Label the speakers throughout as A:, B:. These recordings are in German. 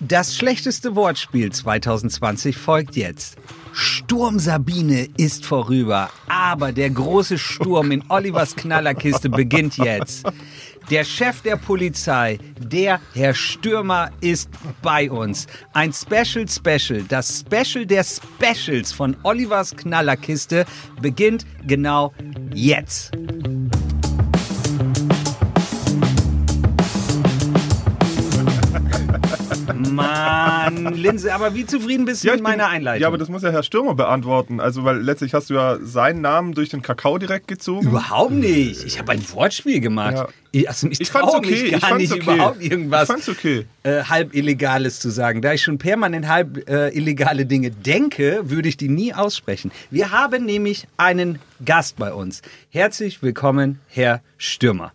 A: Das schlechteste Wortspiel 2020 folgt jetzt. Sturm Sabine ist vorüber, aber der große Sturm in Olivers Knallerkiste beginnt jetzt. Der Chef der Polizei, der Herr Stürmer, ist bei uns. Ein Special Special, das Special der Specials von Olivers Knallerkiste beginnt genau jetzt. Mann, Linse, aber wie zufrieden bist du
B: Ja,
A: mit
B: ich bin-
A: meiner Einleitung?
B: Ja, aber das muss ja Herr Stürmer beantworten. Also, weil letztlich hast du ja seinen Namen durch den Kakao direkt gezogen.
A: Überhaupt nicht. Ich habe ein Wortspiel gemacht.
B: Ja.
A: Ich, also mich
B: Ich fand's okay,
A: mich
B: ich fand's
A: nicht
B: okay.
A: überhaupt irgendwas
B: Ich fand's okay.
A: äh, halb Illegales zu sagen. Da ich schon permanent halb äh, illegale Dinge denke, würde ich die nie aussprechen. Wir haben nämlich einen Gast bei uns. Herzlich willkommen, Herr Stürmer.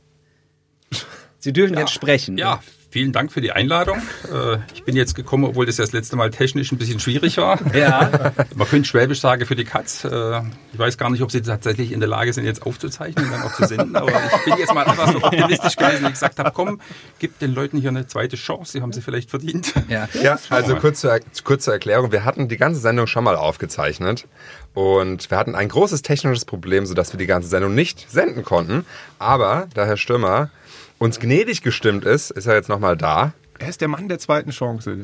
A: Sie dürfen jetzt sprechen.
C: Ja, vielen Dank für die Einladung. Äh, Ich bin jetzt gekommen, obwohl das ja das letzte Mal technisch ein bisschen schwierig war.
A: Ja.
C: Man könnte Schwäbisch sagen für die Katz. Äh, Ich weiß gar nicht, ob Sie tatsächlich in der Lage sind, jetzt aufzuzeichnen und dann auch zu senden. Aber ich bin jetzt mal einfach so optimistisch gewesen, dass ich gesagt habe, komm, gib den Leuten hier eine zweite Chance. Sie haben sie vielleicht verdient.
A: ja.
D: Ja, also kurz zur, kurz zur Erklärung. Wir hatten die ganze Sendung schon mal aufgezeichnet und wir hatten ein großes technisches Problem, sodass wir die ganze Sendung nicht senden konnten. Aber da Herr Stürmer uns gnädig gestimmt ist, ist er jetzt nochmal da.
B: Er ist der Mann der zweiten Chance.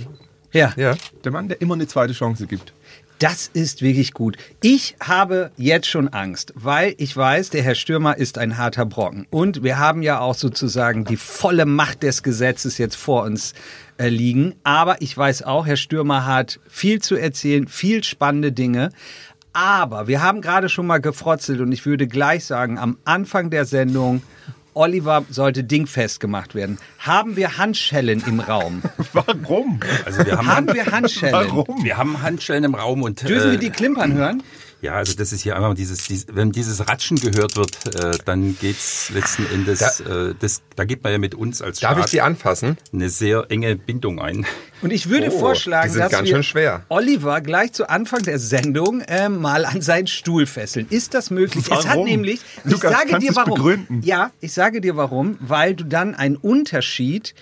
A: ja.
D: Ja.
B: Der Mann, der immer eine zweite Chance gibt.
A: Das ist wirklich gut. Ich habe jetzt schon Angst, weil ich weiß, der Herr Stürmer ist ein harter Brocken. Und wir haben ja auch sozusagen die volle Macht des Gesetzes jetzt vor uns äh, liegen. Aber ich weiß auch, Herr Stürmer hat viel zu erzählen, viel spannende Dinge. Aber wir haben gerade schon mal gefrotzelt und ich würde gleich sagen, am Anfang der Sendung, Oliver sollte dingfest gemacht werden. Haben wir Handschellen im Raum?
B: Warum?
C: Also wir haben,
A: Haben wir Handschellen?
B: Warum?
C: wir haben Handschellen im Raum und
A: Dürfen wir
C: äh,
A: die klimpern hören?
C: Ja, also das ist hier einmal dieses, dieses wenn dieses Ratschen gehört wird, äh, dann geht's letzten Endes,
D: Da-
C: äh, das, da geht man ja mit uns als
D: Darf ich
C: Staat
D: die anfassen?
C: eine sehr enge Bindung ein.
A: Und ich würde
D: Oh,
A: vorschlagen, dass
D: ganz
A: wir
D: schön schwer.
A: Oliver gleich zu Anfang der Sendung ähm, mal an seinen Stuhl fesseln. Ist das möglich? Es hat
B: Warum?
A: nämlich, ich
B: Lukas,
A: sage
B: kannst
A: dir warum.
B: begründen?
A: Ja, ich sage dir warum, weil du dann einen Unterschied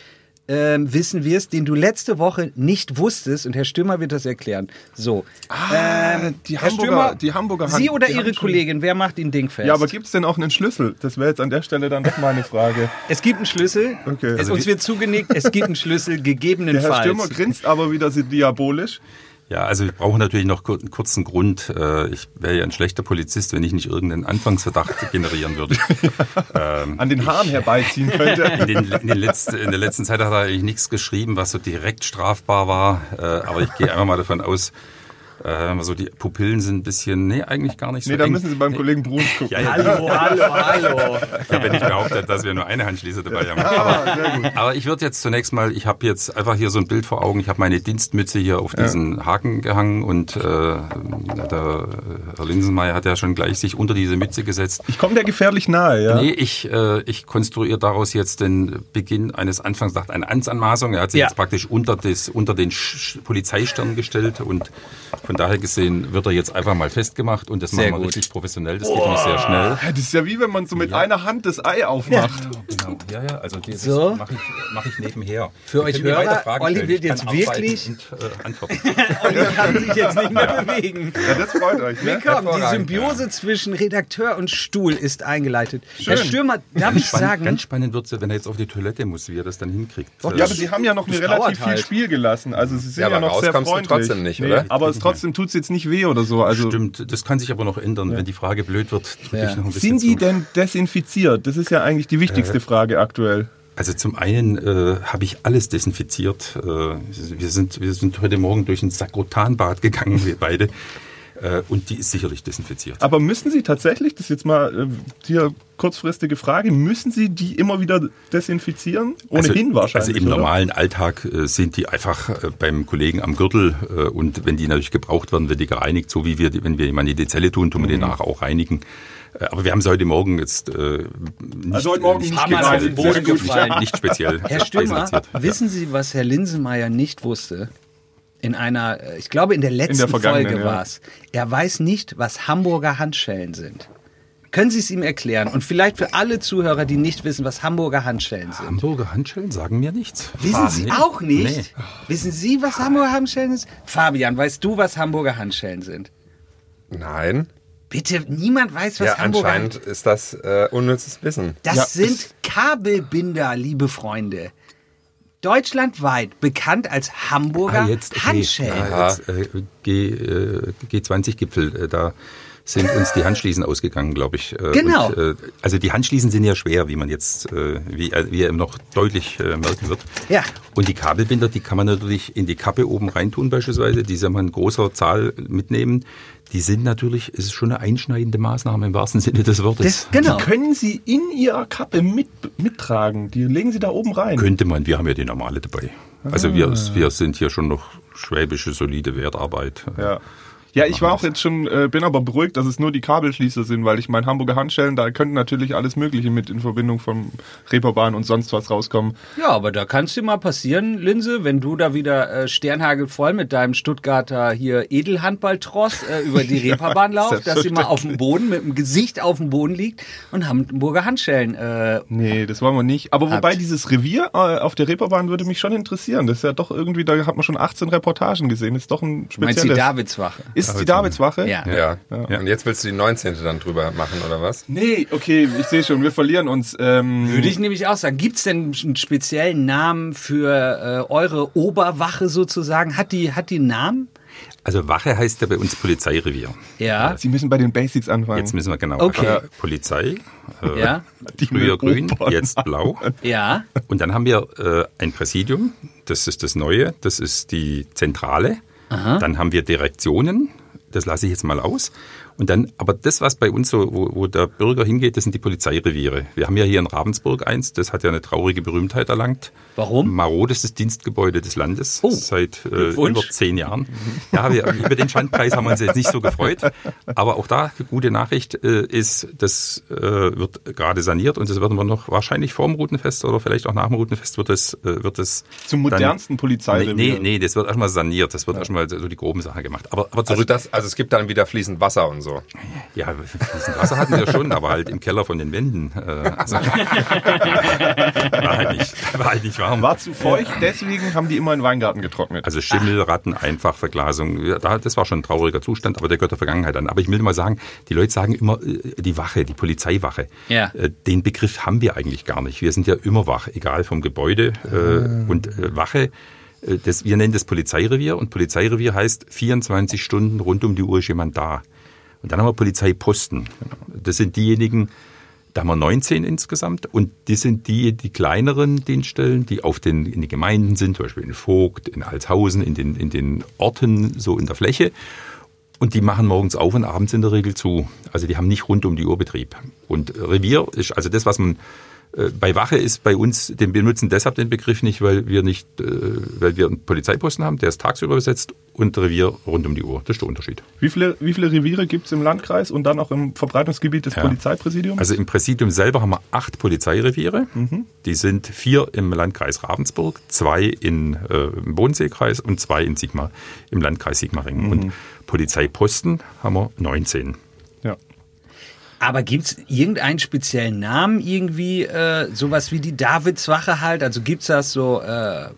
A: ähm, wissen wirst, den du letzte Woche nicht wusstest und Herr Stürmer wird das erklären. So, ähm,
B: die
A: Herr
B: Hamburger-
A: Stürmer,
B: die Hamburger Hand-
A: Sie oder
B: die
A: Ihre. Kollegin, wer macht den Ding fest?
B: Ja, aber gibt es denn auch einen Schlüssel? Das wäre jetzt an der Stelle dann doch meine Frage.
A: es gibt einen Schlüssel.
B: Okay.
A: Es,
B: Also
A: uns wird zugenickt, es gibt einen Schlüssel,
B: Der
A: gegebenenfalls.
B: Herr Stürmer grinst aber wieder so diabolisch.
C: Ja, also wir brauchen natürlich noch einen kurzen Grund. Äh, Ich wäre ja ein schlechter Polizist, wenn ich nicht irgendeinen Anfangsverdacht generieren würde. Ähm,
B: An den Haaren herbeiziehen könnte.
C: In, den, in, den letzten, in der letzten Zeit hat er eigentlich nichts geschrieben, was so direkt strafbar war. Äh, Aber ich gehe einfach mal davon aus, äh, so die Pupillen sind ein bisschen, nee, eigentlich gar nicht so
B: Nee, da müssen Sie beim Kollegen Bruns gucken.
C: Ja, ja,
A: Hallo, hallo, hallo.
C: Ich habe ja nicht behauptet, dass wir nur eine Handschließe dabei haben. Aber, aber ich würde jetzt zunächst mal, ich habe jetzt einfach hier so ein Bild vor Augen. Ich habe meine Dienstmütze hier auf diesen Haken gehangen und äh, der Herr Linsenmeier hat ja schon gleich sich unter diese Mütze gesetzt.
B: Ich komme der gefährlich nahe, ja.
C: Nee, ich, äh, ich konstruiere daraus jetzt den Beginn eines Anfangsdacht, eine Amtsanmaßung. Er hat sich
A: Ja.
C: jetzt praktisch unter, das, unter den Sch Polizeistern gestellt und von daher gesehen wird er jetzt einfach mal festgemacht und das
A: Sehr
C: machen wir
A: gut.
C: richtig professionell. Das geht nämlich sehr schnell.
B: Ja, Das ist ja wie wenn man so mit einer Hand das Ei aufmacht.
C: Genau, ja, ja, also das
A: So.
C: mache ich, mach ich nebenher.
A: Für
C: Ihr
A: euch Hörer, Olli
C: stellen.
A: wird jetzt wirklich-
C: Und, äh, antworten.
A: Oliver kann sich jetzt nicht mehr bewegen.
B: Ja, das freut euch, ne?
A: Komm, die Symbiose zwischen Redakteur und Stuhl ist eingeleitet. Herr Stürmer, darf ich
C: Spannend,
A: sagen,
C: ganz spannend wird es, wenn er jetzt auf die Toilette muss, wie er das dann hinkriegt.
B: Ja, aber Sie haben ja noch relativ
A: dauert
B: viel
A: halt.
B: Spiel gelassen. Also Sie sind
D: Ja,
B: ja,
D: aber
B: noch sehr
D: rauskommst du
B: freundlich.
D: trotzdem nicht, oder?
B: Aber es trotzdem tut es jetzt nicht weh oder so. Also
C: Stimmt, das kann sich aber noch ändern. Wenn die Frage blöd wird,
A: Ja.
C: ich noch ein bisschen
B: sind die
C: zu.
B: denn desinfiziert? Das ist ja eigentlich die wichtigste Frage aktuell.
C: Also zum einen äh, habe ich alles desinfiziert. Äh, wir, sind, wir sind heute Morgen durch ein Sakrotanbad gegangen, wir beide. Äh, und die ist sicherlich desinfiziert.
B: Aber müssen Sie tatsächlich, das ist jetzt mal äh, hier kurzfristige Frage, müssen Sie die immer wieder desinfizieren? Ohnehin
C: also,
B: wahrscheinlich.
C: Also im
B: oder?
C: normalen Alltag äh, sind die einfach äh, beim Kollegen am Gürtel äh, und wenn die natürlich gebraucht werden, wird die gereinigt, so wie wir, die- wenn wir jemanden in die Zelle tun, tun wir
B: Mhm.
C: die nachher auch reinigen. Aber wir haben sie heute Morgen jetzt äh, nicht,
B: Also heute Morgen nicht
A: gefallen.
C: nicht, nicht speziell
A: Herr Stürmer, wissen Sie, was Herr Linsenmeier nicht wusste? In einer, ich glaube, in der letzten
B: vergangenen,
A: Folge
B: ja.
A: war es. Er weiß nicht, was Hamburger Handschellen sind. Können Sie es ihm erklären? Und vielleicht für alle Zuhörer, die nicht wissen, was Hamburger Handschellen sind.
C: Hamburger Handschellen sagen mir nichts.
A: Wissen Sie
C: Nee.
A: auch nicht?
C: Nee.
A: Wissen Sie, was Hamburger Handschellen sind? Fabian, weißt du, was Hamburger Handschellen sind?
D: Nein.
A: Bitte, niemand weiß, was
D: ja,
A: Hamburger
D: anscheinend ist das äh, unnützes Wissen.
A: Das
B: Ja,
A: sind Kabelbinder, liebe Freunde. Deutschlandweit bekannt als Hamburger
C: Ah, jetzt, okay.
A: Handschellen.
C: Ah, jetzt, äh, G, äh, G20-Gipfel, äh, da sind uns die Handschließen ausgegangen, glaube ich. Äh,
A: Genau.
C: Und, äh, also die Handschließen sind ja schwer, wie man jetzt, äh, wie, wie er noch deutlich merken wird.
A: Ja.
C: Und die Kabelbinder, die kann man natürlich in die Kappe oben reintun beispielsweise, die soll man in großer Zahl mitnehmen. Die sind natürlich, es ist schon eine einschneidende Maßnahme im wahrsten Sinne des Wortes.
A: Das, genau.
B: Die können Sie in Ihrer Kappe mit, mittragen. Die legen Sie da oben rein.
C: Könnte man, wir haben ja die normale dabei. Also wir, wir sind hier schon noch schwäbische, solide Wertarbeit.
B: Ja. Ja, ich war auch jetzt schon, äh, bin aber beruhigt, dass es nur die Kabelschließer sind, weil ich mein Hamburger Handschellen, da könnte natürlich alles Mögliche mit in Verbindung vom Reeperbahn und sonst was rauskommen.
A: Ja, aber da kann es dir mal passieren, Linse, wenn du da wieder äh, sternhagelvoll mit deinem Stuttgarter hier Edelhandballtross äh, über die Reeperbahn laufst, dass sie mal auf dem Boden, mit dem Gesicht auf dem Boden liegt und Hamburger Handschellen. Äh,
B: Nee, das wollen wir nicht. Aber wobei
A: Habt.
B: dieses Revier äh, auf der Reeperbahn würde mich schon interessieren. Das ist ja doch irgendwie, da hat man schon 18 Reportagen gesehen. Das ist doch ein
A: du meinst die
B: spezielles.
A: Davidswache?
B: Ist es die Davidswache?
A: Ja.
D: Ja.
C: Ja.
D: Und jetzt willst du die 19. dann drüber machen, oder was?
B: Nee, okay, ich sehe schon, wir verlieren uns. Ähm,
A: Würde ich nämlich auch sagen. Gibt es denn einen speziellen Namen für äh, eure Oberwache sozusagen? Hat die, hat die einen Namen?
C: Also Wache heißt ja bei uns Polizeirevier.
A: Ja.
B: Sie müssen bei den Basics anfangen.
C: Jetzt müssen wir genau.
A: Okay.
C: Also Polizei, äh,
A: Ja.
B: Die
C: früher grün,
B: Opern.
C: jetzt blau.
A: Ja.
C: Und dann haben wir äh, ein Präsidium, das ist das Neue, das ist die Zentrale. Dann haben wir Direktionen, das lasse ich jetzt mal aus. Und dann, aber das, was bei uns so, wo, wo der Bürger hingeht, das sind die Polizeireviere. Wir haben ja hier in Ravensburg eins, das hat ja eine traurige Berühmtheit erlangt.
A: Warum?
C: Marodestes Dienstgebäude des Landes
A: Oh,
C: seit äh, über zehn Jahren. Ja, wir, über den Schandpreis haben wir uns jetzt nicht so gefreut. Aber auch da, gute Nachricht äh, ist, das äh, wird gerade saniert und das werden wir noch wahrscheinlich vor dem Routenfest oder vielleicht auch nach dem Routenfest wird es, äh, wird es
B: Zum modernsten Polizeirevier.
C: nee, nee, das wird erstmal saniert, das wird erstmal so die groben Sachen gemacht. Aber, aber
D: Also,
C: zurück,
D: das, also es gibt dann wieder fließend Wasser und so.
C: Ja, diesen Wasser hatten wir schon, aber halt im Keller von den Wänden. Äh, also, war, halt nicht, war halt nicht warm.
B: War zu feucht, deswegen haben die immer in den Weingarten getrocknet.
C: Also Schimmel, Ratten, Einfachverglasung, ja, da- das war schon ein trauriger Zustand, aber der gehört der Vergangenheit an. Aber ich will mal sagen, die Leute sagen immer äh, die Wache, die Polizeiwache.
A: Ja.
C: Äh, Den Begriff haben wir eigentlich gar nicht. Wir sind ja immer wach, egal vom Gebäude äh, und äh, Wache. Das, wir nennen das Polizeirevier und Polizeirevier heißt 24 Stunden rund um die Uhr ist jemand da. Und dann haben wir Polizeiposten. Das sind diejenigen, da haben wir 19 insgesamt und die sind die, die kleineren Dienststellen, die auf den, in den Gemeinden sind, zum Beispiel in Vogt, in Altshausen, in den, in den Orten, so in der Fläche. Und die machen morgens auf und abends in der Regel zu. Also die haben nicht rund um die Uhr Betrieb. Und Revier ist also das, was man bei Wache ist bei uns, den benutzen deshalb den Begriff nicht, weil wir nicht, äh, weil wir einen Polizeiposten haben, der ist tagsüber besetzt und Revier rund um die Uhr. Das ist der Unterschied.
B: Wie viele, wie viele Reviere gibt es im Landkreis und dann auch im Verbreitungsgebiet des
C: Ja.
B: Polizeipräsidiums?
C: Also im Präsidium selber haben wir acht Polizeireviere. Die sind vier im Landkreis Ravensburg, zwei in, äh, im Bodenseekreis und zwei in Sigmar, im Landkreis Sigmaringen. Und Polizeiposten haben wir 19.
A: Aber gibt's irgendeinen speziellen Namen irgendwie, äh, sowas wie die Davidswache halt? Also gibt's das so, äh,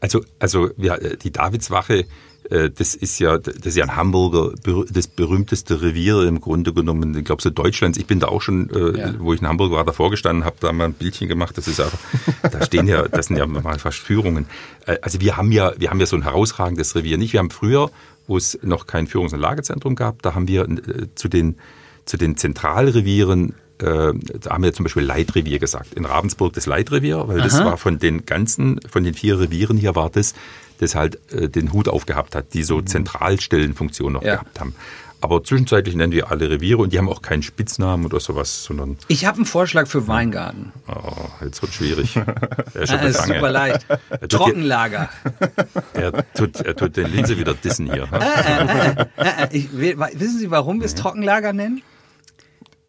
C: Also, also ja, die Davidswache, äh, das ist ja, das ist ja ein Hamburger, das berühmteste Revier im Grunde genommen, ich glaube so Deutschlands. Ich bin da auch schon, äh,
A: Ja.
C: wo ich in Hamburg war, davor gestanden, habe da mal ein Bildchen gemacht. Das ist einfach, da stehen ja, das sind ja mal fast Führungen. Äh, Also wir haben ja, wir haben ja so ein herausragendes Revier nicht. Wir haben früher, wo es noch kein Führungs- und Lagezentrum gab, da haben wir äh, zu den zu den Zentralrevieren äh, da haben wir zum Beispiel Leitrevier gesagt. In Ravensburg das Leitrevier, weil das war von den ganzen, von den vier Revieren hier war das, das halt äh, den Hut aufgehabt hat, die so Zentralstellenfunktion noch
A: Ja.
C: gehabt haben. Aber zwischenzeitlich nennen wir alle Reviere und die haben auch keinen Spitznamen oder sowas, sondern
A: ich habe einen Vorschlag für Weingarten.
C: oh, jetzt wird schwierig. Er ist schon
A: Ah, ist super leicht.
C: Er
A: Trockenlager.
C: er, tut, er tut den Linse wieder dissen hier. ne?
A: Äh, äh, ich, will- wissen Sie, warum wir es Trockenlager nennen?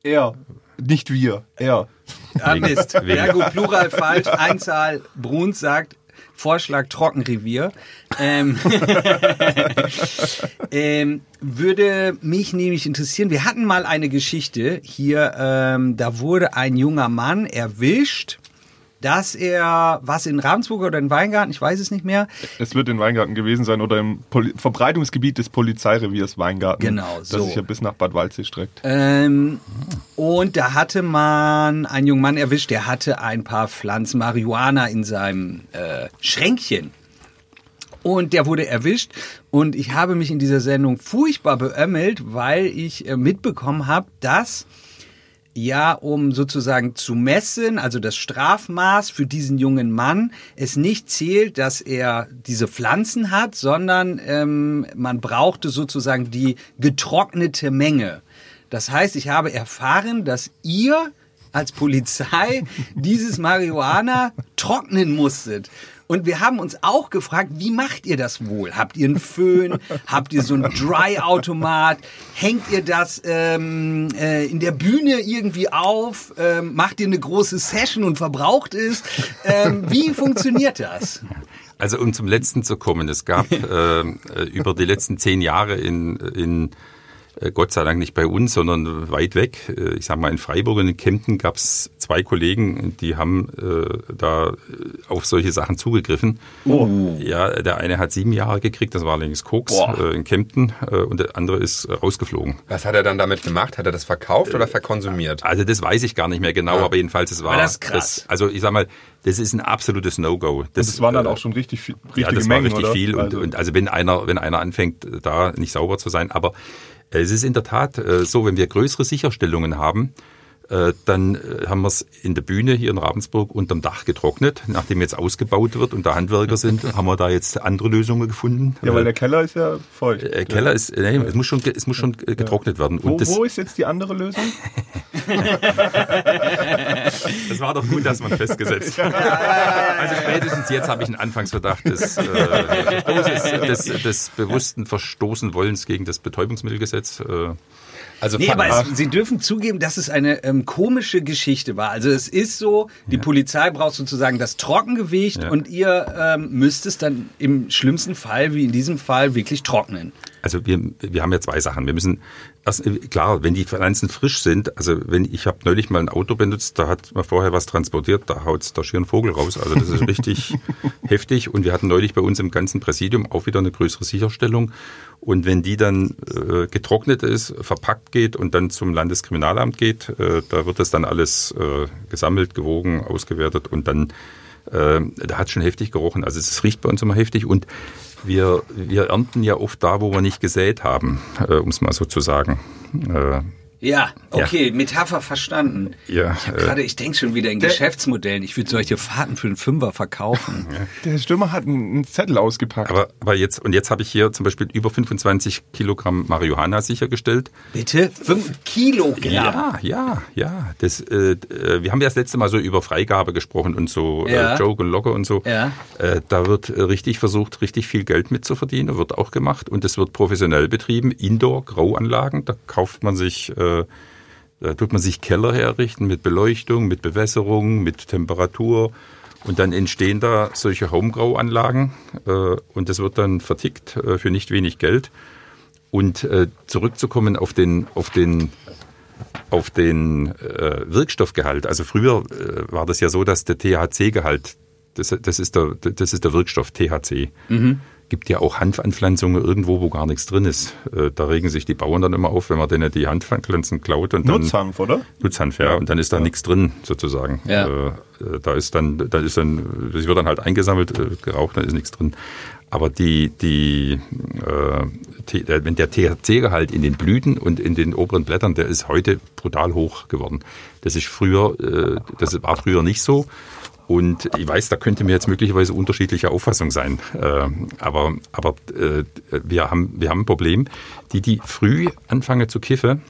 B: Er, nicht wir, er.
A: Ah, Mist. gut, Plural falsch, Einzahl. Bruns sagt, Vorschlag Trockenrevier. Ähm, ähm, würde mich nämlich interessieren, wir hatten mal eine Geschichte hier, ähm, da wurde ein junger Mann erwischt, dass er, was in Ravensburg oder in Weingarten, ich weiß es nicht mehr.
B: Es wird in Weingarten gewesen sein oder im Poli Verbreitungsgebiet des Polizeireviers Weingarten.
A: Genau, so.
B: Das sich ja bis nach Bad Waldsee streckt.
A: Ähm, und da hatte man einen jungen Mann erwischt, der hatte ein paar Pflanzen Marihuana in seinem äh, Schränkchen. Und der wurde erwischt und ich habe mich in dieser Sendung furchtbar beömmelt, weil ich äh, mitbekommen habe, dass ja, um sozusagen zu messen, also das Strafmaß für diesen jungen Mann, es nicht zählt, dass er diese Pflanzen hat, sondern ähm, man brauchte sozusagen die getrocknete Menge. Das heißt, ich habe erfahren, dass ihr als Polizei dieses Marihuana trocknen musstet. Und wir haben uns auch gefragt, wie macht ihr das wohl? Habt ihr einen Föhn? Habt ihr so einen Dry-Automat? Hängt ihr das ähm, äh, in der Bühne irgendwie auf? Ähm, macht ihr eine große Session und verbraucht es? Ähm, wie funktioniert das?
C: Also um zum Letzten zu kommen, es gab äh, über die letzten zehn Jahre in, in Gott sei Dank nicht bei uns, sondern weit weg. Äh, ich sage mal, in Freiburg und in Kempten gab es zwei Kollegen, die haben äh, da auf solche Sachen zugegriffen. Oh. Ja, der eine hat sieben Jahre gekriegt, das war allerdings Koks äh, in Kempten äh, und der andere ist rausgeflogen.
D: Was hat er dann damit gemacht? Hat er das verkauft oder verkonsumiert?
C: Also das weiß ich gar nicht mehr genau, ja. aber jedenfalls es war,
A: war das krass.
C: Das, also ich sag mal, das ist ein absolutes No-Go.
B: Das, das waren dann auch schon richtig viel.
C: Ja, das Mengen, war richtig oder? viel. Und also. und also wenn einer, wenn einer anfängt, da nicht sauber zu sein, aber es ist in der Tat äh, so, wenn wir größere Sicherstellungen haben, äh, dann äh, haben wir es in der Bühne hier in Ravensburg unterm Dach getrocknet. Nachdem jetzt ausgebaut wird und da Handwerker sind, haben wir da jetzt andere Lösungen gefunden.
B: Ja, weil der Keller ist ja feucht. Der
C: Keller ist, nee, es muss schon, es muss schon getrocknet werden.
B: Wo, das, wo ist jetzt die andere Lösung?
C: das war doch gut, dass man festgesetzt hat. Also spätestens jetzt habe ich einen Anfangsverdacht des, äh, des, des, des bewussten Verstoßen Wollens gegen das Betäubungsmittelgesetz. Äh,
A: also nee, aber es, Sie dürfen zugeben, dass es eine ähm, komische Geschichte war. Also es ist so, die ja. Polizei braucht sozusagen das Trockengewicht ja. und ihr ähm, müsst es dann im schlimmsten Fall, wie in diesem Fall, wirklich trocknen.
C: Also wir, wir haben ja zwei Sachen. Wir müssen erst, klar, wenn die Pflanzen frisch sind, also wenn ich habe neulich mal ein Auto benutzt, da hat man vorher was transportiert, da haut da schier ein Vogel raus. Also das ist richtig heftig. Und wir hatten neulich bei uns im ganzen Präsidium auch wieder eine größere Sicherstellung. Und wenn die dann äh, getrocknet ist, verpackt geht und dann zum Landeskriminalamt geht, äh, da wird das dann alles äh, gesammelt, gewogen, ausgewertet und dann, äh, da hat schon heftig gerochen. Also es riecht bei uns immer heftig und wir, wir ernten ja oft da, wo wir nicht gesät haben, äh, um es mal so zu sagen.
A: Ja, okay, ja. Metapher verstanden. Ja, ich, äh, gerade, ich denke schon wieder in Geschäftsmodellen. Ich würde solche Fahrten für einen Fünfer verkaufen.
B: Der Stürmer hat einen Zettel ausgepackt.
C: Aber, aber jetzt, und jetzt habe ich hier zum Beispiel über 25 Kilogramm Marihuana sichergestellt.
A: Bitte? Fünf Kilogramm?
C: Ja, ja, ja. Das, äh, äh, wir haben ja das letzte Mal so über Freigabe gesprochen und so äh, ja. äh, Joke und Locker und so. Ja. Äh, da wird richtig versucht, richtig viel Geld mitzuverdienen, wird auch gemacht und es wird professionell betrieben. Indoor-Grauanlagen, da kauft man sich äh, da tut man sich Keller herrichten mit Beleuchtung, mit Bewässerung, mit Temperatur. Und dann entstehen da solche Homegrow-Anlagen äh, und das wird dann vertickt äh, für nicht wenig Geld. Und äh, zurückzukommen auf den, auf den, auf den äh, Wirkstoffgehalt. Also früher äh, war das ja so, dass der THC-Gehalt, das, das, ist der, das ist der Wirkstoff THC. Mhm gibt ja auch Hanfanpflanzungen irgendwo, wo gar nichts drin ist. Äh, da regen sich die Bauern dann immer auf, wenn man denen die Hanfpflanzen klaut. Und dann,
B: Nutzhanf, oder?
C: Nutzhanf, ja. Und dann ist da ja. nichts drin, sozusagen. Ja. Äh, äh, da ist dann, da ist dann, das wird dann halt eingesammelt, geraucht, dann ist nichts drin. Aber die, die, äh, wenn der THC-Gehalt in den Blüten und in den oberen Blättern, der ist heute brutal hoch geworden. Das ist früher, äh, das war früher nicht so. Und ich weiß, da könnte mir jetzt möglicherweise unterschiedliche Auffassung sein. Äh, aber aber äh, wir, haben, wir haben ein Problem. Die, die früh anfangen zu kiffen,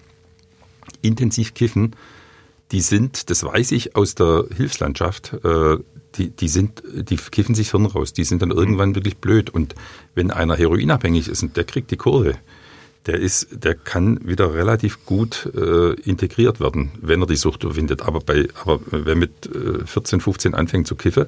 C: intensiv kiffen, die sind, das weiß ich aus der Hilfslandschaft, äh, die, die sind, die kiffen sich Hirn raus. Die sind dann irgendwann wirklich blöd. Und wenn einer heroinabhängig ist und der kriegt die Kurve, der ist, der kann wieder relativ gut äh, integriert werden, wenn er die Sucht überwindet. Aber bei, aber wer mit äh, 14, 15 anfängt zu kiffen,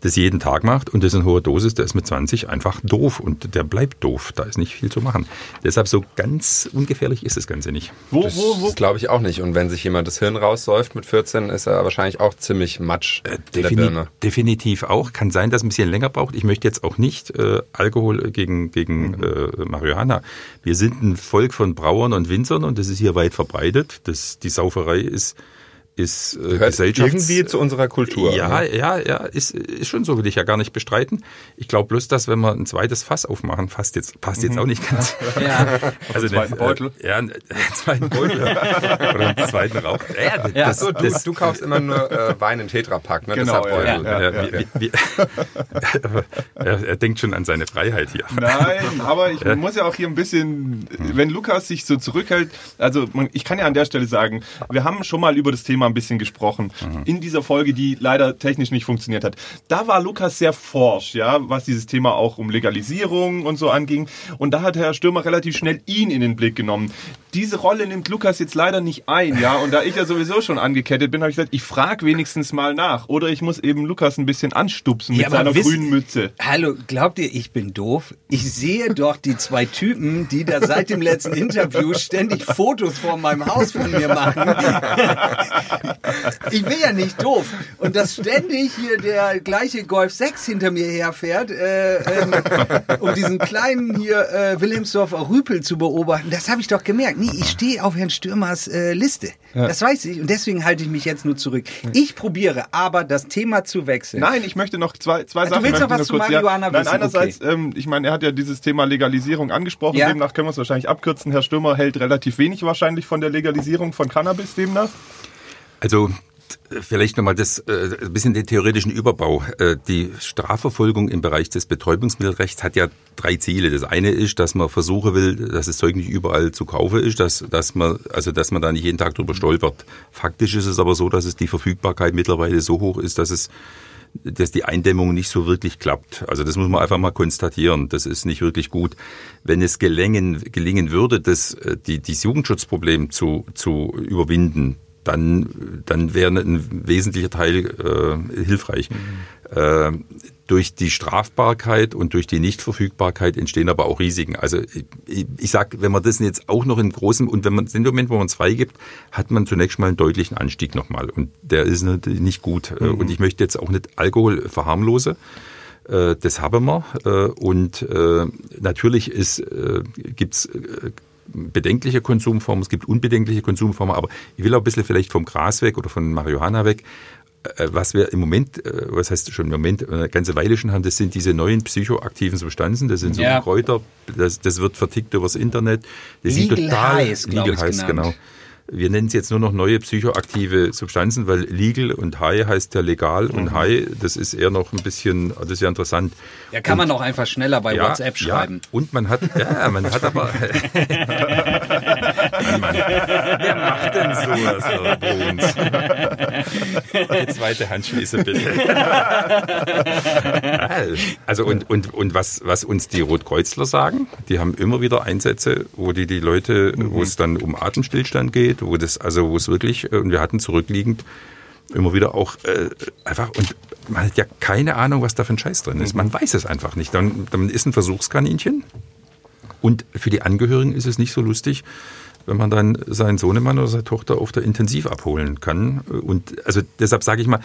C: das jeden Tag macht und das in hoher Dosis, der ist mit 20 einfach doof und der bleibt doof. Da ist nicht viel zu machen. Deshalb so ganz ungefährlich ist das Ganze nicht.
D: Wo, das wo, wo? glaube ich auch nicht. Und wenn sich jemand das Hirn raussäuft mit 14, ist er wahrscheinlich auch ziemlich matsch.
C: Äh, defini definitiv auch. Kann sein, dass es ein bisschen länger braucht. Ich möchte jetzt auch nicht äh, Alkohol gegen, gegen mhm. äh, Marihuana. Wir sind ein Volk von Brauern und Winzern und das ist hier weit verbreitet. Das, die Sauferei ist ist
D: äh, Gesellschafts irgendwie zu unserer Kultur.
C: Ja, ne? ja, ja, ist, ist schon so, will ich ja gar nicht bestreiten. Ich glaube bloß, dass wenn wir ein zweites Fass aufmachen, passt jetzt, passt jetzt mhm. auch nicht ganz.
B: Ja. Also einen zweiten Beutel.
C: Äh, ja, einen zweiten Beutel. Oder einen zweiten Rauch.
D: Ja, das, ja. So, du, du, kaufst immer nur äh, Wein in Tetrapack, ne?
B: Genau, ja, ja, ja, wie, wie,
C: er, er, denkt schon an seine Freiheit hier.
B: Nein, aber ich muss ja auch hier ein bisschen, wenn Lukas sich so zurückhält, also ich kann ja an der Stelle sagen, wir haben schon mal über das Thema ein bisschen gesprochen. Mhm. In dieser Folge, die leider technisch nicht funktioniert hat. Da war Lukas sehr forsch, ja, was dieses Thema auch um Legalisierung und so anging. Und da hat Herr Stürmer relativ schnell ihn in den Blick genommen. Diese Rolle nimmt Lukas jetzt leider nicht ein, ja. Und da ich ja sowieso schon angekettet bin, habe ich gesagt, ich frage wenigstens mal nach. Oder ich muss eben Lukas ein bisschen anstupsen ja, mit seiner wisst, grünen Mütze.
A: Hallo, glaubt ihr, ich bin doof? Ich sehe doch die zwei Typen, die da seit dem letzten Interview ständig Fotos vor meinem Haus von mir machen. ich bin ja nicht doof. Und dass ständig hier der gleiche Golf 6 hinter mir herfährt, äh, ähm, um diesen kleinen hier äh, Wilhelmsdorfer Rüpel zu beobachten, das habe ich doch gemerkt. Nee, ich stehe auf Herrn Stürmers äh, Liste. Ja. Das weiß ich. Und deswegen halte ich mich jetzt nur zurück. Ich probiere aber, das Thema zu wechseln.
B: Nein, ich möchte noch zwei, zwei Sachen.
A: Du willst noch was zu Marihuana
B: ja, Nein, einerseits, okay. ähm, ich meine, er hat ja dieses Thema Legalisierung angesprochen. Ja. Demnach können wir es wahrscheinlich abkürzen. Herr Stürmer hält relativ wenig wahrscheinlich von der Legalisierung von Cannabis demnach.
C: Also Vielleicht nochmal das äh, ein bisschen den theoretischen Überbau. Äh, die Strafverfolgung im Bereich des Betäubungsmittelrechts hat ja drei Ziele. Das eine ist, dass man versuchen will, dass das Zeug nicht überall zu kaufen ist, dass, dass man also dass man da nicht jeden Tag drüber stolpert. Faktisch ist es aber so, dass es die Verfügbarkeit mittlerweile so hoch ist, dass es dass die Eindämmung nicht so wirklich klappt. Also das muss man einfach mal konstatieren. Das ist nicht wirklich gut. Wenn es gelingen, gelingen würde, das, äh, die, dieses Jugendschutzproblem zu, zu überwinden, dann, dann wäre ein wesentlicher Teil äh, hilfreich. Mhm. Äh, durch die Strafbarkeit und durch die Nichtverfügbarkeit entstehen aber auch Risiken. Also ich, ich sage, wenn man das jetzt auch noch in großem und wenn man in dem Moment, wo man es freigibt, hat man zunächst mal einen deutlichen Anstieg nochmal und der ist nicht gut. Äh, mhm. Und ich möchte jetzt auch nicht Alkohol verharmlose. Äh, das haben wir. Äh, und natürlich ist, gibt's bedenkliche Konsumformen, es gibt unbedenkliche Konsumformen, aber ich will auch ein bisschen vielleicht vom Gras weg oder von Marihuana weg. Äh, was wir im Moment, äh, was heißt schon im Moment, eine ganze Weile schon haben, das sind diese neuen psychoaktiven Substanzen, das sind so ja. Kräuter, das, das wird vertickt übers Internet. Das
A: Legal sind total, Highs,
C: Legal Highs, genau wir nennen es jetzt nur noch neue psychoaktive Substanzen, weil legal und high heißt ja legal mhm. und high, das ist eher noch ein bisschen, das ist ja interessant.
A: Ja, kann und, man auch einfach schneller bei ja, WhatsApp schreiben.
C: Ja, und man hat, ja, man hat aber, Mann, wer macht denn sowas bei uns? Die zweite Handschließe bitte. also und, und, und was, was uns die Rotkreuzler sagen, die haben immer wieder Einsätze, wo die die Leute, mhm. wo es dann um Atemstillstand geht, wo das, also wo es wirklich, äh, und wir hatten zurückliegend immer wieder auch äh, einfach, und man hat ja keine Ahnung, was da für ein Scheiß drin ist. Man mhm. weiß es einfach nicht. Dann, dann ist ein Versuchskaninchen. Und für die Angehörigen ist es nicht so lustig, wenn man dann seinen Sohnemann oder seine Tochter auf der Intensiv abholen kann. Und also deshalb sage ich mal,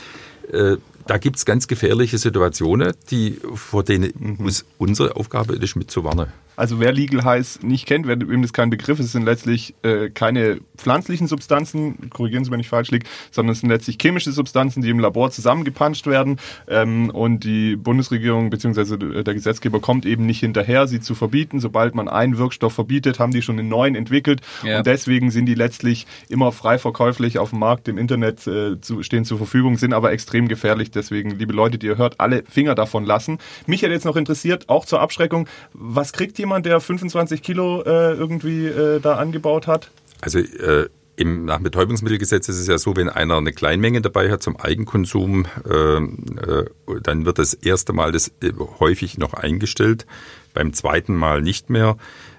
C: äh, da gibt es ganz gefährliche Situationen, die, vor denen mhm. unsere Aufgabe ist, mitzuwarnen.
B: Also wer Legal Highs nicht kennt, wer wem das kein Begriff ist, sind letztlich äh, keine pflanzlichen Substanzen, korrigieren Sie, wenn ich falsch liege, sondern es sind letztlich chemische Substanzen, die im Labor zusammengepanscht werden ähm, und die Bundesregierung bzw. der Gesetzgeber kommt eben nicht hinterher, sie zu verbieten. Sobald man einen Wirkstoff verbietet, haben die schon einen neuen entwickelt ja. und deswegen sind die letztlich immer frei verkäuflich auf dem Markt im Internet äh, zu, stehen zur Verfügung, sind aber extrem gefährlich. Deswegen, liebe Leute, die ihr hört, alle Finger davon lassen. Mich hätte jetzt noch interessiert, auch zur Abschreckung, was kriegt jemand, der 25 Kilo äh, irgendwie äh, da angebaut hat?
C: Also äh, im, nach Betäubungsmittelgesetz ist es ja so, wenn einer eine Kleinmenge dabei hat zum Eigenkonsum, äh, äh, dann wird das erste Mal das äh, häufig noch eingestellt beim zweiten Mal nicht mehr.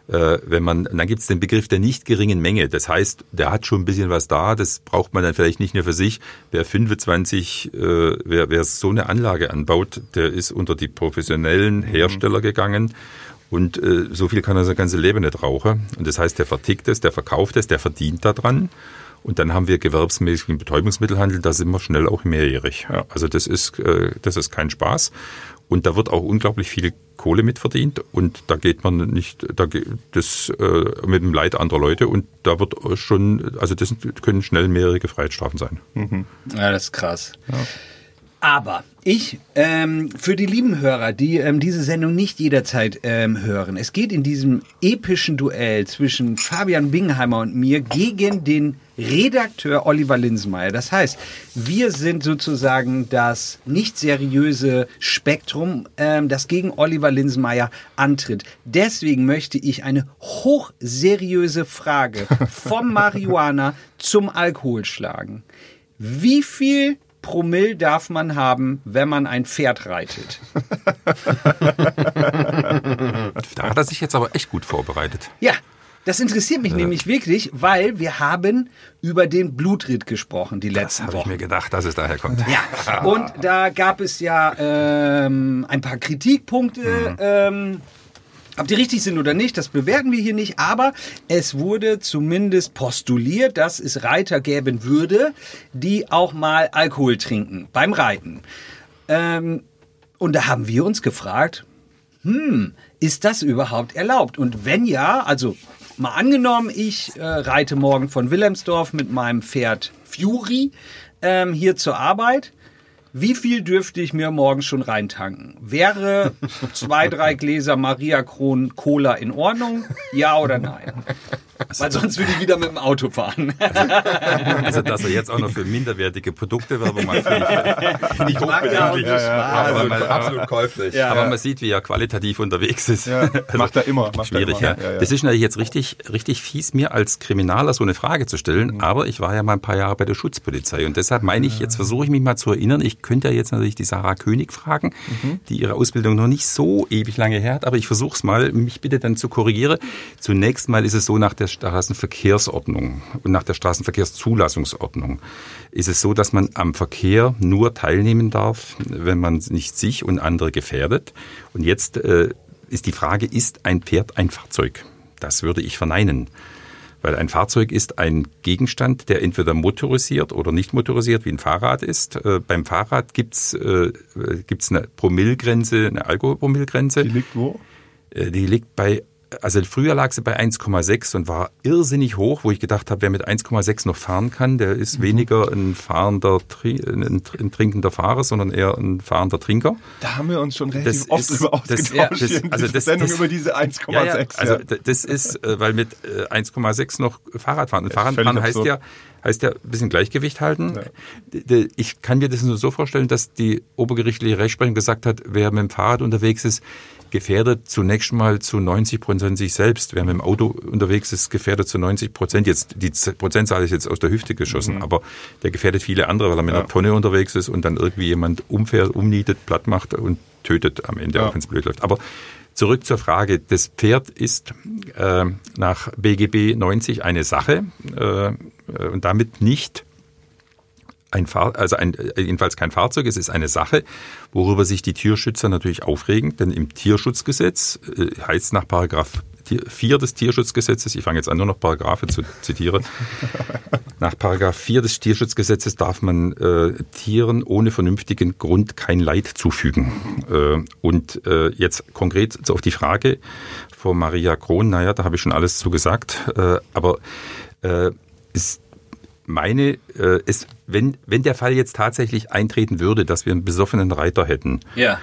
C: Äh, wenn man, dann gibt es den Begriff der nicht geringen Menge. Das heißt, der hat schon ein bisschen was da, das braucht man dann vielleicht nicht nur für sich. Wer 25, äh, wer, wer so eine Anlage anbaut, der ist unter die professionellen Hersteller gegangen. Und äh, so viel kann er sein ganzes Leben nicht rauchen. Und das heißt, der vertickt es, der verkauft es, der verdient daran. Und dann haben wir gewerbsmäßigen Betäubungsmittelhandel, da sind wir schnell auch mehrjährig. Ja, also das ist, äh, das ist kein Spaß. Und da wird auch unglaublich viel Kohle mit verdient und da geht man nicht, da geht das äh, mit dem Leid anderer Leute und da wird schon, also das können schnell mehrere Freiheitsstrafen sein.
A: Mhm. Ja, das ist krass. Ja. Aber ich, ähm, für die lieben Hörer, die ähm, diese Sendung nicht jederzeit ähm, hören, es geht in diesem epischen Duell zwischen Fabian Bingheimer und mir gegen den Redakteur Oliver Linsmeier. Das heißt, wir sind sozusagen das nicht seriöse Spektrum, ähm, das gegen Oliver Linsmeier antritt. Deswegen möchte ich eine hochseriöse Frage vom Marihuana zum Alkohol schlagen. Wie viel Promille darf man haben, wenn man ein Pferd reitet?
C: da hat er sich jetzt aber echt gut vorbereitet.
A: Ja, das interessiert mich äh. nämlich wirklich, weil wir haben über den Blutritt gesprochen die letzten
C: das
A: Wochen.
C: Ich mir gedacht, dass es daher kommt.
A: Ja, und da gab es ja ähm, ein paar Kritikpunkte. Mhm. Ähm, ob die richtig sind oder nicht, das bewerten wir hier nicht, aber es wurde zumindest postuliert, dass es Reiter geben würde, die auch mal Alkohol trinken beim Reiten. Ähm, und da haben wir uns gefragt, hm, ist das überhaupt erlaubt? Und wenn ja, also mal angenommen, ich äh, reite morgen von Wilhelmsdorf mit meinem Pferd Fury ähm, hier zur Arbeit wie viel dürfte ich mir morgens schon reintanken? Wäre zwei, drei Gläser Maria Kron Cola in Ordnung? Ja oder nein? Weil sonst würde ich wieder mit dem Auto fahren.
C: Also, dass er jetzt auch noch für minderwertige Produkte Werbung macht, finde ich,
D: find ich hochbedenklich. Ja, ja, aber man, absolut käuflich.
C: Ja, aber man sieht, wie er qualitativ unterwegs ist. Ja,
B: also, macht er immer. Macht
C: schwierig,
B: er
C: immer. ja. Das ist natürlich jetzt richtig, richtig fies, mir als Kriminaler so eine Frage zu stellen, mhm. aber ich war ja mal ein paar Jahre bei der Schutzpolizei und deshalb meine ich, jetzt versuche ich mich mal zu erinnern, ich könnte ja jetzt natürlich die Sarah König fragen, mhm. die ihre Ausbildung noch nicht so ewig lange her hat, aber ich versuche es mal, mich bitte dann zu korrigieren. Zunächst mal ist es so nach der Straßenverkehrsordnung und nach der Straßenverkehrszulassungsordnung ist es so, dass man am Verkehr nur teilnehmen darf, wenn man nicht sich und andere gefährdet. Und jetzt äh, ist die Frage, ist ein Pferd ein Fahrzeug? Das würde ich verneinen. Weil ein Fahrzeug ist ein Gegenstand, der entweder motorisiert oder nicht motorisiert, wie ein Fahrrad ist. Äh, beim Fahrrad gibt's äh, gibt's eine Promillgrenze, eine Alkoholpromillgrenze.
B: Die liegt wo?
C: Äh, die liegt bei also früher lag sie bei 1,6 und war irrsinnig hoch, wo ich gedacht habe, wer mit 1,6 noch fahren kann, der ist mhm. weniger ein fahrender, ein, ein, trinkender Fahrer, sondern eher ein fahrender Trinker.
B: Da haben wir uns schon relativ das oft ist, drüber ausgetauscht das, ja, das, also das, Sendung das, über diese 1,6. Ja, ja,
C: also das ist, äh, weil mit 1,6 äh, noch Fahrrad fahren. Und Fahrradfahren heißt ja, heißt ja ein bisschen Gleichgewicht halten. Ja. Ich kann mir das nur so vorstellen, dass die obergerichtliche Rechtsprechung gesagt hat, wer mit dem Fahrrad unterwegs ist, gefährdet zunächst mal zu 90 Prozent sich selbst. Wer mit dem Auto unterwegs ist, gefährdet zu 90 Prozent. Jetzt die Prozentzahl ist jetzt aus der Hüfte geschossen, mhm. aber der gefährdet viele andere, weil er mit ja. einer Tonne unterwegs ist und dann irgendwie jemand umfährt, umnietet, platt macht und tötet am Ende, ja. auch wenn es blöd läuft. Aber zurück zur Frage. Das Pferd ist äh, nach BGB 90 eine Sache äh, und damit nicht ein Fahr also ein, äh, jedenfalls kein Fahrzeug, es ist eine Sache, worüber sich die Tierschützer natürlich aufregen, denn im Tierschutzgesetz äh, heißt nach Paragraph 4 des Tierschutzgesetzes, ich fange jetzt an, nur noch Paragraphe zu zitieren. Nach Paragraph 4 des Tierschutzgesetzes darf man äh, Tieren ohne vernünftigen Grund kein Leid zufügen. Äh, und äh, jetzt konkret auf die Frage von Maria Krohn, naja, da habe ich schon alles zu gesagt, äh, aber äh, ist meine, äh, ist, wenn, wenn der Fall jetzt tatsächlich eintreten würde, dass wir einen besoffenen Reiter hätten,
A: ja.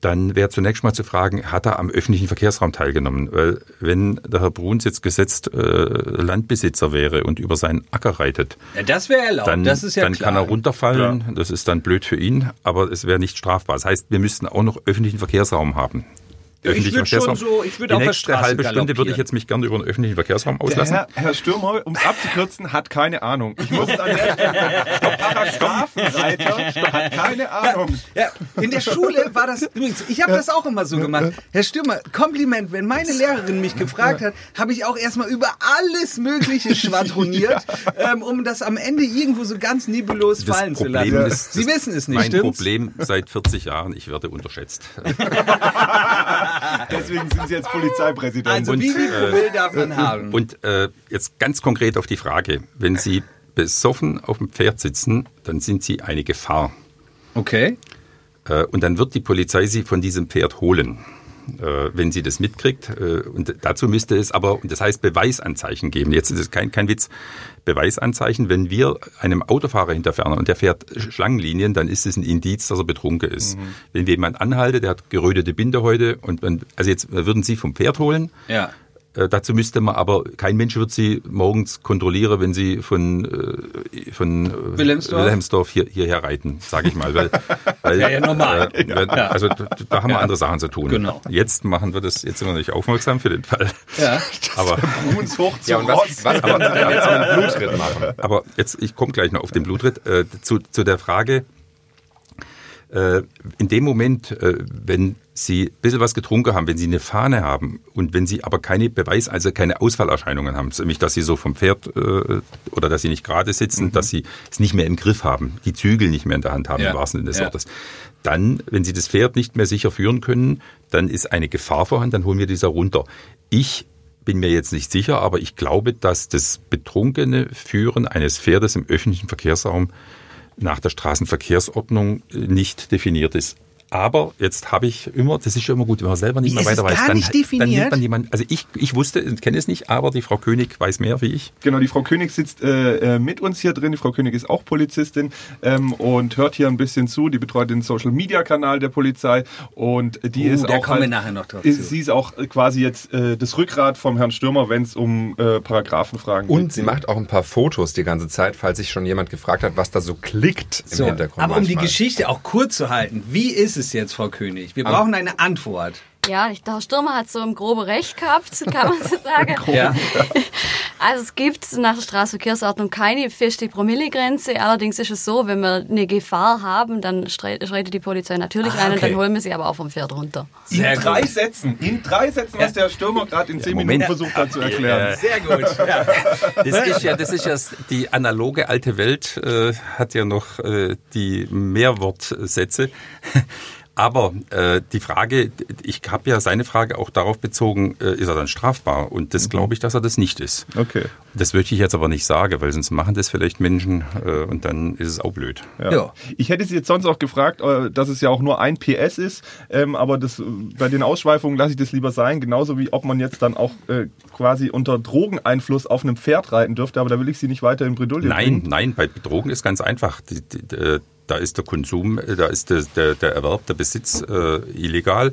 C: dann wäre zunächst mal zu fragen, hat er am öffentlichen Verkehrsraum teilgenommen? Weil wenn der Herr Bruns jetzt gesetzt äh, Landbesitzer wäre und über seinen Acker reitet,
A: ja, das wäre erlaubt,
C: dann,
A: das ist ja
C: dann
A: klar.
C: kann er runterfallen, ja. das ist dann blöd für ihn, aber es wäre nicht strafbar. Das heißt, wir müssten auch noch öffentlichen Verkehrsraum haben. Öffentlichen
A: schon
C: Verkehrsraum.
A: so- ich würd
C: Die nächste halbe Stunde würde ich jetzt mich gerne über den öffentlichen Verkehrsraum auslassen.
B: Herr, Herr Stürmer, um es abzukürzen, hat keine Ahnung. Ich muss es an der Stelle. Der Paragraphenreiter hat keine Ahnung.
A: Ja, in der Schule war das übrigens, ich habe das auch immer so gemacht. Herr Stürmer, Kompliment, wenn meine Lehrerin mich gefragt hat, habe ich auch erstmal über alles Mögliche schwadroniert, ähm, um das am Ende irgendwo so ganz nebulos
C: Das
A: fallen zu
C: Problem
A: lassen.
C: ist,
A: Sie wissen es nicht,
C: Mein
A: stimmt's?
C: Problem seit 40 Jahren, ich werde unterschätzt.
B: Deswegen sind Sie jetzt Polizeipräsident.
A: Also
C: Und,
A: wie viel
C: äh,
A: Promille darf man haben?
C: Und äh, jetzt ganz konkret auf die Frage, wenn Sie besoffen auf dem Pferd sitzen, dann sind Sie eine Gefahr.
A: Okay.
C: Äh, und dann wird die Polizei Sie von diesem Pferd holen. Äh, wenn sie das mitkriegt. Äh, und dazu müsste es aber, und das heißt Beweisanzeichen geben. Jetzt ist es kein, kein Witz. Beweisanzeichen, wenn wir einem Autofahrer hinterfahren und der fährt Schlangenlinien, dann ist es ein Indiz, dass er betrunken ist. Wenn wir jemanden anhalten, der hat gerötete Bindehäute und man, also jetzt würden Sie vom Pferd holen,
A: Ja.
C: Äh, dazu müsste man aber, kein Mensch wird sie morgens kontrollieren, wenn sie von, äh, von äh,
A: Wilhelmsdorf?
C: Wilhelmsdorf hier, hierher reiten, sage ich mal. Weil, weil,
A: Ja, ja, normal.
C: Äh, wenn- Also da, da haben wir andere Sachen zu tun.
A: Genau.
C: Jetzt machen wir das, jetzt sind wir nicht aufmerksam für den Fall.
A: Ja.
C: Aber,
B: Bruns hoch zu
D: Ja, und was, was kann man denn jetzt mit Blutritt machen?
C: aber jetzt, ich komme gleich noch auf den Blutritt, äh, zu, zu der Frage, in dem Moment, äh, wenn Sie ein bisschen was getrunken haben, wenn Sie eine Fahne haben und wenn Sie aber keine Beweis, also keine Ausfallerscheinungen haben, nämlich dass Sie so vom Pferd äh, oder dass Sie nicht gerade sitzen, dass Sie es nicht mehr im Griff haben, die Zügel nicht mehr in der Hand haben,
A: Ja.
C: im wahrsten Sinne des
A: Ja.
C: Wortes, dann, wenn Sie das Pferd nicht mehr sicher führen können, dann ist eine Gefahr vorhanden, dann holen wir dieser runter. Ich bin mir jetzt nicht sicher, aber ich glaube, dass das betrunkene Führen eines Pferdes im öffentlichen Verkehrsraum nach der Straßenverkehrsordnung nicht definiert ist. Aber jetzt habe ich immer, das ist schon immer gut, wenn man selber nicht
A: Wie,
C: mehr weiter weiß.
A: gar
C: dann,
A: nicht
C: dann
A: definiert?
C: nimmt man jemanden, also ich, ich wusste, und kenne es nicht, aber die Frau König weiß mehr wie ich.
B: Genau, die Frau König sitzt äh, äh, mit uns hier drin. Die Frau König ist auch Polizistin ähm, und hört hier ein bisschen zu. Die betreut den Social Media Kanal der Polizei und die
A: Uh,
B: ist auch halt,
A: nachher noch drauf
B: ist, sie ist auch äh, quasi jetzt äh, das Rückgrat vom Herrn Stürmer, wenn es um äh, Paragraphenfragen
D: Und
B: geht.
D: sie macht auch ein paar Fotos die ganze Zeit, falls sich schon jemand gefragt hat, was da so klickt im
A: So,
D: Hintergrund.
A: aber um die
D: manchmal.
A: Geschichte auch kurz zu halten, wie ist es jetzt, Frau König? Wir brauchen eine Antwort.
E: Ja, ich- der Stürmer hat so im grobe Recht gehabt, kann man so sagen.
A: Ja.
E: Also es gibt nach der Straßenverkehrsordnung keine feste Promillegrenze. Allerdings ist es so, wenn wir eine Gefahr haben, dann schreitet die Polizei natürlich
A: Ah,
E: ein und
A: okay.
E: dann holen wir sie aber auch vom Pferd runter.
B: in
A: Sehr
B: drei
A: gut.
B: Sätzen, in drei Sätzen, was der Stürmer gerade in zehn
C: Moment.
B: Minuten versucht hat zu erklären.
A: Sehr gut. Ja.
C: Das ist ja, das ist ja die analoge alte Welt, äh, hat ja noch äh, die Mehrwortsätze. Aber äh, die Frage, ich habe ja seine Frage auch darauf bezogen, äh, ist er dann strafbar? Und das glaube ich, dass er das nicht ist.
B: Okay.
C: Das möchte ich jetzt aber nicht sagen, weil sonst machen das vielleicht Menschen äh, und dann ist es auch blöd.
B: Ja.
A: Ja.
B: Ich hätte Sie jetzt sonst auch gefragt, äh, dass es ja auch nur ein PS ist, ähm, aber das, äh, bei den Ausschweifungen lasse ich das lieber sein, genauso wie ob man jetzt dann auch äh, quasi unter Drogeneinfluss auf einem Pferd reiten dürfte, aber da will ich Sie nicht weiter in Bredouille
C: Nein,
B: bringen.
C: nein, bei Drogen ist ganz einfach. Die, die, da ist der Konsum, äh, da ist der, der, der Erwerb, der Besitz äh, illegal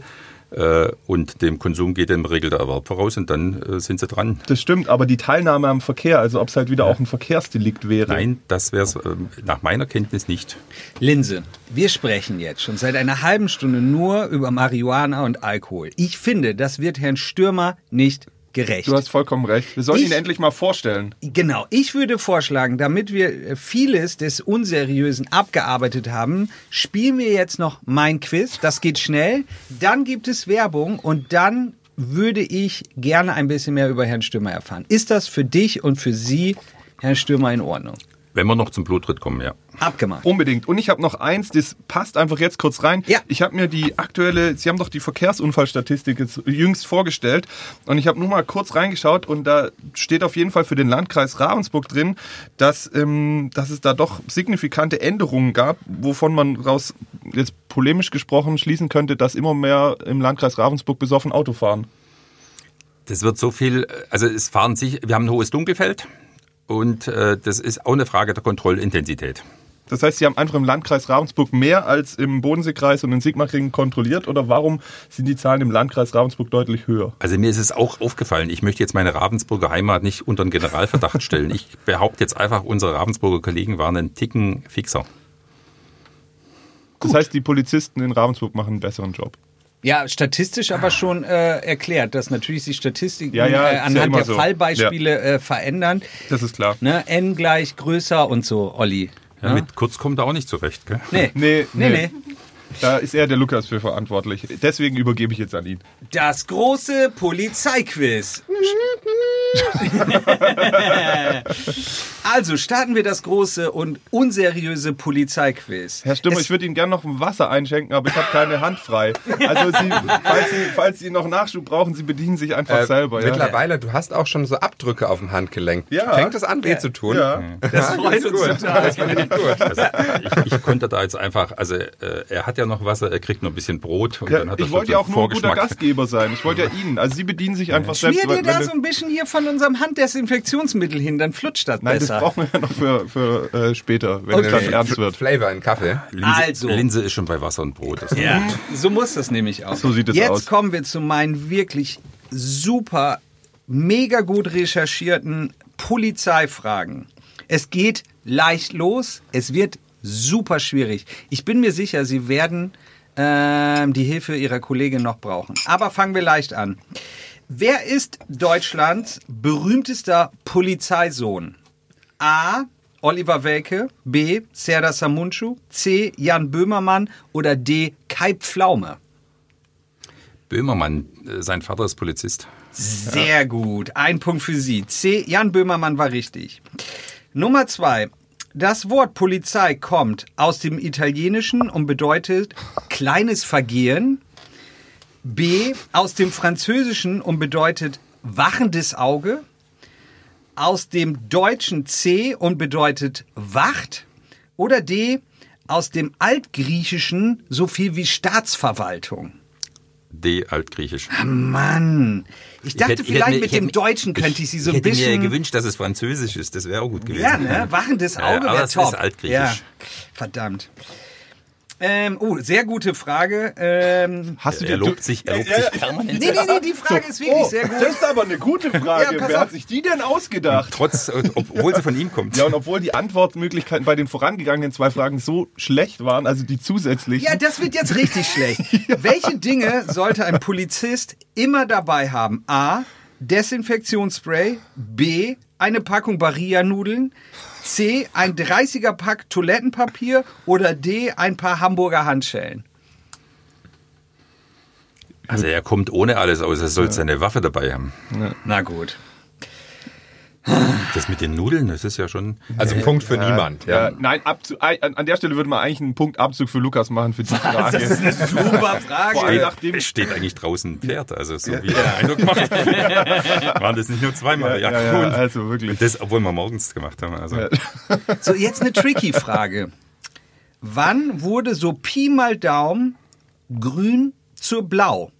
C: äh, und dem Konsum geht in der Regel der Erwerb voraus und dann äh, sind sie dran.
B: Das stimmt, aber die Teilnahme am Verkehr, also ob es halt wieder auch ein Verkehrsdelikt wäre.
C: Nein, das wäre es äh, nach meiner Kenntnis nicht.
A: Linse, wir sprechen jetzt schon seit einer halben Stunde nur über Marihuana und Alkohol. Ich finde, das wird Herrn Stürmer nicht gerecht.
B: Du hast vollkommen recht. Wir sollen
A: Ich-
B: ihn endlich mal vorstellen.
A: Genau, ich würde vorschlagen, damit wir vieles des Unseriösen abgearbeitet haben, spielen wir jetzt noch mein Quiz. Das geht schnell. Dann gibt es Werbung und dann würde ich gerne ein bisschen mehr über Herrn Stürmer erfahren. Ist das für dich und für Sie, Herr Stürmer, in Ordnung?
C: Wenn wir noch zum Blutritt kommen, ja.
A: Abgemacht.
B: Unbedingt. Und ich habe noch eins, das passt einfach jetzt kurz rein.
A: Ja.
B: Ich habe mir die aktuelle, Sie haben doch die Verkehrsunfallstatistik jetzt jüngst vorgestellt und ich habe nur mal kurz reingeschaut und da steht auf jeden Fall für den Landkreis Ravensburg drin, dass, ähm, dass es da doch signifikante Änderungen gab, wovon man raus jetzt polemisch gesprochen schließen könnte, dass immer mehr im Landkreis Ravensburg besoffen Auto fahren.
C: Das wird so viel, also es fahren sich, wir haben ein hohes Dunkelfeld und äh, das ist auch eine Frage der Kontrollintensität.
B: Das heißt, Sie haben einfach im Landkreis Ravensburg mehr als im Bodenseekreis und in Sigmaringen kontrolliert oder warum sind die Zahlen im Landkreis Ravensburg deutlich höher?
C: Also mir ist es auch aufgefallen, ich möchte jetzt meine Ravensburger Heimat nicht unter den Generalverdacht stellen. Ich behaupte jetzt einfach, unsere Ravensburger Kollegen waren einen Ticken fixer.
B: Das heißt, die Polizisten in Ravensburg machen einen besseren Job.
A: Ja, statistisch aber schon äh, erklärt, dass natürlich sich Statistiken
B: Ja, ja,
A: äh,
B: ja
A: anhand
B: immer
A: der
B: so.
A: Fallbeispiele äh, verändern.
B: Das ist klar.
A: Ne? N gleich größer und so, Olli.
C: Ja, mit kurz kommt er auch nicht zurecht, gell?
A: Nee.
B: Nee,
A: nee,
B: nee.
A: nee.
B: Da ist eher der Lukas für verantwortlich. Deswegen übergebe ich jetzt an ihn.
A: Das große Polizeiquiz. also starten wir das große und unseriöse Polizeiquiz.
B: Herr Stümmer,
A: Es-
B: ich würde Ihnen gerne noch ein Wasser einschenken, aber ich habe keine Hand frei. Also Sie, falls, Sie, falls Sie noch Nachschub brauchen, Sie bedienen sich einfach
D: Äh,
B: selber. Ja?
D: Mittlerweile, du hast auch schon so Abdrücke auf dem Handgelenk.
B: Ja.
D: Fängt es an, weh zu tun?
B: Ja.
A: Das freut uns
D: gut.
A: total.
D: Das finde ich gut.
C: Also, ich, ich konnte da jetzt einfach, also äh, er hat ja noch Wasser, er kriegt noch ein bisschen Brot und
B: Ja,
C: dann hat er
B: ich
C: schon
B: wollte
C: so
B: ja auch nur ein guter. Gastgeber sein. Ich wollte ja Ihnen. Also Sie bedienen sich einfach selbst.
A: Schmier dir da so ein bisschen hier von unserem Handdesinfektionsmittel hin, dann flutscht das
B: Nein, das
A: besser.
B: brauchen wir ja noch für, für äh, später, wenn es
A: Okay.
B: dann ernst wird.
D: Flavor in Kaffee.
C: Linse,
A: Also.
C: Linse ist schon bei Wasser und Brot. Das
A: Ja, so muss das nämlich auch.
B: So sieht es
A: Jetzt
B: aus.
A: kommen wir zu meinen wirklich super, mega gut recherchierten Polizeifragen. Es geht leicht los, es wird super schwierig. Ich bin mir sicher, Sie werden ähm, die Hilfe Ihrer Kollegin noch brauchen. Aber fangen wir leicht an. Wer ist Deutschlands berühmtester Polizeisohn? A. Oliver Welke, B. Serdar Samuncu, C. Jan Böhmermann oder D. Kai Pflaume?
C: Böhmermann, äh, sein Vater ist Polizist.
A: Sehr gut. Ein Punkt für Sie. C. Jan Böhmermann war richtig. Nummer zwei. Das Wort Polizei kommt aus dem Italienischen und bedeutet kleines Vergehen. B. Aus dem Französischen und bedeutet wachendes Auge. Aus dem Deutschen C und bedeutet Wacht. Oder D. Aus dem Altgriechischen so viel wie Staatsverwaltung.
C: D, Altgriechisch.
A: Mann, ich dachte
C: hätte- ich
A: vielleicht
C: hätte
A: mit
C: ich hätte
A: dem
C: mir-
A: Deutschen könnte ich sie so ein
C: hätte mir
A: bisschen.
C: gewünscht, dass es Französisch ist. Das wäre auch gut gewesen.
A: ja, ne? Wachendes
C: Ja,
A: Auge
C: aber
A: wäre top.
C: ist altgriechisch.
A: Ja. Verdammt. Ähm, oh, sehr gute Frage. Ähm,
B: Hast du
C: Er
B: dir-
C: lobt sich, er lobt sich permanent.
A: nee, nee, nee, die Frage ist wirklich
B: Oh,
A: sehr gut.
B: das ist aber eine gute Frage.
A: Ja,
B: Wer hat sich die denn ausgedacht?
C: Trotz, äh, obwohl sie von ihm kommt.
B: Ja, und obwohl die Antwortmöglichkeiten bei den vorangegangenen zwei Fragen so schlecht waren, also die zusätzlichen.
A: Ja, das wird jetzt richtig schlecht. Welche Dinge sollte ein Polizist immer dabei haben? A. Desinfektionsspray. B. Eine Packung Barilla-Nudeln. C. Ein 30er Pack Toilettenpapier. Oder D. Ein paar Hamburger Handschellen.
C: Also er kommt ohne alles aus, er soll seine Waffe dabei haben.
A: Na gut.
C: Das mit den Nudeln, das ist ja schon...
D: Also Punkt für niemand.
B: Ja,
D: Ja.
B: nein, Abzug, an an der Stelle würde man eigentlich einen Punkt Abzug für Lukas machen für die Frage.
A: Das ist eine super
B: Vor allem
A: Frage.
B: nachdem,
C: Es steht eigentlich draußen ein Pferd, also so wie der Eindruck macht. Waren das nicht nur zweimal?
B: ja, ja,
C: und,
B: also wirklich.
C: und das, obwohl wir morgens gemacht haben. Also.
A: So, jetzt eine tricky Frage. Wann wurde so Pi mal Daumen grün zu blau?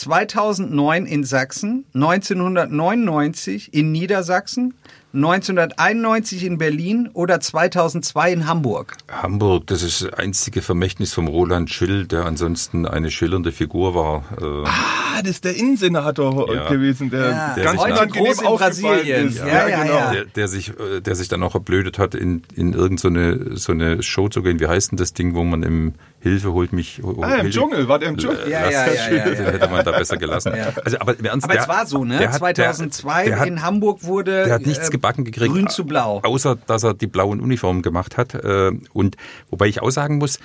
A: 2009 in Sachsen, 1999 in Niedersachsen, 1991 in Berlin oder 2002 in Hamburg?
C: Hamburg, das ist das einzige Vermächtnis vom Roland Schill, der ansonsten eine schillernde Figur war. Äh,
B: ah, das ist der Innensenator
C: Ja.
B: gewesen, der
A: Ja,
C: der
B: ganz
A: groß in Brasilien.
B: ist.
A: Ja, ja, ja.
C: der, der, sich, äh, der sich dann auch erblödet hat, in, in irgendeine so eine Show zu gehen. Wie heißt denn das Ding, wo man im Hilfe holt mich.
B: Ah, im
C: Hilfe-
B: Dschungel, war der im Dschungel?
A: Ja, ja, ja, ja, ja.
C: Den hätte man da besser gelassen.
A: Ja.
C: Also, aber im Ernst,
A: Aber
C: der,
A: es war so, ne?
C: der hat- der-
A: 2002
C: der hat-
A: in Hamburg wurde
C: Der hat nichts
A: äh,
C: gebacken gekriegt.
A: grün zu blau.
C: Außer, dass er die blauen Uniformen gemacht hat. Äh, Und wobei ich auch sagen muss,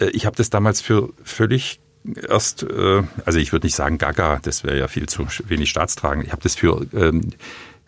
C: äh, ich habe das damals für völlig erst, äh, also ich würde nicht sagen Gaga, das wäre ja viel zu wenig staatstragend. Ich habe das für ähm,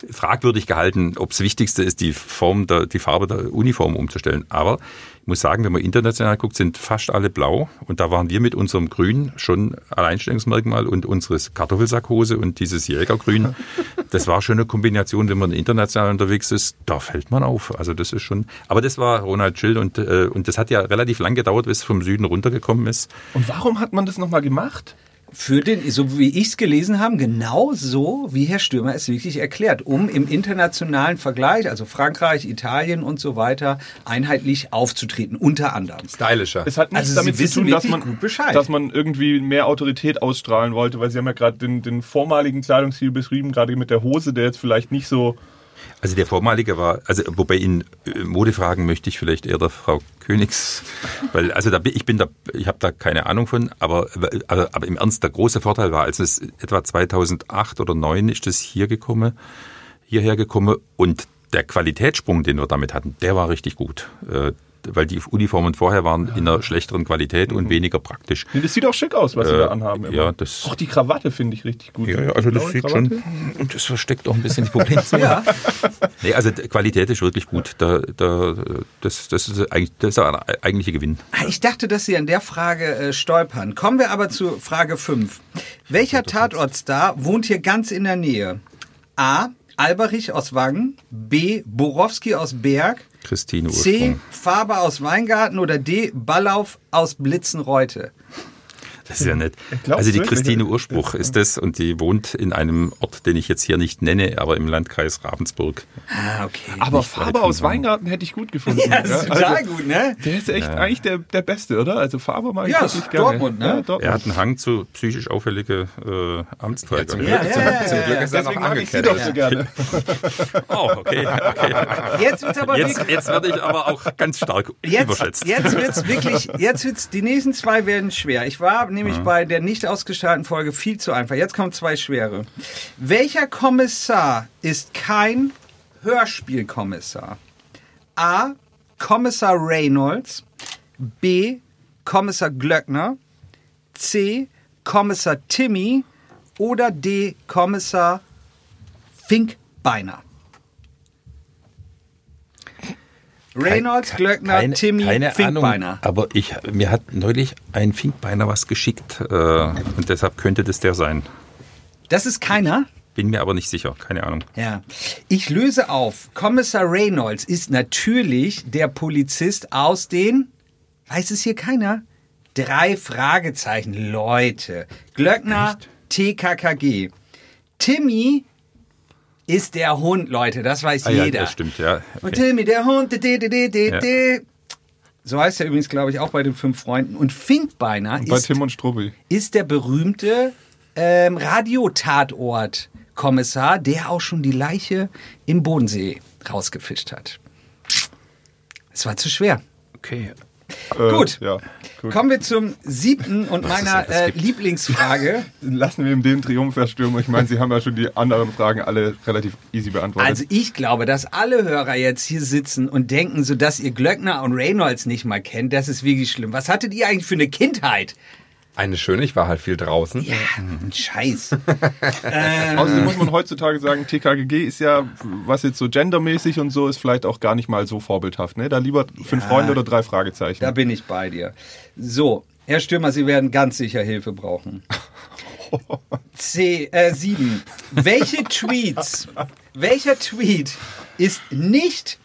C: fragwürdig gehalten, ob das Wichtigste ist, die Form, der, die Farbe der Uniform umzustellen. Aber ich muss sagen, wenn man international guckt, sind fast alle blau. Und da waren wir mit unserem Grün schon Alleinstellungsmerkmal und unsere Kartoffelsackhose und dieses Jägergrün. Das war schon eine Kombination, wenn man international unterwegs ist, da fällt man auf. Also das ist schon. Aber das war Ronald Schill und, äh, und das hat ja relativ lang gedauert, bis es vom Süden runtergekommen ist.
B: Und warum hat man das nochmal gemacht?
A: Für den, so wie ich es gelesen habe, genau so, wie Herr Stürmer es wirklich erklärt, um im internationalen Vergleich, also Frankreich, Italien und so weiter, einheitlich aufzutreten, unter anderem.
D: Stylischer.
B: Es hat nichts
A: Also
B: damit
A: Sie
B: zu tun,
A: wissen
B: dass man, dass man irgendwie mehr Autorität ausstrahlen wollte, weil Sie haben ja gerade den, den vormaligen Kleidungsstil beschrieben, gerade mit der Hose, der jetzt vielleicht nicht so
C: Also der vormalige war, also wobei in äh, Modefragen möchte ich vielleicht eher der Frau Königs, weil also da ich bin da, ich habe da keine Ahnung von, aber, aber aber im Ernst der große Vorteil war, als es etwa 2008 oder 2009 ist es hier gekommen, hierher gekommen und der Qualitätssprung, den wir damit hatten, der war richtig gut. Äh, weil die Uniformen vorher waren in einer schlechteren Qualität und weniger praktisch.
B: Nee, das sieht auch schick aus, was sie
C: Äh,
B: da anhaben. immer.
C: ja, das-
B: auch die Krawatte finde ich richtig gut.
C: Ja, ja, also das
B: Blaue
C: sieht
B: Krawatte.
C: schon, und das versteckt auch ein bisschen die Problemzone. Nee, also die Qualität ist wirklich gut. Da, da, das, das, ist eigentlich, das ist der eigentliche Gewinn.
A: Ah, Ich dachte, dass Sie an der Frage äh, stolpern. Kommen wir aber zu Frage 5. Welcher Tatortstar wohnt hier ganz in der Nähe? A. Alberich aus Wangen, B. Borowski aus Berg,
C: Christine
A: C.
C: Ursprung.
A: Faber aus Weingarten oder D. Ballauf aus Blitzenreute.
C: Das ist ja nett. Also die. Christine Urspruch ist das und die wohnt in einem Ort, den ich jetzt hier nicht nenne, aber im Landkreis Ravensburg.
A: Ah, okay.
B: Aber
C: Nicht
B: Faber aus. Weingarten hätte ich gut gefunden.
A: Ja, das ist total
B: Also,
A: gut, ne?
B: Der ist echt eigentlich der, der Beste, oder? Also Faber mag ich
A: Ja,
B: wirklich
A: ist
B: gerne.
A: Dortmund, ne?
B: Ja, Dortmund.
C: Er hat einen Hang zu psychisch auffällige äh, Amtsträger.
D: zum
A: Ja, ja, ja,
D: Zum
A: ja,
D: Glück
A: ja.
D: ist er noch
B: mag ich sie doch
D: angekettet.
B: so gerne.
C: Oh, okay, okay.
A: Jetzt wird's aber
C: Jetzt, jetzt werde ich aber auch ganz stark
A: Jetzt,
C: überschätzt.
A: jetzt wird's wirklich, jetzt wird's, die nächsten zwei werden schwer. Ich war nämlich bei der nicht ausgestrahlten Folge viel zu einfach. Jetzt kommen zwei schwere. Welcher Kommissar ist kein Hörspielkommissar? A. Kommissar Reynolds. B. Kommissar Glöckner. C. Kommissar Timmy. Oder D. Kommissar Finkbeiner. Reynolds, Glöckner,
C: keine,
A: Timmy,
C: keine
A: Finkbeiner.
C: Ahnung, aber ich, mir hat neulich ein Finkbeiner was geschickt äh, und deshalb könnte das der sein.
A: Das ist keiner?
C: Bin mir aber nicht sicher, keine Ahnung.
A: Ja. Ich löse auf. Kommissar Reynolds ist natürlich der Polizist aus den, weiß es hier keiner? Drei Fragezeichen, Leute. Glöckner, TKKG. Timmy ist der Hund, Leute, das weiß
C: Ah, ja,
A: jeder.
C: das stimmt, ja.
A: Und
C: Okay.
A: Timmy, der Hund, de, de, de, de,
C: Ja.
A: de. So heißt er übrigens, glaube ich, auch bei den fünf Freunden. Und Finkbeiner
B: Und bei
A: ist,
B: Tim und Struppi.
A: ist der berühmte ähm, Radiotatort-Kommissar, der auch schon die Leiche im Bodensee rausgefischt hat. Es war zu schwer.
C: okay.
B: Äh,
A: Gut.
B: Ja, gut.
A: Kommen wir zum siebten und meiner äh. Lieblingsfrage.
B: Lassen wir ihm den Triumph erstürmen. Ich meine, Sie haben ja schon die anderen Fragen alle relativ easy beantwortet.
A: Also ich glaube, dass alle Hörer jetzt hier sitzen und denken, so dass ihr Glöckner und Reynolds nicht mal kennt, das ist wirklich schlimm. Was hattet ihr eigentlich für eine Kindheit?
D: Eine schöne, ich war halt viel draußen.
A: Ja, Scheiß.
B: Außerdem muss man heutzutage sagen, TKGG ist ja, was jetzt so gendermäßig und so ist, vielleicht auch gar nicht mal so vorbildhaft. Ne? Da lieber fünf Freunde oder drei Fragezeichen.
A: Da bin ich bei dir. So, Herr Stürmer, Sie werden ganz sicher Hilfe brauchen. C, äh, sieben. Welche Tweets, welcher Tweet ist nicht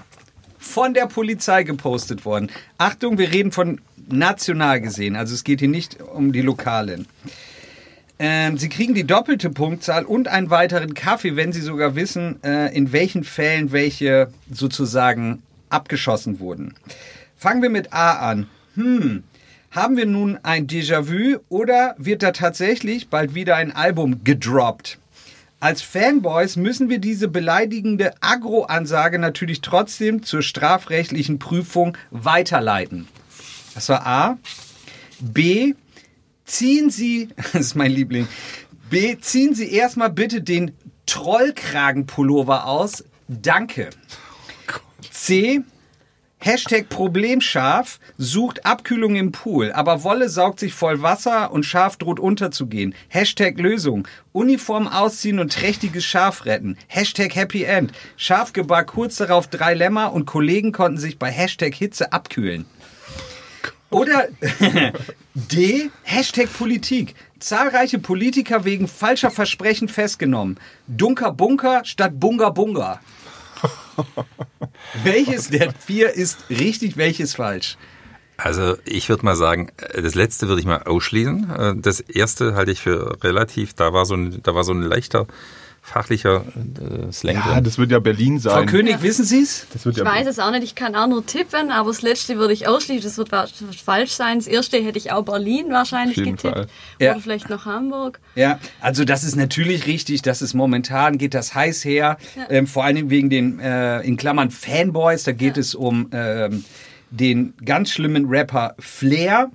A: von der Polizei gepostet worden? Achtung, wir reden von national gesehen, also es geht hier nicht um die Lokalen. Ähm, Sie kriegen die doppelte Punktzahl und einen weiteren Kaffee, wenn Sie sogar wissen, äh, in welchen Fällen welche sozusagen abgeschossen wurden. Fangen wir mit A an. Hm, haben wir nun ein Déjà-vu oder wird da tatsächlich bald wieder ein Album gedroppt? Als Fanboys müssen wir diese beleidigende Agro-Ansage natürlich trotzdem zur strafrechtlichen Prüfung weiterleiten. Das war A. B. Ziehen Sie, das ist mein Liebling, B. Ziehen Sie erstmal bitte den Trollkragenpullover aus. Danke. C. Hashtag Problemschaf sucht Abkühlung im Pool, aber Wolle saugt sich voll Wasser und Schaf droht unterzugehen. Hashtag Lösung. Uniform ausziehen und trächtiges Schaf retten. Hashtag Happy End. Schaf gebar kurz darauf drei Lämmer und Kollegen konnten sich bei Hashtag Hitze abkühlen. Oder D. Hashtag Politik. Zahlreiche Politiker wegen falscher Versprechen festgenommen. Dunker Bunker statt Bunga Bunga. welches der vier ist richtig, welches falsch?
C: Also ich würde mal sagen, äh, das letzte würde ich mal ausschließen. Äh, Das erste halte ich für relativ, da war so ein, da war so ein leichter fachlicher äh, Slang
B: Ja,
C: drin.
B: das wird ja Berlin
A: Frau
B: sein.
A: König, wissen Sie es?
B: Das wird
E: Ich
B: ja
E: weiß es auch nicht, ich kann auch nur tippen, aber das letzte würde ich ausschließen, das wird wa- falsch sein. Das erste hätte ich auch Berlin wahrscheinlich getippt.
B: Fall.
A: Ja.
E: Oder vielleicht noch Hamburg.
A: Ja, also das ist natürlich richtig, dass es momentan geht das heiß her, ähm, vor allem wegen den, äh, in Klammern Fanboys, da geht es um ähm, den ganz schlimmen Rapper Flair.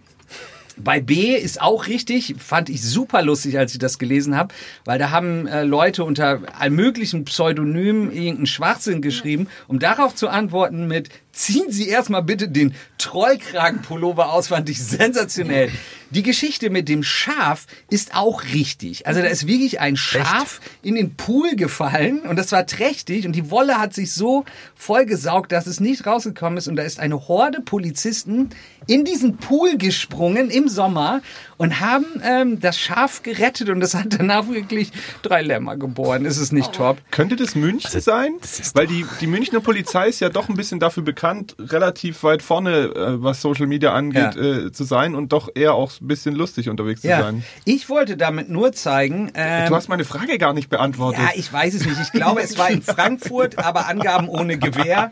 A: Bei B ist auch richtig, fand ich super lustig, als ich das gelesen habe, weil da haben äh, Leute unter allen möglichen Pseudonymen irgendeinen Schwachsinn geschrieben, um darauf zu antworten mit ziehen Sie erstmal bitte den Trollkragenpullover aus, fand ich sensationell. Die Geschichte mit dem Schaf ist auch richtig. Also da ist wirklich ein Schaf in den Pool gefallen und das war trächtig und die Wolle hat sich so vollgesaugt, dass es nicht rausgekommen ist und da ist eine Horde Polizisten in diesen Pool gesprungen im Sommer und haben ähm, das Schaf gerettet und das hat danach wirklich drei Lämmer geboren. Ist es nicht top?
B: Könnte das München sein? Weil die, die Münchner Polizei ist ja doch ein bisschen dafür bekannt, relativ weit vorne, äh, was Social Media angeht,
A: Ja.
B: äh, zu sein und doch eher auch ein bisschen lustig unterwegs zu
A: Ja,
B: sein.
A: ich wollte damit nur zeigen. Ähm,
B: Du hast meine Frage gar nicht beantwortet.
A: Ja, ich weiß es nicht. Ich glaube, es war in Frankfurt, aber Angaben ohne Gewehr.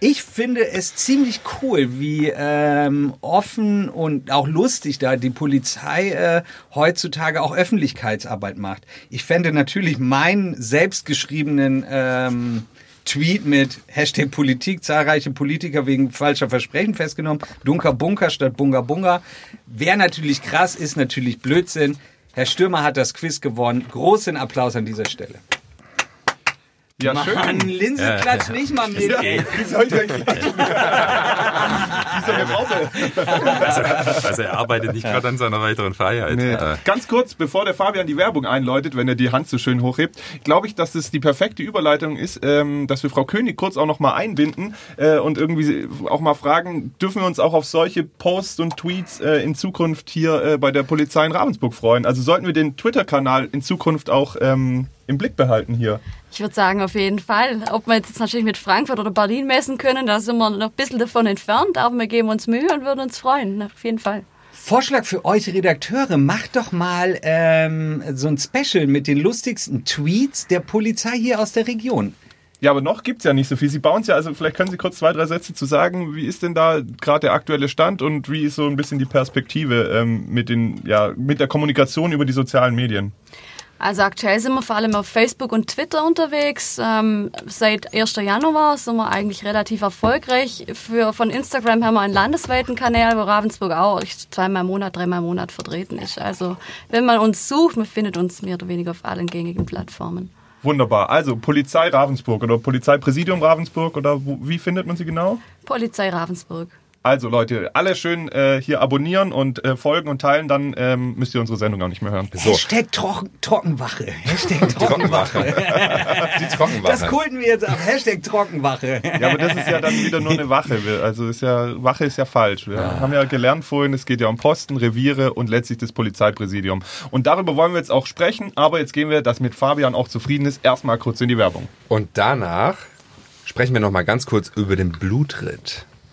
A: Ich finde es ziemlich cool, wie ähm, offen und auch lustig da die Polizei äh, heutzutage auch Öffentlichkeitsarbeit macht. Ich fände natürlich meinen selbstgeschriebenen ähm, Tweet mit Hashtag Politik, zahlreiche Politiker wegen falscher Versprechen festgenommen, Dunker Bunker statt Bunga Bunga. Wäre natürlich krass, ist natürlich Blödsinn. Herr Stürmer hat das Quiz gewonnen. Großen Applaus an dieser Stelle.
B: Ja,
A: Mann,
B: schön.
A: Linse
C: Ja,
A: klatscht nicht mal mit. ey.
B: Wie soll ich denn Wie soll der Robbe?
C: Also, also er arbeitet nicht gerade an seiner weiteren Freiheit.
B: Nee. Ganz kurz, bevor der Fabian die Werbung einläutet, wenn er die Hand so schön hochhebt, glaube ich, dass das die perfekte Überleitung ist, ähm, dass wir Frau König kurz auch noch mal einbinden äh, und irgendwie auch mal fragen, dürfen wir uns auch auf solche Posts und Tweets äh, in Zukunft hier äh, bei der Polizei in Ravensburg freuen? Also sollten wir den Twitter-Kanal in Zukunft auch ähm, im Blick behalten hier?
E: Ich würde sagen, auf jeden Fall. Ob wir jetzt natürlich mit Frankfurt oder Berlin messen können, da sind wir noch ein bisschen davon entfernt, aber wir geben uns Mühe und würden uns freuen, auf jeden Fall.
A: Vorschlag für euch Redakteure, macht doch mal ähm, so ein Special mit den lustigsten Tweets der Polizei hier aus der Region.
B: Ja, aber noch gibt's ja nicht so viel. Sie bauen es ja, also vielleicht können Sie kurz zwei, drei Sätze zu sagen. Wie ist denn da gerade der aktuelle Stand und wie ist so ein bisschen die Perspektive ähm, mit, den, ja, mit der Kommunikation über die sozialen Medien?
E: Also aktuell sind wir vor allem auf Facebook und Twitter unterwegs. Ähm, seit 1. Januar sind wir eigentlich relativ erfolgreich. Für, von Instagram haben wir einen landesweiten Kanal, wo Ravensburg auch zweimal im Monat, dreimal im Monat vertreten ist. Also wenn man uns sucht, man findet uns mehr oder weniger auf allen gängigen Plattformen.
B: Wunderbar. Also Polizei Ravensburg oder Polizeipräsidium Ravensburg oder wo, wie findet man sie genau?
E: Polizei Ravensburg.
B: Also Leute, alle schön äh, hier abonnieren und äh, folgen und teilen, dann ähm, müsst ihr unsere Sendung auch nicht mehr hören.
A: Hashtag Trocken, Trockenwache. Hashtag Trockenwache.
D: Die Trockenwache.
A: Das kulten wir jetzt ab. Hashtag Trockenwache.
B: Ja, aber das ist ja dann wieder nur eine Wache. Also ist ja, Wache ist ja falsch. Wir haben ja gelernt vorhin, es geht ja um Posten, Reviere und letztlich das Polizeipräsidium. Und darüber wollen wir jetzt auch sprechen, aber jetzt gehen wir, dass mit Fabian auch zufrieden ist, erstmal kurz in die Werbung.
D: Und danach sprechen wir noch mal ganz kurz über den Blutritt.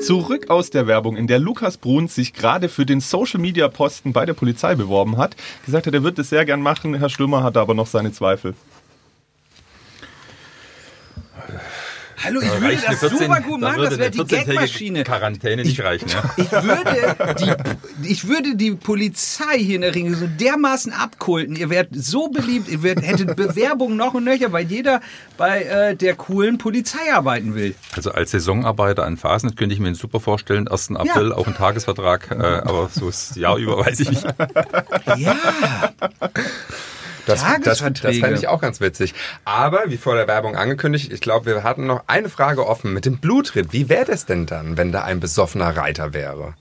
B: Zurück aus der Werbung, in der Lukas Bruns sich gerade für den Social Media Posten bei der Polizei beworben hat. Gesagt hat, er wird es sehr gern machen. Herr Stürmer hatte aber noch seine Zweifel.
A: Hallo, ich
C: da
A: würde das
C: 14
A: super gut machen. Das wäre die
C: 14-tägige
A: Gagmaschine.
C: Quarantäne nicht reichen. Ja?
A: Ich würde, die, ich würde die Polizei hier in der Region so dermaßen abkulten. Ihr werdet so beliebt, ihr werdet, hättet Bewerbungen noch und nöcher, weil jeder bei äh, der coolen Polizei arbeiten will.
C: Also als Saisonarbeiter an Phasen könnte ich mir super vorstellen, 1. April auch ein Tagesvertrag, äh, aber so das Jahr über weiß ich nicht.
A: Ja,
D: Das, das, das
A: Tagesverträge.
D: fände ich auch ganz witzig. Aber, wie vor der Werbung angekündigt, ich glaube, wir hatten noch eine Frage offen mit dem Blutritt. Wie wäre das denn dann, wenn da ein besoffener Reiter wäre?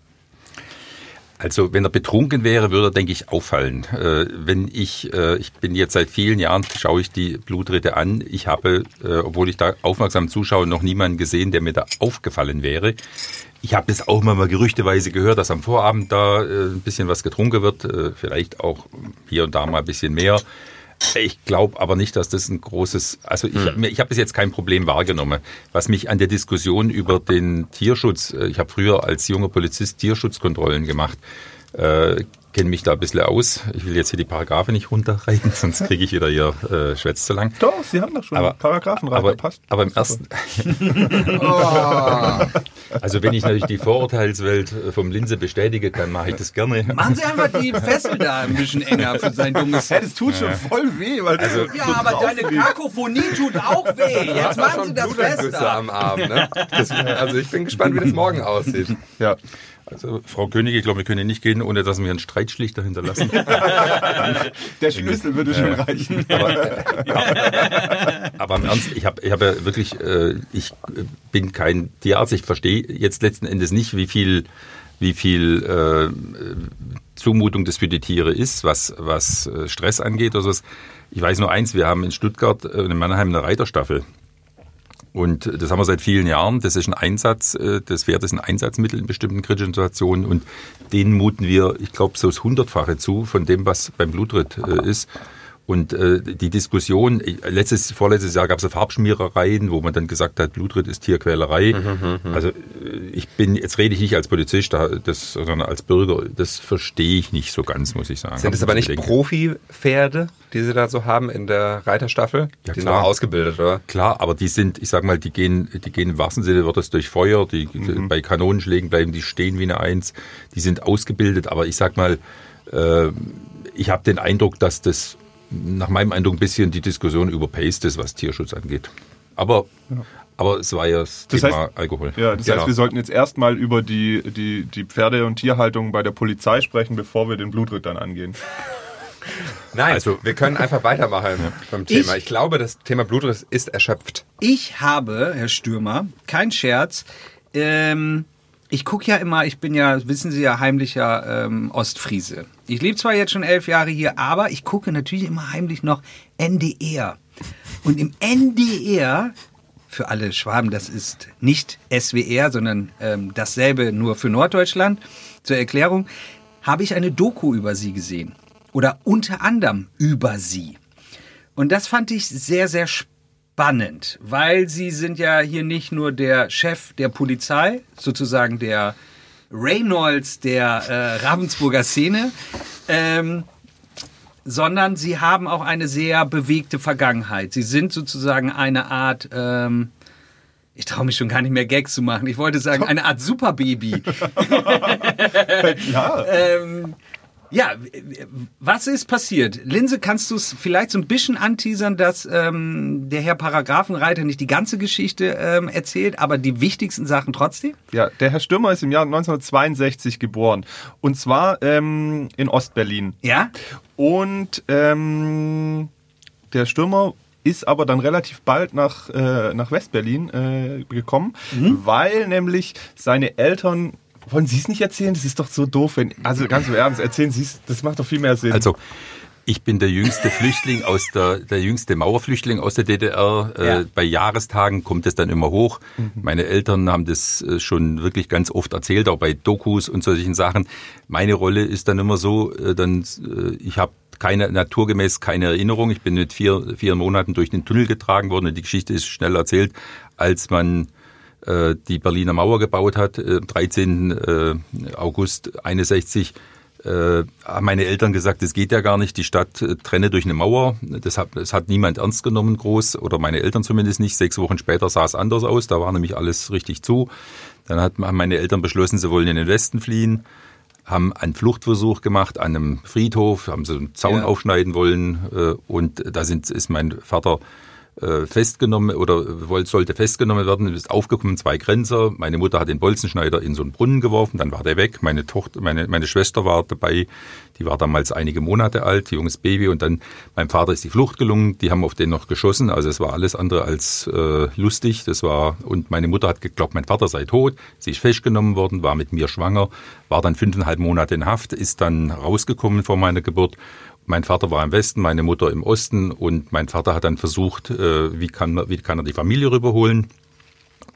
C: Also wenn er betrunken wäre, würde er, denke ich, auffallen. Äh, wenn ich, äh, ich bin jetzt seit vielen Jahren, schaue ich die Blutritte an. Ich habe, äh, obwohl ich da aufmerksam zuschaue, noch niemanden gesehen, der mir da aufgefallen wäre. Ich habe es auch mal gerüchteweise gehört, dass am Vorabend da äh, ein bisschen was getrunken wird, äh, vielleicht auch hier und da mal ein bisschen mehr. Ich glaube aber nicht, dass das ein großes, also ich, hm. ich habe bis jetzt kein Problem wahrgenommen. Was mich an der Diskussion über den Tierschutz, äh, ich habe früher als junger Polizist Tierschutzkontrollen gemacht, äh, kenne mich da ein bisschen aus. Ich will jetzt hier die Paragraphe nicht runterreiten, sonst kriege ich wieder hier äh, Schwätz zu lang.
B: Doch, Sie haben doch schon aber, Paragraphenreiter,
C: aber, passt. Aber im ersten... oh. Also wenn ich natürlich die Vorurteilswelt äh, vom Linse bestätige, dann mache ich das gerne.
A: Machen Sie einfach die Fessel da ein bisschen enger für sein dummes
B: Hey, das tut schon ja. voll weh. Weil
A: also, ja, so aber deine Kakophonie tut auch weh. Jetzt machen Sie das fester.
D: am Arm, ne? Das, also ich bin gespannt, wie das morgen aussieht.
C: Ja. Also Frau König, ich glaube, wir können nicht gehen, ohne dass wir einen Streitschlichter hinterlassen.
B: Der Schlüssel würde schon reichen.
C: Aber, ja, aber im Ernst, ich habe ich hab ja wirklich, äh, ich bin kein Tierarzt, ich verstehe jetzt letzten Endes nicht, wie viel, wie viel äh, Zumutung das für die Tiere ist, was, was äh, Stress angeht oder so. Ich weiß nur eins, wir haben in Stuttgart und in Mannheim eine Reiterstaffel. Und das haben wir seit vielen Jahren. Das ist ein Einsatz, äh, das Pferd ist ein Einsatzmittel in bestimmten kritischen Situationen und denen muten wir, ich glaube, so das Hundertfache zu von dem, was beim Blutritt äh, ist. Und äh, die Diskussion, letztes, vorletztes Jahr gab es Farbschmierereien, wo man dann gesagt hat, Blutritt ist Tierquälerei. Mhm, mhm, mhm. also ich bin, jetzt rede ich nicht als Polizist, das, sondern als Bürger, das verstehe ich nicht so ganz, muss ich sagen.
D: Sind es aber nicht Profi-Pferde, die Sie da so haben in der Reiterstaffel?
C: Ja, die klar. sind auch ausgebildet, oder? Klar, aber die sind, ich sag mal, die gehen, die gehen im wahrsten Sinne wird das durch Feuer, die mhm. bei Kanonenschlägen bleiben, die stehen wie eine Eins, die sind ausgebildet, aber ich sag mal, äh, ich habe den Eindruck, dass das nach meinem Eindruck ein bisschen die Diskussion überpaced ist, was Tierschutz angeht. Aber, ja. aber es war ja das, das Thema
B: heißt,
C: Alkohol.
B: Ja, das genau. heißt, wir sollten jetzt erstmal über die, die, die Pferde- und Tierhaltung bei der Polizei sprechen, bevor wir den Blutritt dann angehen.
D: Nein, also wir können einfach weitermachen beim Thema. Ich, ich glaube, das Thema Blutritt ist erschöpft.
A: Ich habe, Herr Stürmer, kein Scherz, ähm, ich gucke ja immer, ich bin ja, wissen Sie ja, heimlicher ähm, Ostfriese. Ich lebe zwar jetzt schon elf Jahre hier, aber ich gucke natürlich immer heimlich noch NDR. Und im NDR, für alle Schwaben, das ist nicht SWR, sondern ähm, dasselbe nur für Norddeutschland, zur Erklärung, habe ich eine Doku über sie gesehen. Oder unter anderem über sie. Und das fand ich sehr, sehr spannend weil sie sind ja hier nicht nur der Chef der Polizei, sozusagen der Reynolds der äh, Ravensburger Szene, ähm, sondern sie haben auch eine sehr bewegte Vergangenheit. Sie sind sozusagen eine Art, ähm, ich traue mich schon gar nicht mehr Gags zu machen. Ich wollte sagen, eine Art Superbaby. ja. ähm, ja, was ist passiert? Linse, kannst du es vielleicht so ein bisschen anteasern, dass ähm, der Herr Paragraphenreiter nicht die ganze Geschichte ähm, erzählt, aber die wichtigsten Sachen trotzdem?
B: Ja, der Herr Stürmer ist im Jahr 1962 geboren. Und zwar ähm, in Ostberlin.
A: Ja?
B: Und ähm, der Stürmer ist aber dann relativ bald nach, äh, nach Westberlin äh, gekommen, mhm. weil nämlich seine Eltern wollen Sie es nicht erzählen? Das ist doch so doof. Wenn, also ganz im Ernst, erzählen Sie es. Das macht doch viel mehr Sinn.
C: Also, ich bin der jüngste Flüchtling aus der, der jüngste Mauerflüchtling aus der DDR. Äh, ja. Äh, bei Jahrestagen kommt es dann immer hoch. Mhm. Meine Eltern haben das äh, schon wirklich ganz oft erzählt, auch bei Dokus und solchen Sachen. Meine Rolle ist dann immer so, äh, dann, äh, ich habe keine, naturgemäß keine Erinnerung. Ich bin mit vier, vier Monaten durch den Tunnel getragen worden und die Geschichte ist schnell erzählt, als man äh, die Berliner Mauer gebaut hat, äh, 13. Äh, August 61, äh, haben meine Eltern gesagt, das geht ja gar nicht, die Stadt trenne durch eine Mauer. Das hat, das hat niemand ernst genommen groß, oder meine Eltern zumindest nicht. Sechs Wochen später sah es anders aus, da war nämlich alles richtig zu. Dann hat, haben meine Eltern beschlossen, sie wollen in den Westen fliehen, haben einen Fluchtversuch gemacht an einem Friedhof, haben so einen Zaun ja. aufschneiden wollen und da sind, ist mein Vater äh, festgenommen oder wollte, sollte festgenommen werden, ist aufgekommen, zwei Grenzer. Meine Mutter hat den Bolzenschneider in so einen Brunnen geworfen, dann war der weg. Meine Tochter, meine, meine Schwester war dabei, die war damals einige Monate alt, junges Baby und dann meinem Vater ist die Flucht gelungen, die haben auf den noch geschossen, also es war alles andere als äh, lustig. Das war und meine Mutter hat geglaubt, mein Vater sei tot, sie ist festgenommen worden, war mit mir schwanger, war dann fünfeinhalb Monate in Haft, ist dann rausgekommen vor meiner Geburt mein Vater war im Westen, meine Mutter im Osten und mein Vater hat dann versucht, äh, wie, kann, wie kann er die Familie rüberholen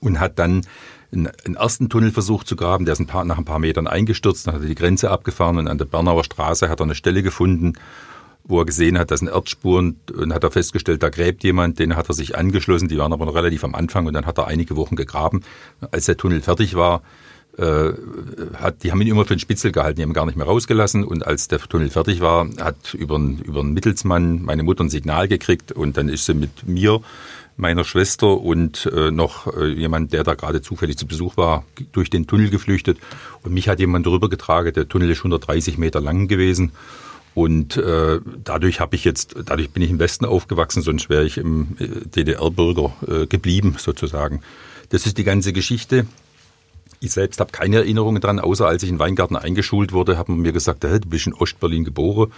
C: und hat dann einen ersten Tunnelversuch zu graben, der ist ein paar, nach ein paar Metern eingestürzt, dann hat er die Grenze abgefahren und an der Bernauer Straße hat er eine Stelle gefunden, wo er gesehen hat, das sind Erdspuren und hat er festgestellt, da gräbt jemand, den hat er sich angeschlossen, die waren aber noch relativ am Anfang und dann hat er einige Wochen gegraben. Als der Tunnel fertig war, hat, die haben ihn immer für den Spitzel gehalten, die haben ihn gar nicht mehr rausgelassen. Und als der Tunnel fertig war, hat über einen, über einen Mittelsmann meine Mutter ein Signal gekriegt und dann ist sie mit mir, meiner Schwester und äh, noch äh, jemand, der da gerade zufällig zu Besuch war, durch den Tunnel geflüchtet. Und mich hat jemand drüber getragen. Der Tunnel ist 130 Meter lang gewesen. Und äh, dadurch habe ich jetzt, dadurch bin ich im Westen aufgewachsen, sonst wäre ich im äh, DDR-Bürger äh, geblieben, sozusagen. Das ist die ganze Geschichte. Ich selbst habe keine Erinnerungen dran, außer als ich in Weingarten eingeschult wurde, haben mir gesagt, du bist in Ostberlin geboren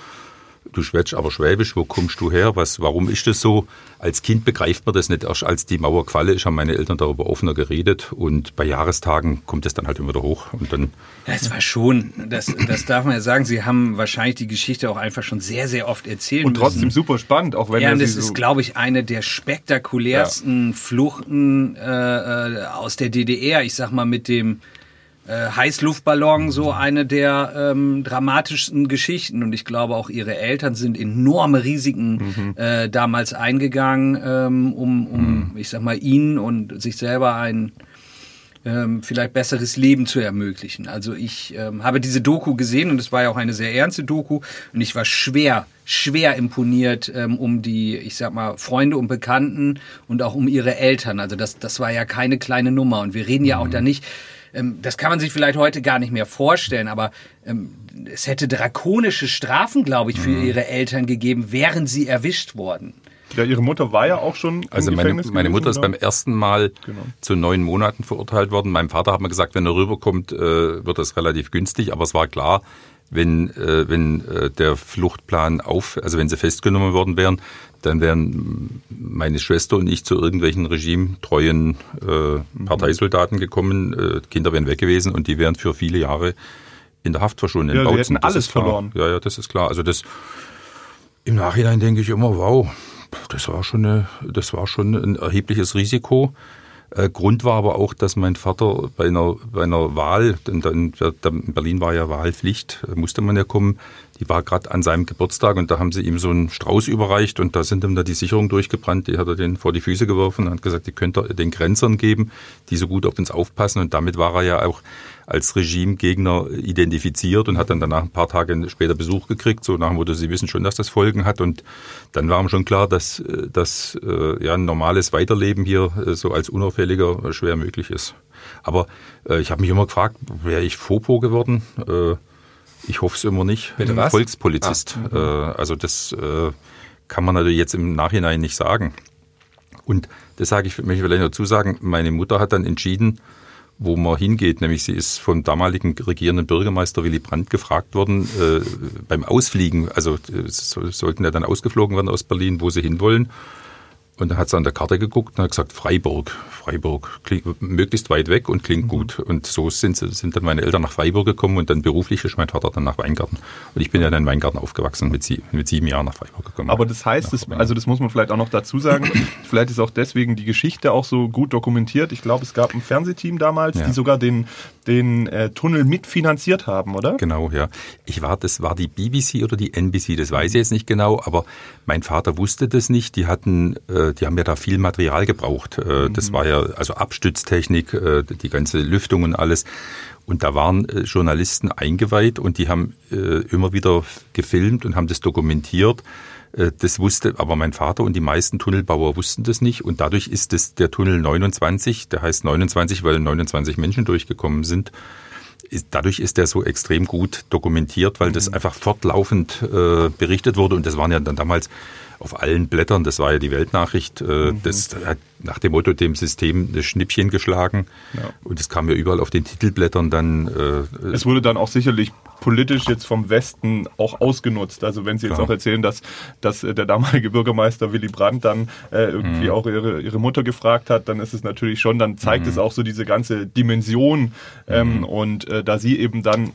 C: du schwätzt aber Schwäbisch, wo kommst du her? Was, warum ist das so? Als Kind begreift man das nicht. Erst als die Mauer gefallen ist, haben meine Eltern darüber offener geredet und bei Jahrestagen kommt es dann halt immer wieder hoch und dann.
A: Das war schon, das, das darf man ja sagen. Sie haben wahrscheinlich die Geschichte auch einfach schon sehr, sehr oft erzählt.
B: Und trotzdem müssen. super spannend, auch wenn
A: ja, das ist, so glaube ich, eine der spektakulärsten ja. Fluchten äh, äh aus der DDR. Ich sag mal mit dem äh, Heißluftballon so eine der ähm, dramatischsten Geschichten. Und ich glaube, auch ihre Eltern sind enorme Risiken mhm. äh, damals eingegangen, ähm, um, um mhm. ich sag mal, ihnen und sich selber ein ähm, vielleicht besseres Leben zu ermöglichen. Also ich ähm, habe diese Doku gesehen und es war ja auch eine sehr ernste Doku und ich war schwer, schwer imponiert ähm, um die, ich sag mal, Freunde und Bekannten und auch um ihre Eltern. Also das, das war ja keine kleine Nummer und wir reden ja auch mhm. da nicht ähm, das kann man sich vielleicht heute gar nicht mehr vorstellen, aber ähm, es hätte drakonische Strafen, glaube ich, für mhm. ihre Eltern gegeben, wären sie erwischt worden.
B: Ja, ihre Mutter war ja auch schon.
C: Also meine, meine Mutter ist beim ersten Mal genau. zu neun Monaten verurteilt worden. Meinem Vater hat man gesagt, wenn er rüberkommt, äh, wird das relativ günstig. Aber es war klar, wenn, äh, wenn äh, der Fluchtplan auf, also wenn sie festgenommen worden wären, dann wären meine Schwester und ich zu irgendwelchen regimetreuen äh, Parteisoldaten gekommen. Äh, Kinder wären weg gewesen und die wären für viele Jahre in der Haft verschwunden.
B: Ja, wir hätten alles verloren.
C: Ja, ja, das ist klar. Also das im Nachhinein denke ich immer, wow, das war schon eine, das war schon ein erhebliches Risiko. Äh, Grund war aber auch, dass mein Vater bei einer, bei einer Wahl, denn dann, in Berlin war ja Wahlpflicht, musste man ja kommen, die war gerade an seinem Geburtstag und da haben sie ihm so einen Strauß überreicht und da sind ihm da die Sicherung durchgebrannt, die hat er den vor die Füße geworfen und hat gesagt, die könnt ihr den Grenzern geben, die so gut auf uns aufpassen und damit war er ja auch als Regimegegner identifiziert und hat dann danach ein paar Tage später Besuch gekriegt, so nach dem Motto, sie wissen schon, dass das Folgen hat und dann war ihm schon klar, dass, dass äh, ja, ein normales Weiterleben hier äh, so als unauffälliger schwer möglich ist. Aber äh, ich habe mich immer gefragt, wäre ich Fopo geworden? Äh, ich hoffe es immer nicht.
D: Bitte was?
C: Volkspolizist. Ah. Äh, also das äh, kann man natürlich jetzt im Nachhinein nicht sagen. Und das sage ich, möchte ich vielleicht dazu sagen, meine Mutter hat dann entschieden, wo man hingeht. Nämlich sie ist vom damaligen regierenden Bürgermeister Willy Brandt gefragt worden, äh, beim Ausfliegen, also äh, sollten ja dann ausgeflogen werden aus Berlin, wo sie hinwollen. Und dann hat sie an der Karte geguckt und hat gesagt, Freiburg, Freiburg, klingt, möglichst weit weg und klingt mhm. gut. Und so sind, sind dann meine Eltern nach Freiburg gekommen und dann beruflich ist mein Vater dann nach Weingarten. Und ich bin ja dann in Weingarten aufgewachsen, mit, sie, mit sieben Jahren nach Freiburg gekommen.
B: Aber das heißt, das, also das muss man vielleicht auch noch dazu sagen, vielleicht ist auch deswegen die Geschichte auch so gut dokumentiert. Ich glaube, es gab ein Fernsehteam damals, ja. die sogar den, den äh, Tunnel mitfinanziert haben, oder?
C: Genau, ja. Ich war, das war die BBC oder die NBC, das weiß ich jetzt nicht genau, aber mein Vater wusste das nicht. Die hatten, äh, die haben ja da viel Material gebraucht. Äh, das mhm. war ja also Abstütztechnik, äh, die ganze Lüftung und alles. Und da waren äh, Journalisten eingeweiht und die haben äh, immer wieder gefilmt und haben das dokumentiert. Äh, das wusste aber mein Vater und die meisten Tunnelbauer wussten das nicht. Und dadurch ist es der Tunnel 29, der heißt 29, weil 29 Menschen durchgekommen sind. Ist, dadurch ist der so extrem gut dokumentiert, weil das mhm. einfach fortlaufend äh, berichtet wurde. Und das waren ja dann damals auf allen Blättern, das war ja die Weltnachricht, äh,
B: Mhm.
C: das hat nach dem Motto dem System das Schnippchen geschlagen.
B: Ja.
C: Und es kam ja überall auf den Titelblättern dann. Äh,
B: Es wurde dann auch sicherlich politisch jetzt vom Westen auch ausgenutzt. Also wenn Sie jetzt
C: Klar.
B: auch erzählen, dass, dass äh, der damalige Bürgermeister Willy Brandt dann äh, irgendwie
C: Mhm.
B: auch ihre, ihre Mutter gefragt hat, dann ist es natürlich schon, dann zeigt
C: Mhm.
B: es auch so diese ganze Dimension. Ähm, und äh, da sie eben dann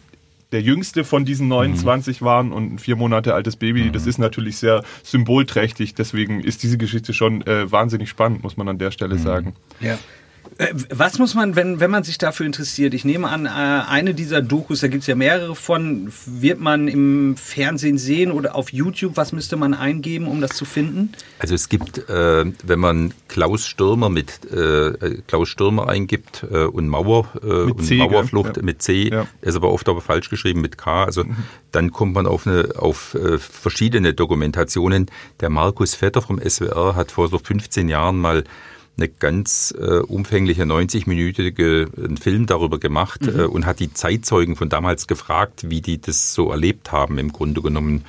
B: der jüngste von diesen 29
C: Mhm.
B: waren und ein vier Monate altes Baby, das ist natürlich sehr symbolträchtig. Deswegen ist diese Geschichte schon äh, wahnsinnig spannend, muss man an der
C: Mhm.
B: Stelle sagen.
A: Ja. Äh, Was muss man, wenn, wenn man sich dafür interessiert? Ich nehme an, äh, eine dieser Dokus, da gibt es ja mehrere von, wird man im Fernsehen sehen oder auf YouTube? Was müsste man eingeben, um das zu finden?
C: Also es gibt, äh, wenn man Klaus Stürmer mit äh, Klaus Stürmer eingibt äh, und Mauer äh, und
B: C?
C: Mauerflucht
B: Ja.
C: mit C,
B: Ja.
C: ist aber oft aber falsch geschrieben mit K. Also dann kommt man auf eine auf äh, verschiedene Dokumentationen. Der Markus Vetter vom SWR hat vor so 15 Jahren mal eine ganz äh, umfängliche 90-minütige einen Film darüber gemacht äh, und hat die Zeitzeugen von damals gefragt, wie die das so erlebt haben im Grunde genommen.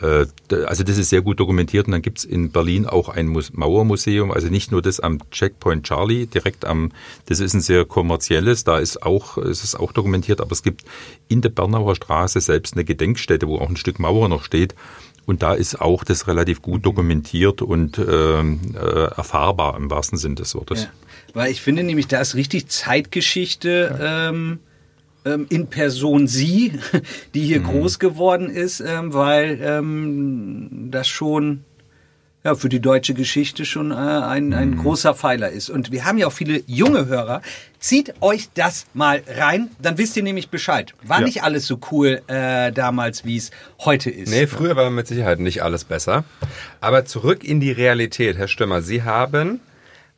C: Äh, Also das ist sehr gut dokumentiert und dann gibt's in Berlin auch ein Mus- Mauermuseum, also nicht nur das am Checkpoint Charlie, direkt am, das ist ein sehr kommerzielles, da ist auch, es ist auch dokumentiert, aber es gibt in der Bernauer Straße selbst eine Gedenkstätte, wo auch ein Stück Mauer noch steht. Und da ist auch das relativ gut dokumentiert und ähm, äh, erfahrbar im wahrsten Sinn des Wortes.
A: Ja. Weil ich finde nämlich, da ist richtig Zeitgeschichte ähm, ähm, in Person sie, die hier groß geworden ist, ähm, weil ähm, das schon ja, für die deutsche Geschichte schon äh, ein, ein großer Pfeiler ist. Und wir haben ja auch viele junge Hörer. Zieht euch das mal rein, dann wisst ihr nämlich Bescheid. War
B: Ja.
A: nicht alles so cool äh, damals, wie es heute ist.
D: Nee, früher war mit Sicherheit nicht alles besser. Aber zurück in die Realität, Herr Stürmer. Sie haben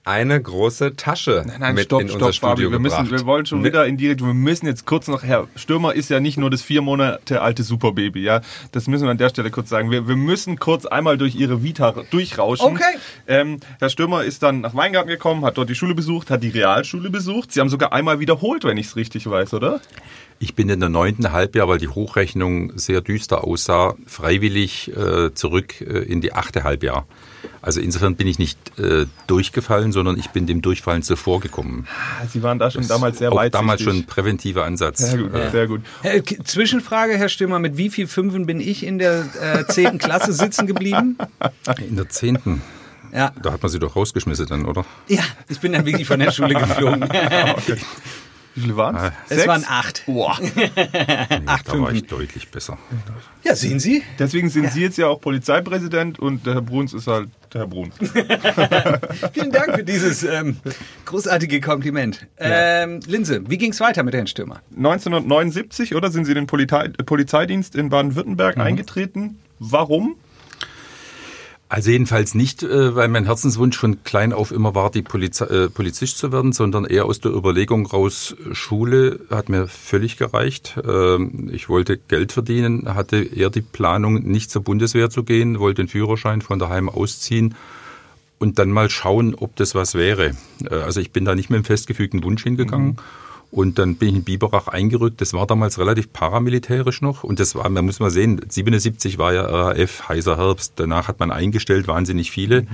D: eine große Tasche
B: Nein,
D: mit
B: stopp,
D: in
B: stopp,
D: unser
B: Fabi.
D: Studio
B: Wir, müssen,
D: gebracht.
B: wir wollen schon
D: Mit-
B: wieder in die Richtung. Wir müssen jetzt kurz noch, Herr Stürmer ist ja nicht nur das vier Monate alte Superbaby, ja. Das müssen wir an der Stelle kurz sagen. Wir, wir müssen kurz einmal durch Ihre Vita durchrauschen.
A: Okay.
B: Ähm, Herr Stürmer ist dann nach Weingarten gekommen, hat dort die Schule besucht, hat die Realschule besucht. Sie haben sogar einmal wiederholt, wenn ich es richtig weiß, oder?
C: Ich bin in der neunten Halbjahr, weil die Hochrechnung sehr düster aussah, freiwillig äh, zurück äh, in die achte Halbjahr. Also insofern bin ich nicht äh, durchgefallen, sondern ich bin dem Durchfallen zuvor gekommen.
B: Ah, Sie waren da schon damals sehr weit.
C: damals schon ein präventiver Ansatz.
B: Sehr gut,
C: Äh,
B: sehr gut.
A: K- Zwischenfrage, Herr Stimmer, mit wie viel Fünfen bin ich in der äh, 10. Klasse sitzen geblieben?
C: In der zehnten,
A: Ja.
C: da hat man sie doch rausgeschmissen dann, oder?
A: ja, ich bin dann wirklich von der Schule geflogen.
B: Wie viele waren
C: Ah,
B: es?
A: Es waren acht.
B: Boah.
C: Nee, da war ich deutlich besser.
A: Ja, sehen Sie?
B: Deswegen sind Sie jetzt ja auch Polizeipräsident und der Herr Bruns ist halt der Herr Bruns.
A: Vielen Dank für dieses ähm, großartige Kompliment. Ähm, Linse, wie ging es weiter mit Herrn Stürmer?
B: 1979, oder sind Sie in den Polizei Polizeidienst in Baden-Württemberg eingetreten? Warum?
C: Also jedenfalls nicht, äh, weil mein Herzenswunsch von klein auf immer war, die Polizei, äh, Polizist zu werden, sondern eher aus der Überlegung raus, Schule hat mir völlig gereicht. Ähm, Ich wollte Geld verdienen, hatte eher die Planung, nicht zur Bundeswehr zu gehen, wollte den Führerschein von daheim ausziehen und dann mal schauen, ob das was wäre. Äh, Also ich bin da nicht mit einem festgefügten Wunsch hingegangen. Und dann bin ich in Biberach eingerückt. Das war damals relativ paramilitärisch noch. Und das war, man muss mal sehen, 77 war ja RAF, heißer Herbst. Danach hat man eingestellt, wahnsinnig viele.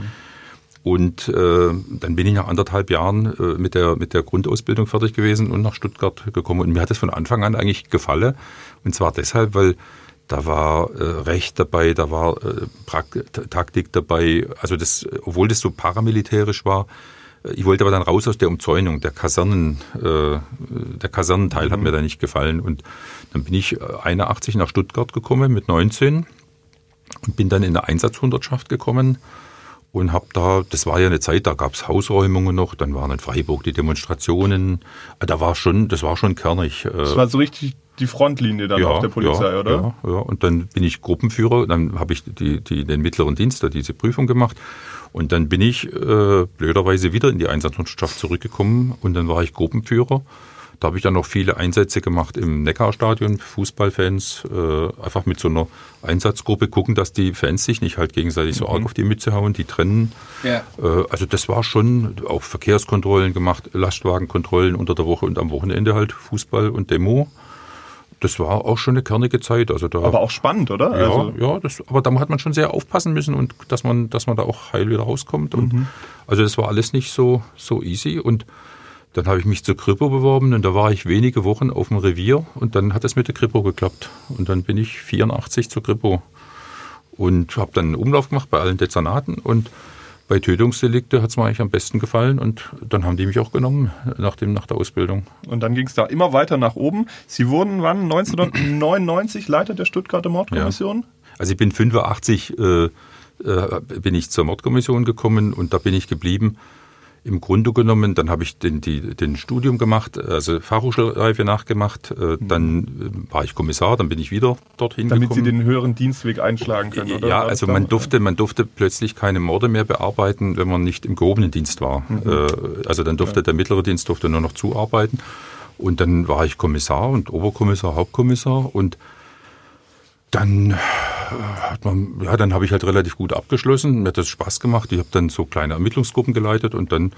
C: Und äh, dann bin ich nach anderthalb Jahren äh, mit, der, mit der Grundausbildung fertig gewesen und nach Stuttgart gekommen. Und mir hat es von Anfang an eigentlich gefallen. Und zwar deshalb, weil da war äh, Recht dabei, da war äh, Prakt Taktik dabei. Also das, obwohl das so paramilitärisch war, ich wollte aber dann raus aus der Umzäunung. Der Kasernen, äh, der Kasernenteil hat mir da nicht gefallen. Und dann bin ich äh, 81 nach Stuttgart gekommen mit 19 und bin dann in der Einsatzhundertschaft gekommen und habe da, das war ja eine Zeit, da gab's Hausräumungen noch, dann waren in Freiburg die Demonstrationen. Äh, Da war schon, das war schon kernig. äh,
B: Das war so richtig die Frontlinie dann auch der Polizei,
C: ja,
B: oder?
C: Ja, ja, und dann bin ich Gruppenführer, dann habe ich die, die, den mittleren Dienst, da diese Prüfung gemacht. Und dann bin ich äh, blöderweise wieder in die Einsatzmannschaft zurückgekommen und dann war ich Gruppenführer. Da habe ich dann noch viele Einsätze gemacht im Neckarstadion, Fußballfans, äh, einfach mit so einer Einsatzgruppe gucken, dass die Fans sich nicht halt gegenseitig so arg auf die Mütze hauen, die trennen.
A: Ja.
C: Äh, also das war schon auch Verkehrskontrollen gemacht, Lastwagenkontrollen unter der Woche und am Wochenende halt Fußball und Demo. Das war auch schon eine kernige Zeit. Also da,
B: Aber auch spannend, oder?
C: ja,
B: Also,
C: ja, das, aber da hat man schon sehr aufpassen müssen und dass man, dass man da auch heil wieder rauskommt. Und
B: Mhm.
C: Also das war alles nicht so, so easy. Und dann habe ich mich zur Kripo beworben und da war ich wenige Wochen auf dem Revier und dann hat es mit der Kripo geklappt. Und dann bin ich 84 zur Kripo und habe dann einen Umlauf gemacht bei allen Dezernaten und bei Tötungsdelikte hat es mir eigentlich am besten gefallen und dann haben die mich auch genommen nach, dem, nach der Ausbildung.
B: und dann ging es da immer weiter nach oben. Sie wurden wann? 1999 Leiter der Stuttgarter Mordkommission?
C: Also ich bin 85 äh, äh, bin ich zur Mordkommission gekommen und da bin ich geblieben. Im Grunde genommen, dann habe ich den, die, den Studium gemacht, also Fachhochschulreife nachgemacht, äh, dann äh, war ich Kommissar, dann bin ich wieder dorthin
B: Damit Sie
C: gekommen.
B: den höheren Dienstweg einschlagen können, oder?
C: ja, also man durfte, man durfte plötzlich keine Morde mehr bearbeiten, wenn man nicht im gehobenen Dienst war. Äh, also dann durfte der mittlere Dienst durfte nur noch zuarbeiten. Und dann war ich Kommissar und Oberkommissar, Hauptkommissar und dann äh, hat man, ja, dann habe ich halt relativ gut abgeschlossen. Mir hat das Spaß gemacht. Ich habe dann so kleine Ermittlungsgruppen geleitet und dann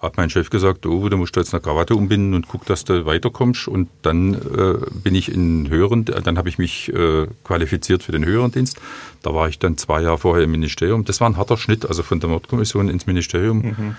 C: hat mein Chef gesagt, oh, du musst jetzt eine Krawatte umbinden und guck, dass du weiterkommst. Und dann äh, bin ich in höheren, dann habe ich mich äh, qualifiziert für den höheren Dienst. Da war ich dann zwei Jahre vorher im Ministerium. Das war ein harter Schnitt, also von der Mordkommission ins Ministerium.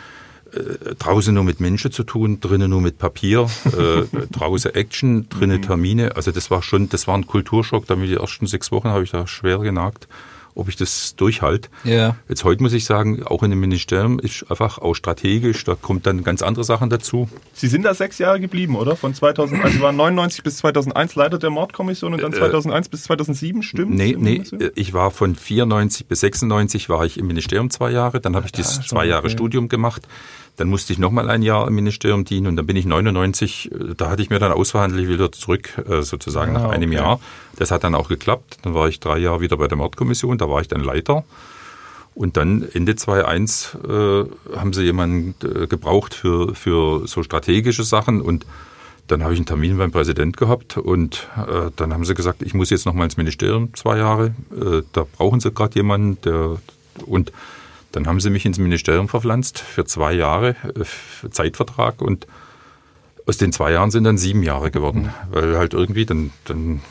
C: Äh, draußen nur mit Menschen zu tun, drinnen nur mit Papier, äh, draußen Action, drinnen Termine. Also das war schon, das war ein Kulturschock. Damit die ersten sechs Wochen habe ich da schwer genagt, ob ich das durchhalte.
A: Ja.
C: Jetzt heute muss ich sagen, auch in dem Ministerium ist einfach auch strategisch, da kommt dann ganz andere Sachen dazu.
B: Sie sind da sechs Jahre geblieben, oder? Von 2000, also Sie waren 99 bis 2001 Leiter der Mordkommission und dann 2001 bis 2007, stimmt?
C: Nee, nee, äh, ich war von 94 bis 96 war ich im Ministerium zwei Jahre, dann habe ich das
B: schon,
C: zwei Jahre
B: okay.
C: Studium gemacht. Dann musste ich nochmal ein Jahr im Ministerium dienen und dann bin ich 99, äh, da hatte ich mir dann ausverhandelt, wieder zurück, äh, sozusagen
B: Ah,
C: nach einem
B: okay.
C: Jahr. Das hat dann auch geklappt. Dann war ich drei Jahre wieder bei der Mordkommission, da war ich dann Leiter. Und dann Ende 2001 äh, haben sie jemanden äh, gebraucht für, für so strategische Sachen und dann habe ich einen Termin beim Präsident gehabt und äh, dann haben sie gesagt, ich muss jetzt noch mal ins Ministerium zwei Jahre. Da brauchen sie gerade jemanden, der und dann haben sie mich ins Ministerium verpflanzt für zwei Jahre äh, Zeitvertrag und aus den zwei Jahren sind dann sieben Jahre geworden, weil halt irgendwie dann dann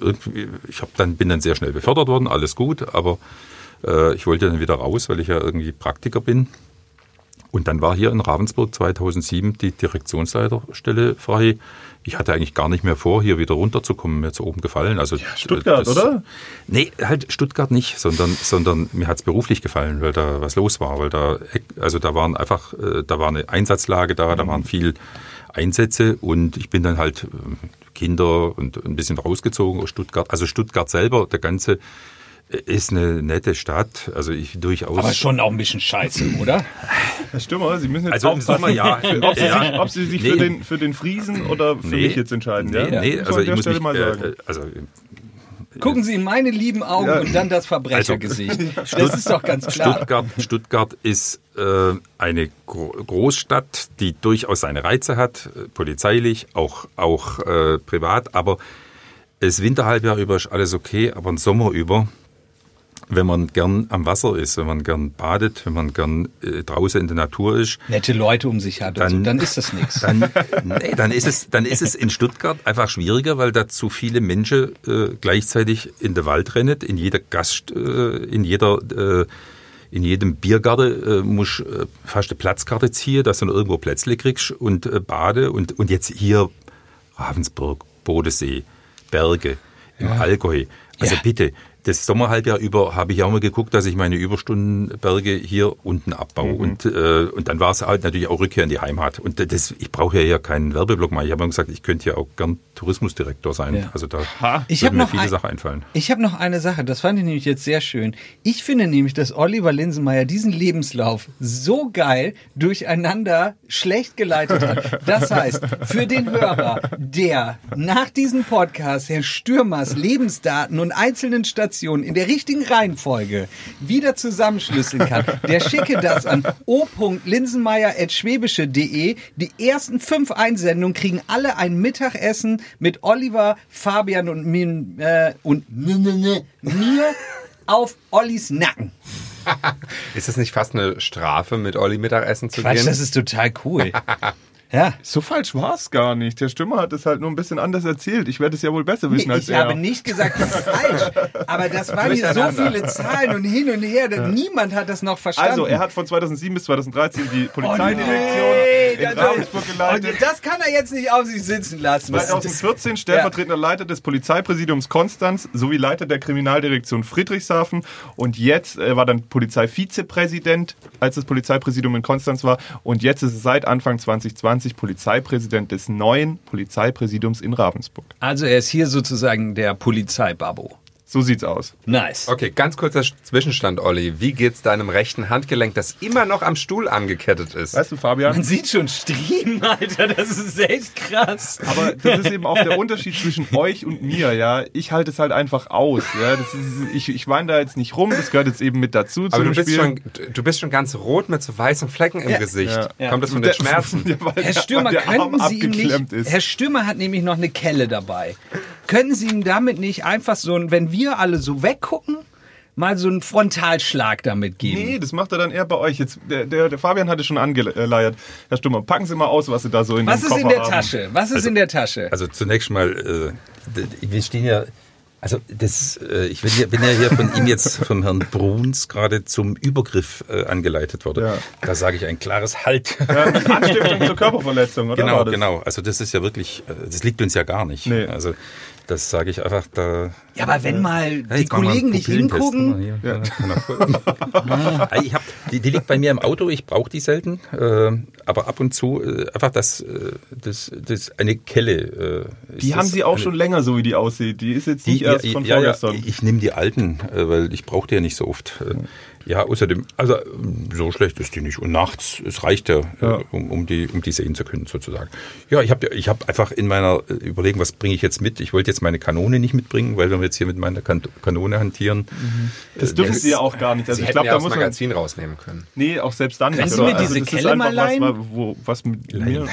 C: irgendwie, ich habe dann bin dann sehr schnell befördert worden, alles gut, aber äh, ich wollte dann wieder raus, weil ich ja irgendwie Praktiker bin. Und dann war hier in Ravensburg 2007 die Direktionsleiterstelle frei. Ich hatte eigentlich gar nicht mehr vor, hier wieder runterzukommen, mir zu oben gefallen. Also
B: Stuttgart,
C: das,
B: oder?
C: Nee, halt Stuttgart nicht, sondern, sondern mir hat's beruflich gefallen, weil da was los war. Weil da, also da waren einfach, äh, da war eine Einsatzlage da, da waren viel Einsätze und ich bin dann halt ähm, Kinder und ein bisschen rausgezogen aus Stuttgart. Also Stuttgart selber, der ganze ist eine nette Stadt. Also ich durchaus.
A: Aber schon auch ein bisschen scheiße, oder?
B: Herr Stürmer, Sie müssen jetzt
C: Also im Sommer ja.
B: ob Sie
C: Ja.
B: sich, ob Sie sich
C: Nee.
B: für, den, für den Friesen oder für
C: Nee.
B: mich jetzt entscheiden.
C: Nee,
B: ja?
C: nee, also ich muss mich,
B: mal
C: äh,
B: sagen.
C: äh, also
A: Gucken Sie in meine lieben Augen
B: Ja.
A: und dann das Verbrechergesicht. Das ist doch ganz klar.
C: Stuttgart, Stuttgart ist äh, eine Gro Großstadt, die durchaus seine Reize hat, äh, polizeilich, auch, auch äh, privat, aber das Winterhalbjahr über ist alles okay, aber im Sommer über, wenn man gern am Wasser ist, wenn man gern badet, wenn man gern äh, draußen in der Natur ist,
A: Nette Leute um sich hat und so,
C: Dann-
A: dann ist das nichts.
C: dann, nee, dann ist es, dann ist es in Stuttgart einfach schwieriger, weil da zu viele Menschen äh, gleichzeitig in den Wald rennen, in jeder Gast, äh, in jeder, äh, in jedem Biergarten äh, musst äh, fast eine Platzkarte ziehen, dass du noch irgendwo Plätzle kriegst und äh, bade und, und jetzt hier Ravensburg, Bodensee, Berge, im Allgäu. Also
A: Ja.
C: bitte, das Sommerhalbjahr über habe ich auch mal geguckt, dass ich meine Überstundenberge hier unten abbaue. Und, äh, und dann war es halt natürlich auch Rückkehr in die Heimat. Und das, ich brauche ja hier keinen Werbeblock machen. Ich habe immer gesagt, ich könnte hier auch gern Tourismusdirektor sein.
A: Ja.
C: Also da
A: Ich
C: würden mir
A: noch
C: viele
A: ein-
C: Sachen einfallen.
A: Ich habe noch eine Sache, das fand ich nämlich jetzt sehr schön. Ich finde nämlich, dass Oliver Linsenmeier diesen Lebenslauf so geil durcheinander schlecht geleitet hat. Das heißt, für den Hörer, der nach diesem Podcast Herr Stürmers Lebensdaten und einzelnen Stationen in der richtigen Reihenfolge wieder zusammenschlüsseln kann, der schicke das an o.linsenmeier.schwäbische.de. Die ersten fünf Einsendungen kriegen alle ein Mittagessen mit Oliver, Fabian und mir, äh, und mir auf Ollis Nacken.
D: Ist es nicht fast eine Strafe, mit Olli Mittagessen zu
A: Quatsch,
D: gehen?
A: das ist total cool. Ja.
B: So falsch war es gar nicht. Der Stürmer hat es halt nur ein bisschen anders erzählt. Ich werde es ja wohl besser wissen
A: Nee,
B: als
A: ich
B: er.
A: habe nicht gesagt, das ist falsch. Aber das waren hier so viele Zahlen und hin und her. dass Niemand hat das noch verstanden.
B: also, er hat von 2007 bis 2013 die Polizeidirektion
A: nee,
B: in
A: das-
B: Ravensburg geleitet.
A: Und das kann er jetzt nicht auf sich sitzen lassen.
B: 2014 stellvertretender Leiter des Polizeipräsidiums Konstanz sowie Leiter der Kriminaldirektion Friedrichshafen und jetzt äh, war dann Polizeivizepräsident, als das Polizeipräsidium in Konstanz war und jetzt ist es seit Anfang 2020 Polizeipräsident des neuen Polizeipräsidiums in Ravensburg.
A: Also er ist hier sozusagen der Polizeibabo.
B: So sieht's aus.
A: Nice.
D: Okay, ganz kurzer Zwischenstand, Olli. Wie geht's deinem rechten Handgelenk, das immer noch am Stuhl angekettet ist?
B: Weißt du, Fabian?
A: Man sieht schon Striemen, Alter. Das ist echt krass.
B: Aber das ist eben auch der Unterschied zwischen euch und mir, ja. Ich halte es halt einfach aus, ja. Das ist, ich, ich weine da jetzt nicht rum, das gehört jetzt eben mit dazu
D: Aber
B: zu
D: du bist,
B: Spiel.
D: schon, du bist schon ganz rot mit so weißen Flecken im
A: Ja.
D: Gesicht.
B: Ja.
A: Ja.
D: Kommt das von den Schmerzen?
A: Herr Stürmer, könnten Sie ihm nicht.
B: ist.
A: Herr Stürmer hat nämlich noch eine Kelle dabei. Können Sie ihm damit nicht einfach so, ein- wenn wir alle so weggucken, mal so einen Frontalschlag damit geben?
B: Nee, das macht er dann eher bei euch. Jetzt, der, der, der Fabian hatte schon angeleiert. Herr Stürmer, packen Sie mal aus, was Sie da so in
A: Was
B: dem
A: ist
B: Koffer
A: in der
B: haben.
A: Tasche? Was ist in der Tasche?
C: Also zunächst mal, äh, wir stehen ja, also das, äh, ich bin ja, bin ja hier von ihm jetzt, vom Herrn Bruns, gerade zum Übergriff äh, angeleitet worden.
B: Ja.
C: Da sage ich ein klares Halt.
B: Ja, Anstiftung zur Körperverletzung, oder?
C: Genau, genau. Also das ist ja wirklich, äh, das liegt uns ja gar nicht.
B: Nee.
C: Also das sage ich einfach da.
A: Ja, aber wenn mal
C: Ja,
A: die Kollegen nicht hingucken,
C: Ja. Genau. ich hab, die, die liegt bei mir im Auto, ich brauche die selten, äh, aber ab und zu äh, einfach das, äh, das, das eine Kelle. Äh, ist
B: Die haben Sie auch
C: eine,
B: schon länger, so wie die aussieht. Die ist jetzt
C: die,
B: nicht erst von
C: ja, ja,
B: vorgestern.
C: ich nehme die alten, äh, weil ich brauche die ja nicht so oft. Äh, Ja, außerdem, also äh, so schlecht ist die nicht. Und nachts, es reicht ja,
B: Ja.
C: äh, um, um, die, um die sehen zu können, sozusagen. Ja, ich habe ich hab einfach in meiner äh, Überlegung, was bringe ich jetzt mit? Ich wollte jetzt meine Kanone nicht mitbringen, weil wenn wir jetzt hier mit meiner kan Kanone hantieren.
B: das dürfen
C: das-
B: Sie ja auch gar nicht. Also
D: Sie
B: ich glaube,
D: ja
B: da
D: das
B: muss man.
D: Magazin rausnehmen können.
B: Nee, auch selbst dann
A: Können
B: nicht.
A: Sie mir diese
B: das ist
A: Kelle mal
B: was,
A: leihen?
B: wo, was mit mir.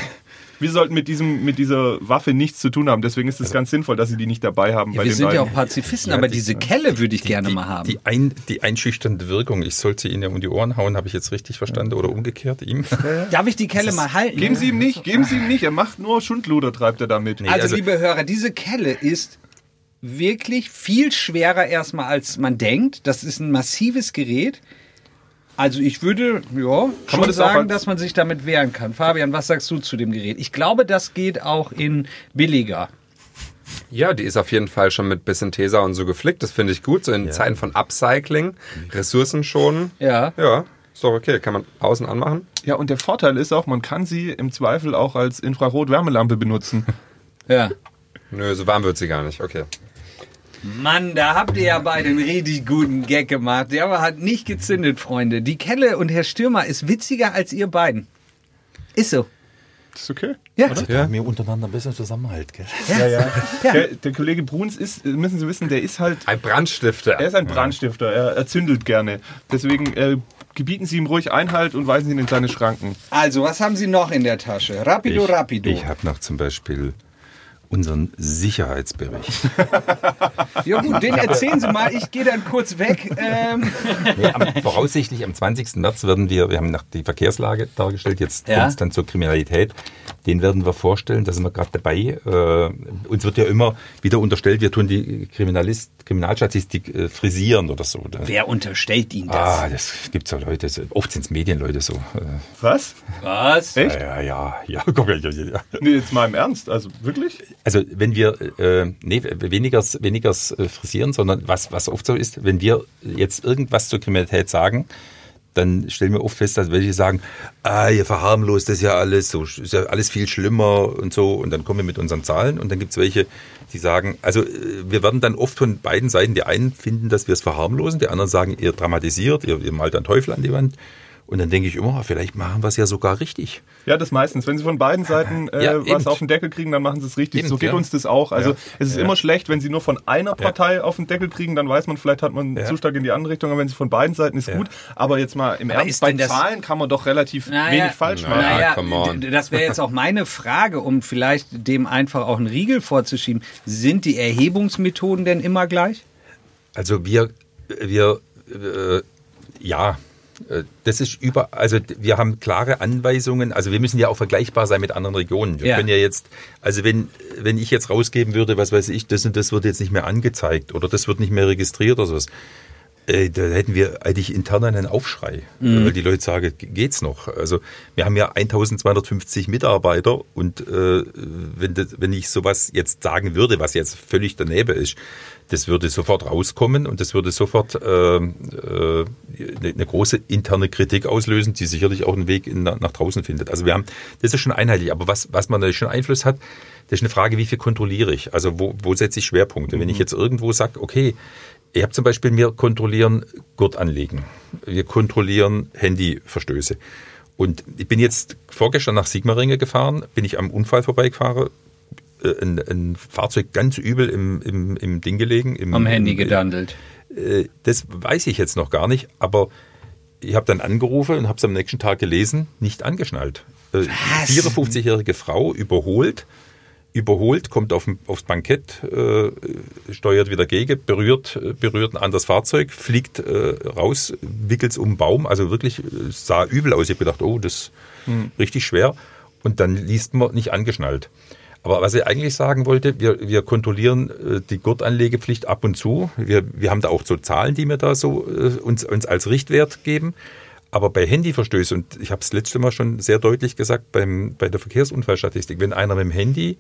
B: Wir sollten mit, diesem, mit dieser Waffe nichts zu tun haben. Deswegen ist es ganz sinnvoll, dass Sie die nicht dabei haben.
A: ja,
B: bei
A: wir
B: den
A: sind ja
B: beiden.
A: auch Pazifisten,
C: Ja,
A: aber
C: die-
A: diese Kelle würde ich
C: Die,
A: gerne
C: die,
A: mal haben.
C: Die, ein, die einschüchternde Wirkung, ich sollte sie Ihnen ja um die Ohren hauen, habe ich jetzt richtig verstanden oder umgekehrt ihm?
A: Darf ich die Kelle mal halten?
B: Geben Sie ihm nicht, geben Sie ihm nicht. Er macht nur Schundluder, treibt er damit.
C: Nee.
A: also,
C: also-
A: liebe Hörer, diese Kelle ist wirklich viel schwerer erstmal als man denkt. Das ist ein massives Gerät. Also ich würde ja schon
B: man das
A: sagen, dass man sich damit wehren kann. Fabian, was sagst du zu dem Gerät? Ich glaube, das geht auch in billiger.
D: Ja, die ist auf jeden Fall schon mit bisschen Tesa und so geflickt. Das finde ich gut. So in Zeiten von Upcycling, Ressourcen schonen.
A: Ja.
D: Ja, ist doch okay. Kann man außen anmachen.
B: Ja, und der Vorteil ist auch, man kann sie im Zweifel auch als Infrarot-Wärmelampe benutzen.
A: Ja.
D: Nö, so warm wird sie gar nicht. Okay.
A: Mann, da habt ihr ja beide einen richtig guten Gag gemacht. Der aber hat nicht gezündet, Freunde. Die Kelle und Herr Stürmer ist witziger als ihr beiden. Ist so.
B: Das ist okay.
A: Ja.
C: Da haben wir untereinander ein bisschen Zusammenhalt, gell?
B: Ja, ja.
A: Ja.
B: Der, der Kollege Bruns ist, müssen Sie wissen, der ist halt,
D: Ein Brandstifter.
B: er ist ein Brandstifter. Er, er zündelt gerne. Deswegen äh, gebieten Sie ihm ruhig Einhalt und weisen Sie ihn in seine Schranken.
A: Also, was haben Sie noch in der Tasche? Rapido,
C: Ich,
A: rapido.
C: ich habe noch zum Beispiel unseren Sicherheitsbericht.
A: Ja gut, den erzählen Sie mal. Ich gehe dann kurz weg. Ähm,
C: Nee, am, voraussichtlich am 20. März werden wir, wir haben die Verkehrslage dargestellt, jetzt
A: Ja.
C: kommt es dann zur Kriminalität. Den werden wir vorstellen, da sind wir gerade dabei. Äh, uns wird ja immer wieder unterstellt, wir tun die Kriminalist, Kriminalstatistik äh, frisieren oder so. Da-
A: wer unterstellt Ihnen das?
C: Ah, das gibt's ja Leute, so, oft sind es Medienleute so. Äh,
B: Was?
A: Was?
B: Echt?
C: ja, ja, ja, komm, ja, ja, ja.
B: Nee, jetzt mal im Ernst. Also wirklich?
C: Also wenn wir äh, nee, weniger, weniger äh, frisieren, sondern was, was oft so ist, wenn wir jetzt irgendwas zur Kriminalität sagen, dann stellen wir oft fest, dass welche sagen, ah, ihr verharmlost das ja alles, so ist ja alles viel schlimmer und so. Und dann kommen wir mit unseren Zahlen und dann gibt's welche, die sagen, also äh, wir werden dann oft von beiden Seiten, die einen finden, dass wir es verharmlosen, die anderen sagen, ihr dramatisiert, ihr, ihr malt einen Teufel an die Wand. Und dann denke ich immer, vielleicht machen wir es ja sogar richtig.
B: Ja, das meistens. Wenn Sie von beiden Seiten äh,
C: Ja,
B: was
C: eben.
B: auf den Deckel kriegen, dann machen Sie es richtig.
C: Eben,
B: so geht
C: ja.
B: uns das auch. Also
C: Ja.
B: es ist
C: Ja.
B: immer schlecht, wenn Sie nur von einer Partei auf den Deckel kriegen, dann weiß man, vielleicht hat man
C: Ja.
B: zu stark in die andere Richtung. Aber wenn Sie von beiden Seiten ist
C: Ja.
B: gut. Aber jetzt mal im
A: Aber
B: Ernst, bei Zahlen kann man doch relativ wenig falsch
D: Naja.
B: machen.
A: Naja, d- das wäre jetzt auch meine Frage, um vielleicht dem einfach auch einen Riegel vorzuschieben. Sind die Erhebungsmethoden denn immer gleich?
C: Also wir, wir, äh, ja, Das ist über, also wir haben klare Anweisungen, also wir müssen ja auch vergleichbar sein mit anderen Regionen. Wir
A: Ja.
C: können ja jetzt, also wenn, wenn ich jetzt rausgeben würde, was weiß ich, das und das wird jetzt nicht mehr angezeigt oder das wird nicht mehr registriert oder sowas, äh, da hätten wir eigentlich intern einen Aufschrei, weil die Leute sagen, geht's noch? Also wir haben ja 1250 Mitarbeiter und äh, wenn, das, wenn ich sowas jetzt sagen würde, was jetzt völlig daneben ist, das würde sofort rauskommen und das würde sofort äh, äh, eine, große interne Kritik auslösen, die sicherlich auch einen Weg in, nach draußen findet. Also wir haben, das ist schon einheitlich, aber was, was man da schon Einfluss hat, das ist eine Frage, wie viel kontrolliere ich? Also wo, wo setze ich Schwerpunkte? Wenn ich jetzt irgendwo sage, okay, ich habe zum Beispiel, wir kontrollieren Gurt anlegen, wir kontrollieren Handyverstöße. Und ich bin jetzt vorgestern nach Sigmaringe gefahren, bin ich am Unfall vorbeigefahren, ein, ein Fahrzeug ganz übel im, im, im Ding gelegen. Im,
A: Am Handy gedandelt.
C: äh, das weiß ich jetzt noch gar nicht, aber ich habe dann angerufen und habe es am nächsten Tag gelesen, nicht angeschnallt. Äh, 54-jährige Frau überholt, überholt, kommt auf, aufs Bankett, äh, steuert wieder gegen, berührt, äh, berührt ein anderes Fahrzeug, fliegt äh, raus, wickelt um einen Baum, also wirklich äh, sah übel aus. Ich habe gedacht, oh, das ist richtig schwer. Und dann liest man nicht angeschnallt. Aber was ich eigentlich sagen wollte, wir, wir kontrollieren äh, die Gurtanlegepflicht ab und zu. Wir, wir haben da auch so Zahlen, die wir da so äh, uns, uns als Richtwert geben. Aber bei Handyverstößen, und ich habe es letzte Mal schon sehr deutlich gesagt, beim, bei der Verkehrsunfallstatistik, wenn einer mit dem Handy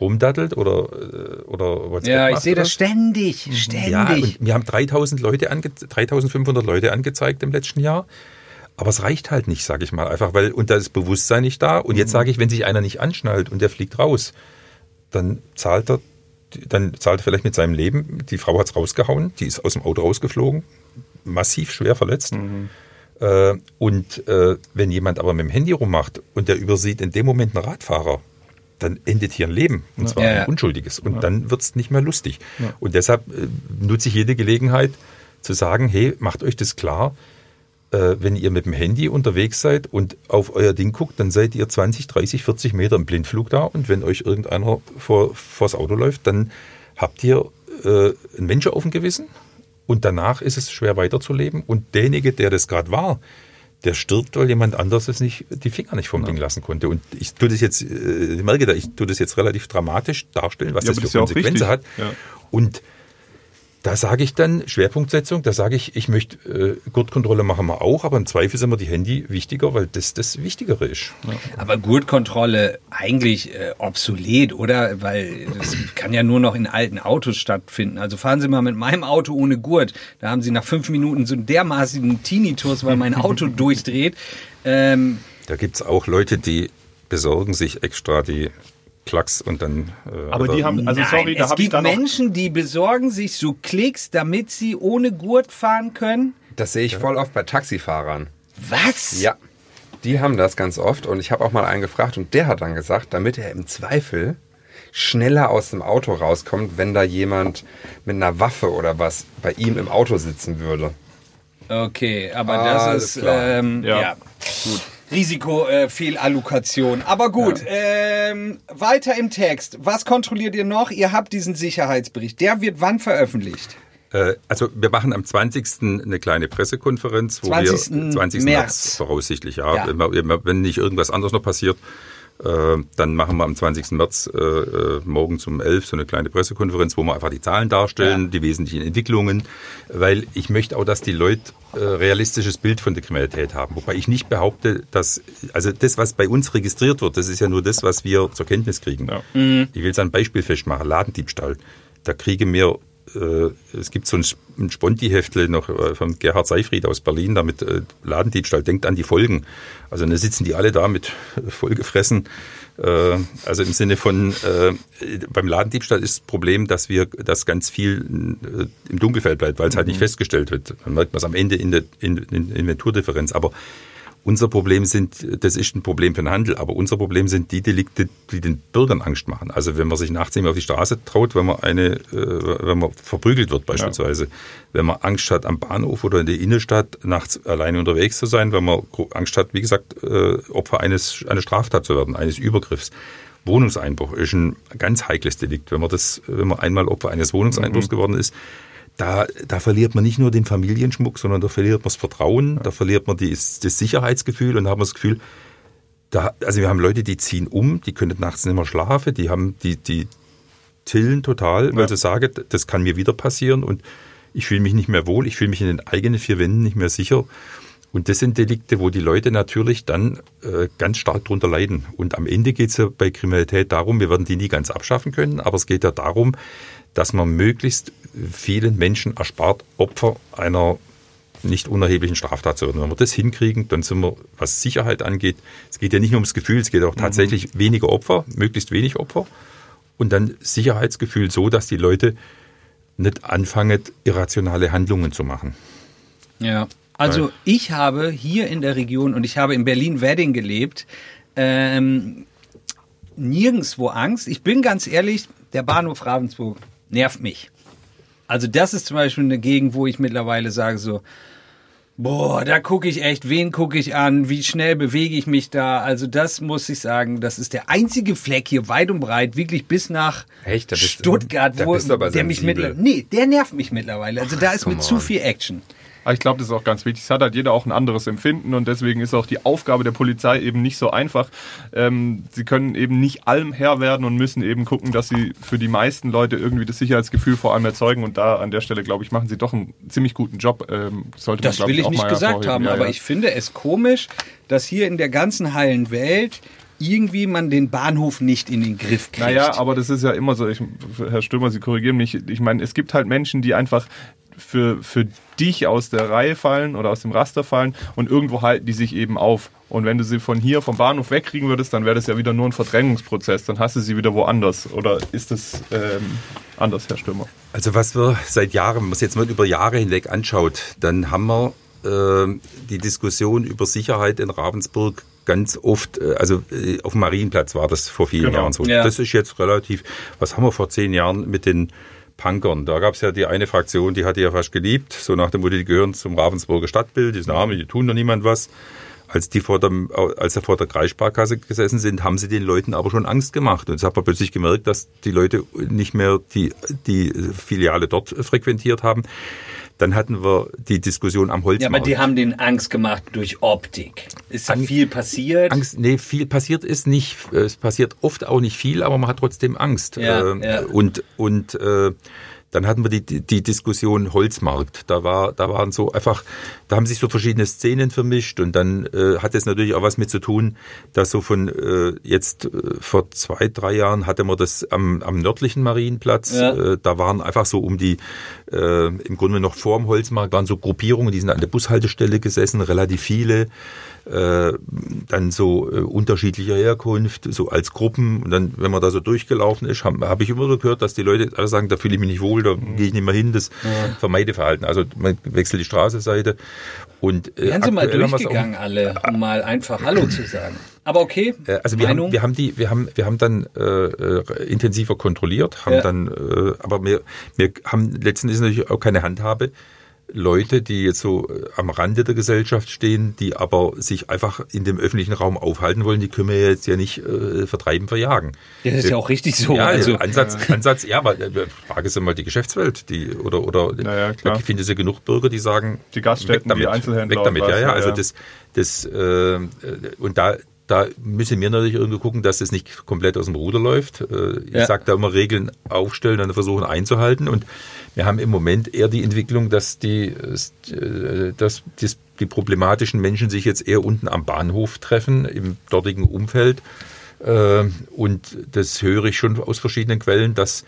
C: rumdattelt oder, äh, oder WhatsApp
A: Ja, ich sehe das ständig, ständig.
C: ja, und wir haben 3000 Leute ange 3500 Leute angezeigt im letzten Jahr. Aber es reicht halt nicht, sage ich mal, einfach weil und da ist Bewusstsein nicht da. Und jetzt sage ich, wenn sich einer nicht anschnallt und der fliegt raus, dann zahlt er, dann zahlt er vielleicht mit seinem Leben. Die Frau hat's rausgehauen, die ist aus dem Auto rausgeflogen, massiv schwer verletzt. Äh, und äh, wenn jemand aber mit dem Handy rummacht und der übersieht in dem Moment einen Radfahrer, dann endet hier ein Leben. Und zwar
A: Ja, ja.
C: ein unschuldiges. Und dann wird's nicht mehr lustig. Und deshalb äh, nutze ich jede Gelegenheit zu sagen, hey, macht euch das klar, äh, wenn ihr mit dem Handy unterwegs seid und auf euer Ding guckt, dann seid ihr 20, 30, 40 Meter im Blindflug da und wenn euch irgendeiner vor, vors Auto läuft, dann habt ihr äh, einen Menschen auf dem Gewissen und danach ist es schwer weiterzuleben und derjenige, der das gerade war, der stirbt, weil jemand anderes es nicht, die Finger nicht vom Ding lassen konnte. Und ich tue das jetzt, ich merke da, ich tue das jetzt relativ dramatisch darstellen, was
B: Ja,
C: das für
B: das ist ja
C: Konsequenzen hat.
B: Ja.
C: Und da sage ich dann, Schwerpunktsetzung, da sage ich, ich möchte, äh, Gurtkontrolle machen wir auch, aber im Zweifel sind mir die Handy wichtiger, weil das das Wichtigere ist.
A: Aber Gurtkontrolle eigentlich äh, obsolet, oder? Weil das kann ja nur noch in alten Autos stattfinden. Also fahren Sie mal mit meinem Auto ohne Gurt. Da haben Sie nach fünf Minuten so einen dermaßigen Tinnitus, weil mein Auto durchdreht. Ähm,
C: Da gibt's auch Leute, die besorgen sich extra die Klacks und dann. Äh,
B: Aber die haben, also
A: nein,
B: sorry, da
A: es
B: habe ich
A: gibt
B: dann noch
A: Menschen, die besorgen sich so Klicks, damit sie ohne Gurt fahren können.
D: Das sehe ich voll oft bei Taxifahrern.
A: Was?
D: Ja, die haben das ganz oft und ich habe auch mal einen gefragt und der hat dann gesagt, damit er im Zweifel schneller aus dem Auto rauskommt, wenn da jemand mit einer Waffe oder was bei ihm im Auto sitzen würde.
A: Okay, aber
D: Alles
A: das ist ähm, ja.
B: Ja.
A: gut. Risikofehlallokation. Aber gut, ähm, weiter im Text. Was kontrolliert ihr noch? Ihr habt diesen Sicherheitsbericht. Der wird wann veröffentlicht?
C: Äh, also wir machen am 20. eine kleine Pressekonferenz, wo
A: 20.
C: wir 20.
A: März.
C: März voraussichtlich, ja.
A: Ja.
C: Wenn, wir- wenn nicht irgendwas anderes noch passiert, äh, dann machen wir am 20. März äh, äh, morgens um 11 so eine kleine Pressekonferenz, wo wir einfach die Zahlen darstellen,
A: Ja.
C: die wesentlichen Entwicklungen, weil ich möchte auch, dass die Leute äh, realistisches Bild von der Kriminalität haben. Wobei ich nicht behaupte, dass, also das, was bei uns registriert wird, das ist ja nur das, was wir zur Kenntnis kriegen.
B: Ja.
C: Ich will es an ein Beispiel festmachen, Ladendiebstahl. Da kriege mir äh, es gibt so ein, ein Sponti-Heftle noch äh, von Gerhard Seifried aus Berlin, damit äh, Ladendiebstahl, denkt an die Folgen. Also da sitzen die alle da mit äh, vollgefressen. Äh, also im Sinne von, äh, beim Ladendiebstahl ist das Problem, dass wir, dass ganz viel äh, im Dunkelfeld bleibt, weil es halt nicht festgestellt wird. Dann merkt man es am Ende in der in, in Inventurdifferenz. Aber unser Problem sind, das ist ein Problem für den Handel, aber unser Problem sind die Delikte, die den Bürgern Angst machen. Also wenn man sich nachts nicht mehr auf die Straße traut, wenn man eine, äh, wenn man verprügelt wird beispielsweise, wenn man Angst hat am Bahnhof oder in der Innenstadt nachts alleine unterwegs zu sein, wenn man Angst hat, wie gesagt, äh, Opfer eines einer Straftat zu werden, eines Übergriffs. Wohnungseinbruch ist ein ganz heikles Delikt. Wenn man das, wenn man einmal Opfer eines Wohnungseinbruchs geworden ist, da, da verliert man nicht nur den Familienschmuck, sondern da verliert man das Vertrauen, da verliert man die, das Sicherheitsgefühl und da haben wir das Gefühl, da, also wir haben Leute, die ziehen um, die können nachts nicht mehr schlafen, die haben, die, die tillen total, weil
B: Ja.
C: sie sagen, das kann mir wieder passieren und ich fühle mich nicht mehr wohl, ich fühle mich in den eigenen vier Wänden nicht mehr sicher. Und das sind Delikte, wo die Leute natürlich dann äh, ganz stark drunter leiden. Und am Ende geht es ja bei Kriminalität darum, wir werden die nie ganz abschaffen können, aber es geht ja darum, dass man möglichst vielen Menschen erspart, Opfer einer nicht unerheblichen Straftat zu werden. Wenn wir das hinkriegen, dann sind wir, was Sicherheit angeht, es geht ja nicht nur ums Gefühl, es geht auch tatsächlich weniger Opfer, möglichst wenig Opfer und dann Sicherheitsgefühl so, dass die Leute nicht anfangen, irrationale Handlungen zu machen.
A: Ja. Also ich habe hier in der Region und ich habe in Berlin-Wedding gelebt, ähm, nirgendwo Angst. Ich bin ganz ehrlich, der Bahnhof Ravensburg nervt mich. Also das ist zum Beispiel eine Gegend, wo ich mittlerweile sage so, boah, da gucke ich echt, wen gucke ich an, wie schnell bewege ich mich da. Also das muss ich sagen, das ist der einzige Fleck hier weit und breit, wirklich bis nach
D: Echt?
A: Stuttgart, wo der mich mittlerweile, nee, der nervt mich mittlerweile. Also da ist mir zu viel Action.
B: Aber ich glaube, das ist auch ganz wichtig. Es hat halt jeder auch ein anderes Empfinden und deswegen ist auch die Aufgabe der Polizei eben nicht so einfach. Ähm, sie können eben nicht allem Herr werden und müssen eben gucken, dass sie für die meisten Leute irgendwie das Sicherheitsgefühl vor allem erzeugen und da an der Stelle, glaube ich, machen sie doch einen ziemlich guten Job. Ähm, sollte man,
A: Das
B: glaub
A: will ich
B: auch
A: nicht gesagt haben,
B: Ja,
A: aber
B: ja.
A: ich finde es komisch, dass hier in der ganzen heilen Welt irgendwie man den Bahnhof nicht in den Griff kriegt.
B: Naja, aber das ist ja immer so. Ich, Herr Stürmer, Sie korrigieren mich. Ich meine, es gibt halt Menschen, die einfach für, für dich aus der Reihe fallen oder aus dem Raster fallen und irgendwo halten die sich eben auf. Und wenn du sie von hier vom Bahnhof wegkriegen würdest, dann wäre das ja wieder nur ein Verdrängungsprozess. Dann hast du sie wieder woanders. Oder ist das ähm, anders, Herr Stürmer?
C: Also was wir seit Jahren, wenn man es jetzt mal über Jahre hinweg anschaut, dann haben wir äh, die Diskussion über Sicherheit in Ravensburg ganz oft, äh, also äh, auf dem Marienplatz war das vor vielen
B: Genau.
C: Jahren so.
A: Ja.
C: Das ist jetzt relativ, was haben wir vor zehn Jahren mit den Punkern? Da gab es ja die eine Fraktion, die hatte ja fast geliebt, so nach dem Motto, die gehören zum Ravensburger Stadtbild, die sind arme, die tun doch niemand was. Als die vor dem, als vor der Kreissparkasse gesessen sind, haben sie den Leuten aber schon Angst gemacht. Und jetzt hat man plötzlich gemerkt, dass die Leute nicht mehr die, die Filiale dort frequentiert haben. Dann hatten wir die Diskussion am
A: ja,
C: Holzmarkt.
A: aber die haben den Angst gemacht durch Optik. Ist
C: Angst-
A: viel passiert?
C: Angst, nee, viel passiert ist nicht. Es passiert oft auch nicht viel, aber man hat trotzdem Angst.
A: Ja,
C: Ähm,
A: ja.
C: Und, und äh, dann hatten wir die, die, Diskussion Holzmarkt. Da war, da waren so einfach, da haben sich so verschiedene Szenen vermischt und dann äh, hat es natürlich auch was mit zu tun, dass so von äh, jetzt äh, vor zwei, drei Jahren hatte man das am, am nördlichen Marienplatz.
A: Ja.
C: Äh, da waren einfach so um die, äh, im Grunde noch vor dem Holzmarkt waren so Gruppierungen, die sind an der Bushaltestelle gesessen, relativ viele äh, dann so äh, unterschiedlicher Herkunft, so als Gruppen. Und dann, wenn man da so durchgelaufen ist, habe hab ich immer so gehört, dass die Leute alle sagen, da fühle ich mich nicht wohl, da gehe ich nicht mehr hin, das Vermeideverhalten. Also man wechselt die Straßenseite. Und, äh,
A: Wären Sie mal
C: wir's auch-
A: durchgegangen alle, um mal einfach Hallo zu sagen. Aber okay,
C: äh, Also wir
A: Meinung?
C: haben, wir haben die, wir haben, wir haben dann äh, äh, intensiver kontrolliert, haben
A: Ja.
C: dann, äh, aber wir, wir haben letzten Endes natürlich auch keine Handhabe. Leute, die jetzt so äh, am Rande der Gesellschaft stehen, die aber sich einfach in dem öffentlichen Raum aufhalten wollen, die können wir jetzt ja nicht äh, vertreiben, verjagen.
A: ja, das ist ja auch richtig so.
C: Ja,
A: also,
C: also Ansatz, Ansatz, ja, aber äh, Frage ist ja mal die Geschäftswelt, die oder oder
B: Ja, ja, klar.
C: ich finde es ja genug Bürger, die sagen,
B: Die Gaststätten,
C: weg damit,
B: die Einzelhändler
C: weg damit,
B: und
C: ja, ja,
B: ja,
C: also
B: ja.
C: das, das äh, und da da müssen wir natürlich irgendwie gucken, dass das nicht komplett aus dem Ruder läuft. Äh, Ich
A: Ja.
C: sage da immer Regeln aufstellen, dann versuchen einzuhalten. Und wir haben im Moment eher die Entwicklung, dass die, äh, dass das, die problematischen Menschen sich jetzt eher unten am Bahnhof treffen, im dortigen Umfeld. Äh, Und das höre ich schon aus verschiedenen Quellen, dass,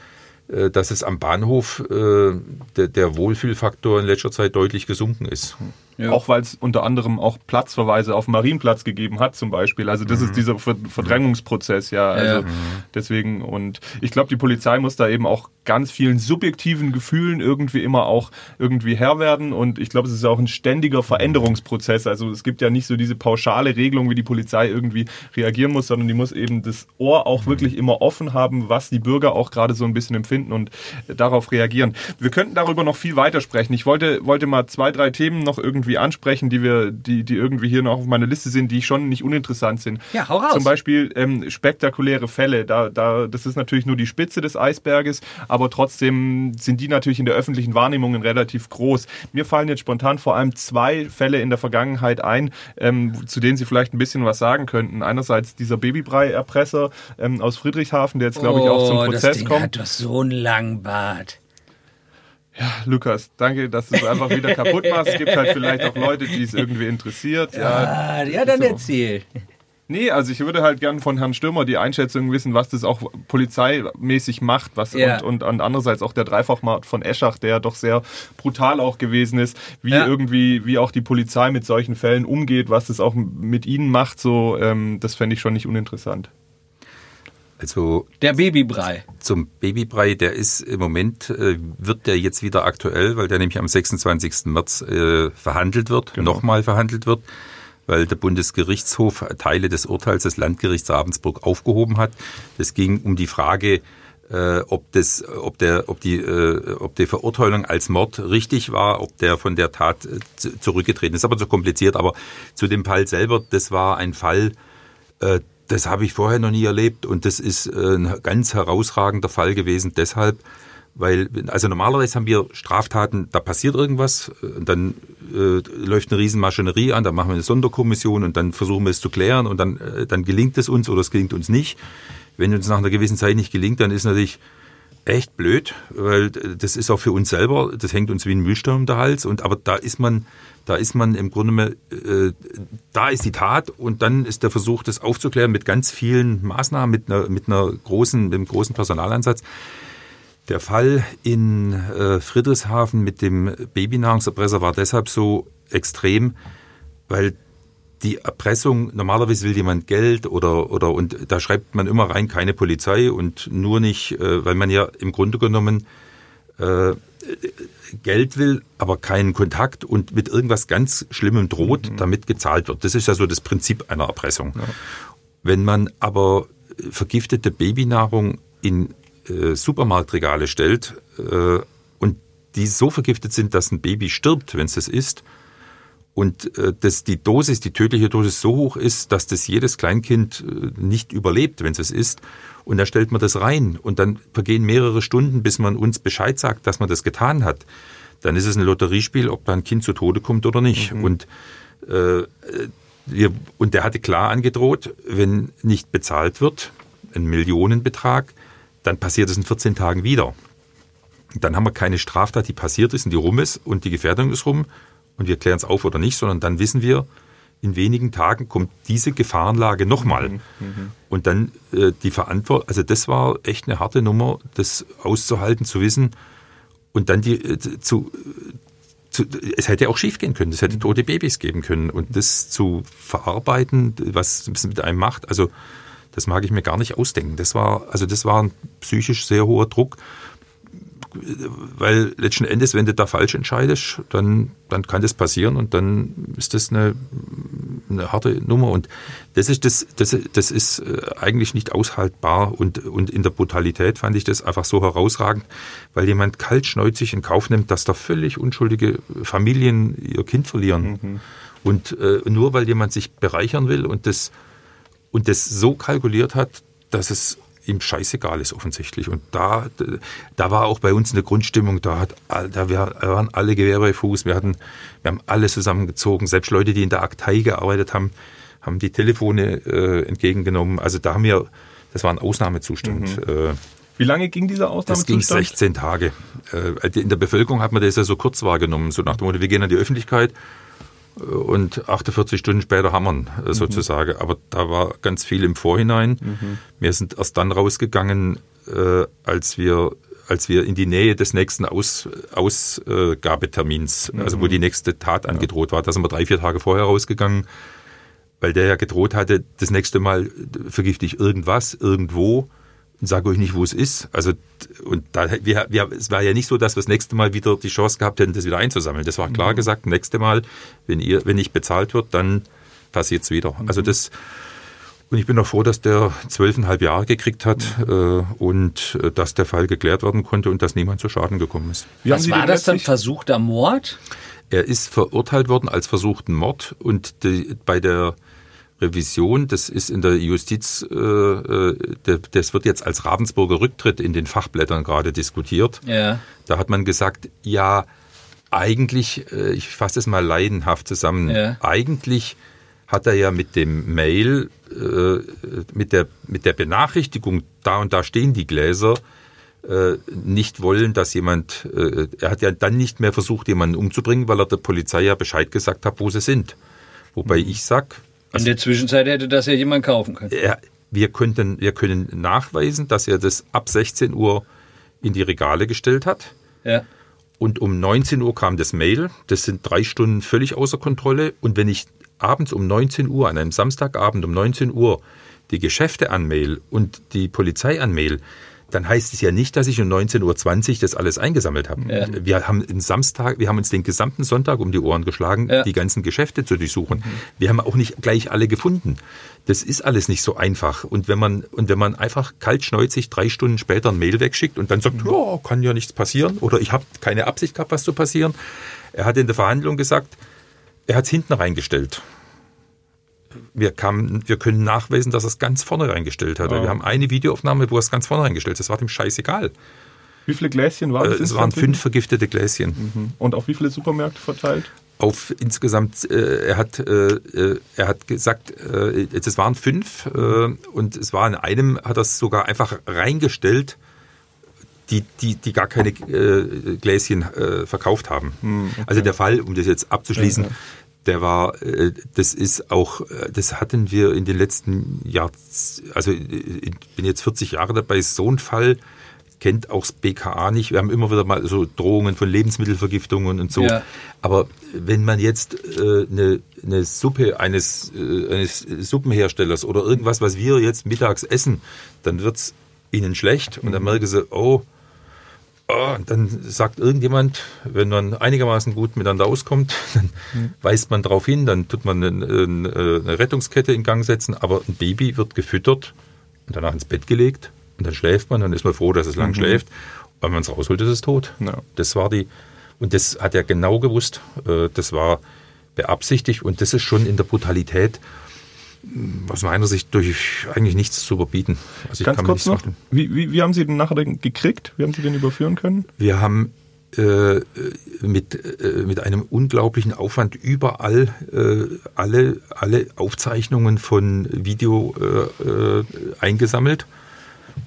C: äh, dass es am Bahnhof der Wohlfühlfaktor in letzter Zeit deutlich gesunken ist.
A: Ja.
B: Auch weil es unter anderem auch Platzverweise auf Marienplatz gegeben hat, zum Beispiel. Also das ist dieser Ver Verdrängungsprozess, ja. Also
A: Ja.
B: deswegen, und ich glaube, die Polizei muss da eben auch ganz vielen subjektiven Gefühlen irgendwie immer auch irgendwie Herr werden. Und ich glaube, es ist auch ein ständiger Veränderungsprozess. Also es gibt ja nicht so diese pauschale Regelung, wie die Polizei irgendwie reagieren muss, sondern die muss eben das Ohr auch wirklich immer offen haben, was die Bürger auch gerade so ein bisschen empfinden und darauf reagieren. Wir könnten darüber noch viel weiter sprechen. Ich wollte, wollte mal zwei, drei Themen noch irgendwie irgendwie ansprechen, die wir, die, die irgendwie hier noch auf meiner Liste sind, die schon nicht uninteressant sind.
A: Ja, hau raus.
B: Zum Beispiel ähm, spektakuläre Fälle. Da, da, das ist natürlich nur die Spitze des Eisberges, aber trotzdem sind die natürlich in der öffentlichen Wahrnehmung relativ groß. Mir fallen jetzt spontan vor allem zwei Fälle in der Vergangenheit ein, ähm, zu denen Sie vielleicht ein bisschen was sagen könnten. Einerseits dieser Babybrei-Erpresser ähm, aus Friedrichshafen, der jetzt, glaube ich, auch zum
A: Oh,
B: Prozess
A: das Ding
B: kommt.
A: hat doch so einen langen Bart.
B: Lukas, danke, dass du es einfach wieder kaputt machst. Es gibt halt vielleicht auch Leute, die es irgendwie interessiert. Ja,
A: Ah, ja, dann
B: so.
A: erzähl.
B: Nee, also ich würde halt gern von Herrn Stürmer die Einschätzung wissen, was das auch polizeimäßig macht, was
A: Ja.
B: und, und, und andererseits auch der Dreifachmord von Eschach, der doch sehr brutal auch gewesen ist, wie
A: Ja.
B: irgendwie, wie auch die Polizei mit solchen Fällen umgeht, was das auch mit ihnen macht, so, ähm, das fände ich schon nicht uninteressant.
C: Also
A: Der Babybrei.
C: zum Babybrei, der ist im Moment, äh, wird der jetzt wieder aktuell, weil der nämlich am 26. März äh, verhandelt wird,
B: Genau.
C: nochmal verhandelt wird, weil der Bundesgerichtshof Teile des Urteils des Landgerichts Ravensburg aufgehoben hat. Es ging um die Frage, äh, ob das, ob der, ob die, äh, ob die Verurteilung als Mord richtig war, ob der von der Tat äh, zu- zurückgetreten ist. Aber so kompliziert. Aber zu dem Fall selber, das war ein Fall, äh, das habe ich vorher noch nie erlebt und das ist äh, ein ganz herausragender Fall gewesen. Deshalb, weil, also normalerweise haben wir Straftaten, da passiert irgendwas, äh, und dann äh, läuft eine Riesenmaschinerie an, dann machen wir eine Sonderkommission und dann versuchen wir es zu klären und dann, äh, dann gelingt es uns oder es gelingt uns nicht. Wenn uns nach einer gewissen Zeit nicht gelingt, dann ist natürlich echt blöd, weil das ist auch für uns selber, das hängt uns wie ein Müllsturm um der Hals und aber da ist man, da ist man im Grunde mehr, äh, da ist die Tat und dann ist der Versuch, das aufzuklären mit ganz vielen Maßnahmen, mit einer, mit einer großen, mit einem großen Personalansatz. Der Fall in äh, Friedrichshafen mit dem Babynahrungserpresser war deshalb so extrem, weil die Erpressung, normalerweise will jemand Geld oder, oder und da schreibt man immer rein, keine Polizei und nur nicht, äh, weil man ja im Grunde genommen äh, Geld will, aber keinen Kontakt und mit irgendwas ganz Schlimmem droht, damit gezahlt wird. Das ist ja so das Prinzip einer Erpressung. Wenn man aber vergiftete Babynahrung in äh, Supermarktregale stellt äh, und die so vergiftet sind, dass ein Baby stirbt, wenn es das isst, und äh, dass die Dosis, die tödliche Dosis so hoch ist, dass das jedes Kleinkind äh, nicht überlebt, wenn es es isst. Und da stellt man das rein und dann vergehen mehrere Stunden, bis man uns Bescheid sagt, dass man das getan hat. Dann ist es ein Lotteriespiel, ob da ein Kind zu Tode kommt oder nicht. Und äh, wir, und der hatte klar angedroht, wenn nicht bezahlt wird, ein Millionenbetrag, dann passiert es in 14 Tagen wieder. Dann haben wir keine Straftat, die passiert ist und die rum ist und die Gefährdung ist rum und wir klären es auf oder nicht, sondern dann wissen wir, in wenigen Tagen kommt diese Gefahrenlage nochmal. Und dann äh, die Verantwortung, also das war echt eine harte Nummer, das auszuhalten, zu wissen und dann die äh, zu, zu es hätte auch schief gehen können, es hätte tote Babys geben können und das zu verarbeiten, was es mit einem macht, also das mag ich mir gar nicht ausdenken. Das war, also das war ein psychisch sehr hoher Druck weil letzten Endes, wenn du da falsch entscheidest, dann, dann kann das passieren und dann ist das eine, eine harte Nummer. Und das ist das, das, das ist äh, eigentlich nicht aushaltbar und, und in der Brutalität fand ich das einfach so herausragend, weil jemand kaltschneuzig in Kauf nimmt, dass da völlig unschuldige Familien ihr Kind verlieren. Und äh, nur weil jemand sich bereichern will und das und das so kalkuliert hat, dass es ihm scheißegal ist offensichtlich. Und da, da war auch bei uns eine Grundstimmung, da, hat, da waren alle Gewehr bei Fuß, wir, hatten, wir haben alle zusammengezogen, selbst Leute, die in der Aktei gearbeitet haben, haben die Telefone äh, entgegengenommen. Also da haben wir, das war ein Ausnahmezustand. Äh,
B: Wie lange ging dieser
C: das ging
B: Ausnahmezustand?
C: 16 Tage. Äh, In der Bevölkerung hat man das ja so kurz wahrgenommen, so nach dem Motto, wir gehen an die Öffentlichkeit und 48 Stunden später hammern äh, sozusagen. Aber da war ganz viel im Vorhinein. Wir sind erst dann rausgegangen, äh, als wir als wir in die Nähe des nächsten Aus, Ausgabetermins, also wo die nächste Tat angedroht war, da sind wir drei, vier Tage vorher rausgegangen, weil der ja gedroht hatte, das nächste Mal vergifte ich irgendwas, irgendwo sage euch nicht, wo es ist. Also und da wir, wir, es war ja nicht so, dass wir das nächste Mal wieder die Chance gehabt hätten, das wieder einzusammeln. Das war klar gesagt. Nächste Mal, wenn ihr, wenn nicht bezahlt wird, dann passiert es wieder. Also das und ich bin auch froh, dass der zwölfeinhalb Jahre gekriegt hat äh, und äh, dass der Fall geklärt werden konnte und dass niemand zu Schaden gekommen ist.
B: Wie
A: Was war das dann? Versuchter Mord?
C: Er ist verurteilt worden als versuchten Mord und die, bei der Revision, das ist in der Justiz, äh, äh, das wird jetzt als Ravensburger Rücktritt in den Fachblättern gerade diskutiert.
A: Ja.
C: Da hat man gesagt, ja, eigentlich, äh, ich fasse es mal leidenhaft zusammen,
A: Ja.
C: eigentlich hat er ja mit dem Mail, äh, mit, der, mit der Benachrichtigung, da und da stehen die Gläser, äh, nicht wollen, dass jemand, äh, er hat ja dann nicht mehr versucht, jemanden umzubringen, weil er der Polizei ja Bescheid gesagt hat, wo sie sind. Wobei ich sag,
A: In der Zwischenzeit hätte das ja jemand kaufen können.
C: er, wir, könnten, wir können nachweisen, dass er das ab 16 Uhr in die Regale gestellt hat.
A: Ja.
C: Und um 19 Uhr kam das Mail. Das sind drei Stunden völlig außer Kontrolle. Und wenn ich abends um 19 Uhr, an einem Samstagabend um 19 Uhr, die Geschäfte anmail und die Polizei anmail, dann heißt es ja nicht, dass ich um 19.20 Uhr das alles eingesammelt habe.
A: Ja.
C: Wir haben den Samstag, wir haben uns den gesamten Sonntag um die Ohren geschlagen,
A: Ja.
C: die ganzen Geschäfte zu durchsuchen. Wir haben auch nicht gleich alle gefunden. Das ist alles nicht so einfach. Und wenn man, und wenn man einfach kaltschneuzig drei Stunden später ein Mail wegschickt und dann sagt, ja, kann ja nichts passieren oder ich habe keine Absicht gehabt, was zu passieren. Er hat in der Verhandlung gesagt, er hat es hinten reingestellt. Wir, kamen, wir können nachweisen, dass er es ganz vorne reingestellt hat. Wir haben eine Videoaufnahme, wo er es ganz vorne reingestellt hat. Das war dem scheißegal.
B: Wie viele Gläschen waren
C: Äh,
B: das?
C: es waren fünf vergiftete Gläschen.
B: Und auf wie viele Supermärkte verteilt?
C: Auf insgesamt, äh, er hat, äh, äh, er hat gesagt, äh, es waren fünf äh, und es war in einem, hat er es sogar einfach reingestellt, die, die, die gar keine äh, Gläschen äh, verkauft haben. Also der Fall, um das jetzt abzuschließen, der war, äh, das ist auch, äh, das hatten wir in den letzten Jahren, also äh, ich bin jetzt 40 Jahre dabei, so ein Fall kennt auch das BKA nicht. Wir haben immer wieder mal so Drohungen von Lebensmittelvergiftungen und so.
A: Ja.
C: Aber wenn man jetzt eine, eine Suppe eines, eines Suppenherstellers oder irgendwas, was wir jetzt mittags essen, dann wird's ihnen schlecht und dann merken sie, oh, oh, und dann sagt irgendjemand, wenn man einigermaßen gut miteinander auskommt, dann weist man darauf hin, dann tut man eine, eine, eine Rettungskette in Gang setzen, aber ein Baby wird gefüttert und danach ins Bett gelegt und dann schläft man, dann ist man froh, dass es lang schläft. Und wenn man es rausholt, ist es tot.
B: Ja.
C: Das war die, und das hat er genau gewusst, äh, das war beabsichtigt und das ist schon in der Brutalität aus meiner Sicht durch eigentlich nichts zu überbieten. Also
B: Ganz kurz noch, wie, wie, wie haben Sie den nachher gekriegt? Wie haben Sie den überführen können?
C: Wir haben äh, mit, äh, mit einem unglaublichen Aufwand überall äh, alle, alle Aufzeichnungen von Video äh, äh, eingesammelt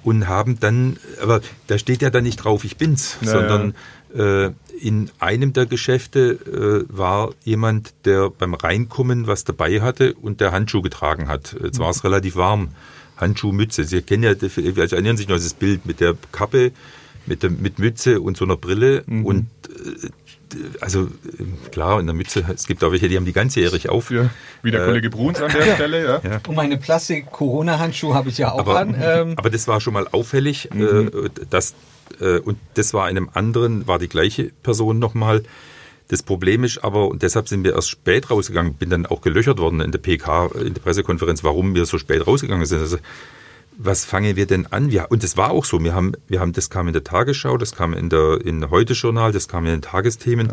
C: und haben dann, aber da steht ja dann nicht drauf, ich bin's,
B: Ja,
C: sondern äh, in einem der Geschäfte äh, war jemand, der beim Reinkommen was dabei hatte und der Handschuh getragen hat. Jetzt war es relativ warm. Handschuh, Mütze. Sie kennen ja, also erinnern sich noch dieses Bild mit der Kappe, mit, der, mit Mütze und so einer Brille und äh, also äh, klar, in der Mütze, es gibt auch welche, die haben die ganzjährig auf.
B: Ja, wie der
C: Äh,
B: Kollege Bruns an der Stelle. Ja.
C: Ja.
A: Und meine Plastik-Corona-Handschuhe habe ich ja auch
C: aber,
A: an. Ähm,
C: aber das war schon mal auffällig, äh, dass, äh, und das war einem anderen, war die gleiche Person nochmal. Das Problem ist aber, und deshalb sind wir erst spät rausgegangen, bin dann auch gelöchert worden in der PK, in der Pressekonferenz, warum wir so spät rausgegangen sind. Also, was fangen wir denn an? Wir, und das war auch so. Wir haben, wir haben, das kam in der Tagesschau, das kam in der in Heute-Journal, das kam in den Tagesthemen.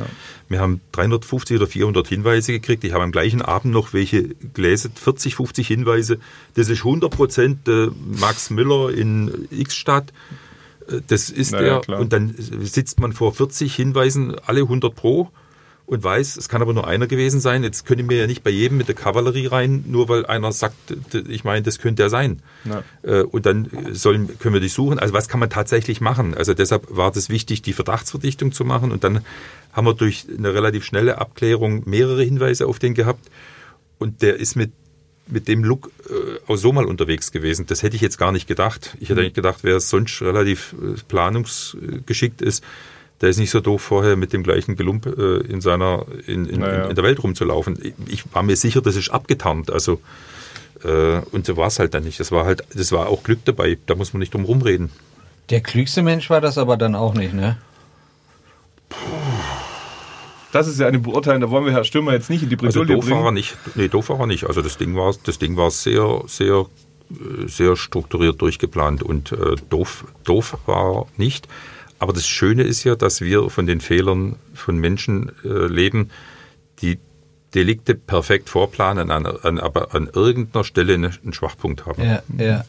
C: Wir haben 350 oder 400 Hinweise gekriegt. Ich habe am gleichen Abend noch welche gelesen, 40, 50 Hinweise. Das ist 100 Prozent äh, Max Müller in X-Stadt. Das ist
B: ja,
C: der.
B: klar.
C: Und dann sitzt man vor 40 Hinweisen, alle 100 pro und weiß, es kann aber nur einer gewesen sein. Jetzt können wir ja nicht bei jedem mit der Kavallerie rein, nur weil einer sagt, ich meine, das könnte er sein.
B: Ja.
C: Äh, Und dann sollen, können wir die suchen. Also was kann man tatsächlich machen? Also deshalb war das wichtig, die Verdachtsverdichtung zu machen. Und dann haben wir durch eine relativ schnelle Abklärung mehrere Hinweise auf den gehabt. Und der ist mit, mit dem Look äh, auch so mal unterwegs gewesen. Das hätte ich jetzt gar nicht gedacht. Ich hätte eigentlich gedacht, wer sonst relativ äh, planungsgeschickt ist, der ist nicht so doof, vorher mit dem gleichen Gelump äh, in seiner in, in,
B: Naja.
C: in, in der Welt rumzulaufen. Ich, ich war mir sicher, das ist abgetarnt. Also äh, und so war es halt dann nicht. Das war halt, das war auch Glück dabei. Da muss man nicht drum rumreden.
A: der klügste Mensch war das aber dann auch nicht, ne?
B: Das ist ja eine Beurteilung, da wollen wir Herr Stürmer jetzt nicht in die
C: Also
B: Bredouille
C: doof war er
B: bringen.
C: nicht. Nee, doof war er nicht. Also das Ding war, das Ding war sehr, sehr, äh, sehr strukturiert durchgeplant und äh, doof, doof war er nicht. Aber das Schöne ist ja, dass wir von den Fehlern von Menschen äh, leben, die Delikte perfekt vorplanen, an, an, aber an irgendeiner Stelle einen Schwachpunkt haben.
A: Ja, ja.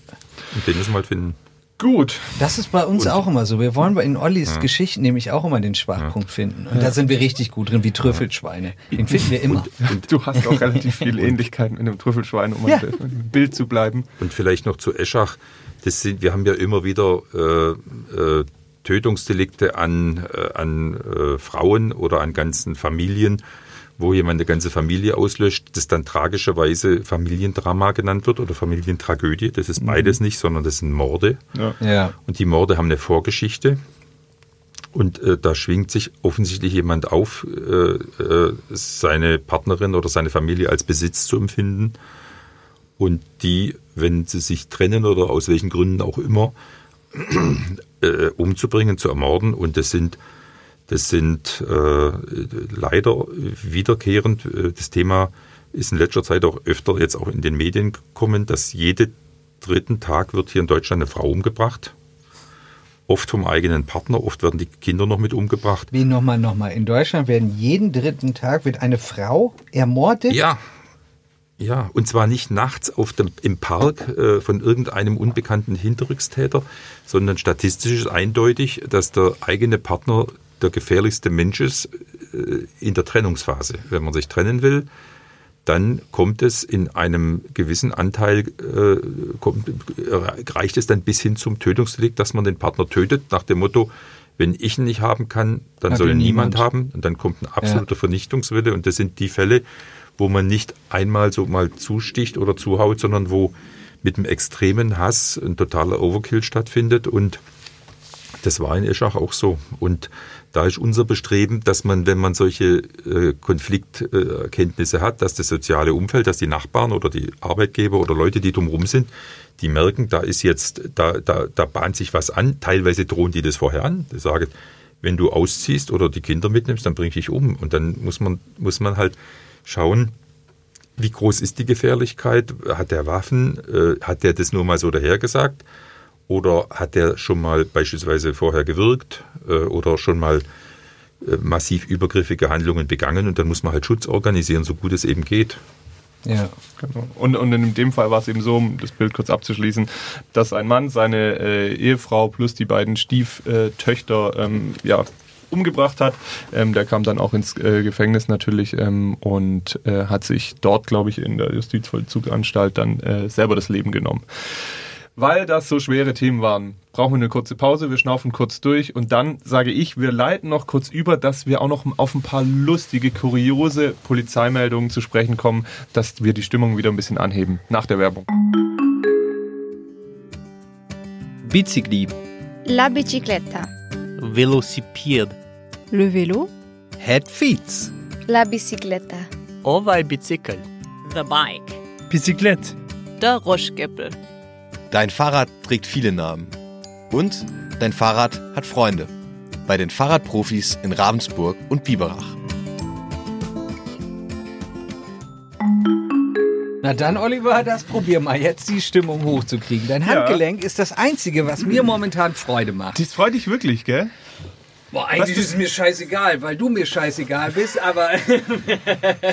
C: Und den müssen wir halt finden.
B: Gut.
A: Das ist bei uns auch immer so. Wir wollen bei in Ollis Geschichten nämlich auch immer den Schwachpunkt finden. Und da sind wir richtig gut drin, wie Trüffelschweine. Den finden wir immer.
B: Du hast auch relativ viele Ähnlichkeiten mit einem Trüffelschwein, um ja. im Bild zu bleiben.
C: Und vielleicht noch zu Eschach. Das sind, wir haben ja immer wieder äh, äh, Tötungsdelikte an, äh, an äh, Frauen oder an ganzen Familien, wo jemand eine ganze Familie auslöscht, das dann tragischerweise Familiendrama genannt wird oder Familientragödie. Das ist beides nicht, sondern das sind Morde.
B: Ja.
A: Ja.
C: Und die Morde haben eine Vorgeschichte. Und äh, da schwingt sich offensichtlich jemand auf, äh, äh, seine Partnerin oder seine Familie als Besitz zu empfinden. Und die, wenn sie sich trennen oder aus welchen Gründen auch immer, äh, umzubringen, zu ermorden. Und das sind, das sind äh, leider wiederkehrend. Äh, das Thema ist in letzter Zeit auch öfter jetzt auch in den Medien gekommen, dass jeden dritten Tag wird hier in Deutschland eine Frau umgebracht. Oft vom eigenen Partner, oft werden die Kinder noch mit umgebracht.
A: Wie nochmal, nochmal. In Deutschland werden jeden dritten Tag wird eine Frau ermordet.
C: Ja. Ja, und zwar nicht nachts auf dem, im Park äh, von irgendeinem unbekannten Hinterrückstäter, sondern statistisch ist eindeutig, dass der eigene Partner der gefährlichste Mensch ist äh, in der Trennungsphase. Wenn man sich trennen will, dann kommt es in einem gewissen Anteil, äh, kommt, äh, reicht es dann bis hin zum Tötungsdelikt, dass man den Partner tötet, nach dem Motto, wenn ich ihn nicht haben kann, dann soll
A: ihn
C: niemand
A: niemand.
C: haben. Und dann kommt ein absoluter Vernichtungswille. Und das sind die Fälle, wo man nicht einmal so mal zusticht oder zuhaut, sondern wo mit einem extremen Hass ein totaler Overkill stattfindet. Und das war in Eschach auch so. Und da ist unser Bestreben, dass man, wenn man solche äh, Konflikterkenntnisse hat, dass das soziale Umfeld, dass die Nachbarn oder die Arbeitgeber oder Leute, die drumherum sind, die merken, da ist jetzt, da, da, da bahnt sich was an. Teilweise drohen die das vorher an. Die sagen, wenn du ausziehst oder die Kinder mitnimmst, dann bring ich dich um. Und dann muss man, muss man halt schauen, wie groß ist die Gefährlichkeit? Hat der Waffen? Äh, hat der das nur mal so dahergesagt? Oder hat der schon mal beispielsweise vorher gewirkt äh, oder schon mal äh, massiv übergriffige Handlungen begangen? Und dann muss man halt Schutz organisieren, so gut es eben geht.
A: Ja.
B: Genau. Und, und in dem Fall war es eben so, um das Bild kurz abzuschließen, dass ein Mann seine äh, Ehefrau plus die beiden Stieftöchter ähm, ja, umgebracht hat. Ähm, der kam dann auch ins äh, Gefängnis natürlich ähm, und äh, hat sich dort, glaube ich, in der Justizvollzugsanstalt dann äh, selber das Leben genommen. Weil das so schwere Themen waren, brauchen wir eine kurze Pause, wir schnaufen kurz durch und dann sage ich, wir leiten noch kurz über, dass wir auch noch auf ein paar lustige, kuriose Polizeimeldungen zu sprechen kommen, dass wir die Stimmung wieder ein bisschen anheben. Nach der Werbung.
F: Bicicli,
G: La bicicletta.
F: velocipede,
H: Le vélo,
A: Head Feeds.
G: La bicicletta.
F: ovaj bicycle,
H: the bike,
I: Bicyclette.
H: der Roschgeppel.
J: Dein Fahrrad trägt viele Namen. Und dein Fahrrad hat Freunde. Bei den Fahrradprofis in Ravensburg und Biberach.
A: Na dann, Oliver, das probier mal jetzt die Stimmung hochzukriegen. Dein Handgelenk ist das Einzige, was mir momentan Freude macht.
B: Das freut dich wirklich, gell?
A: Boah, eigentlich ist es mir scheißegal, weil du mir scheißegal bist, aber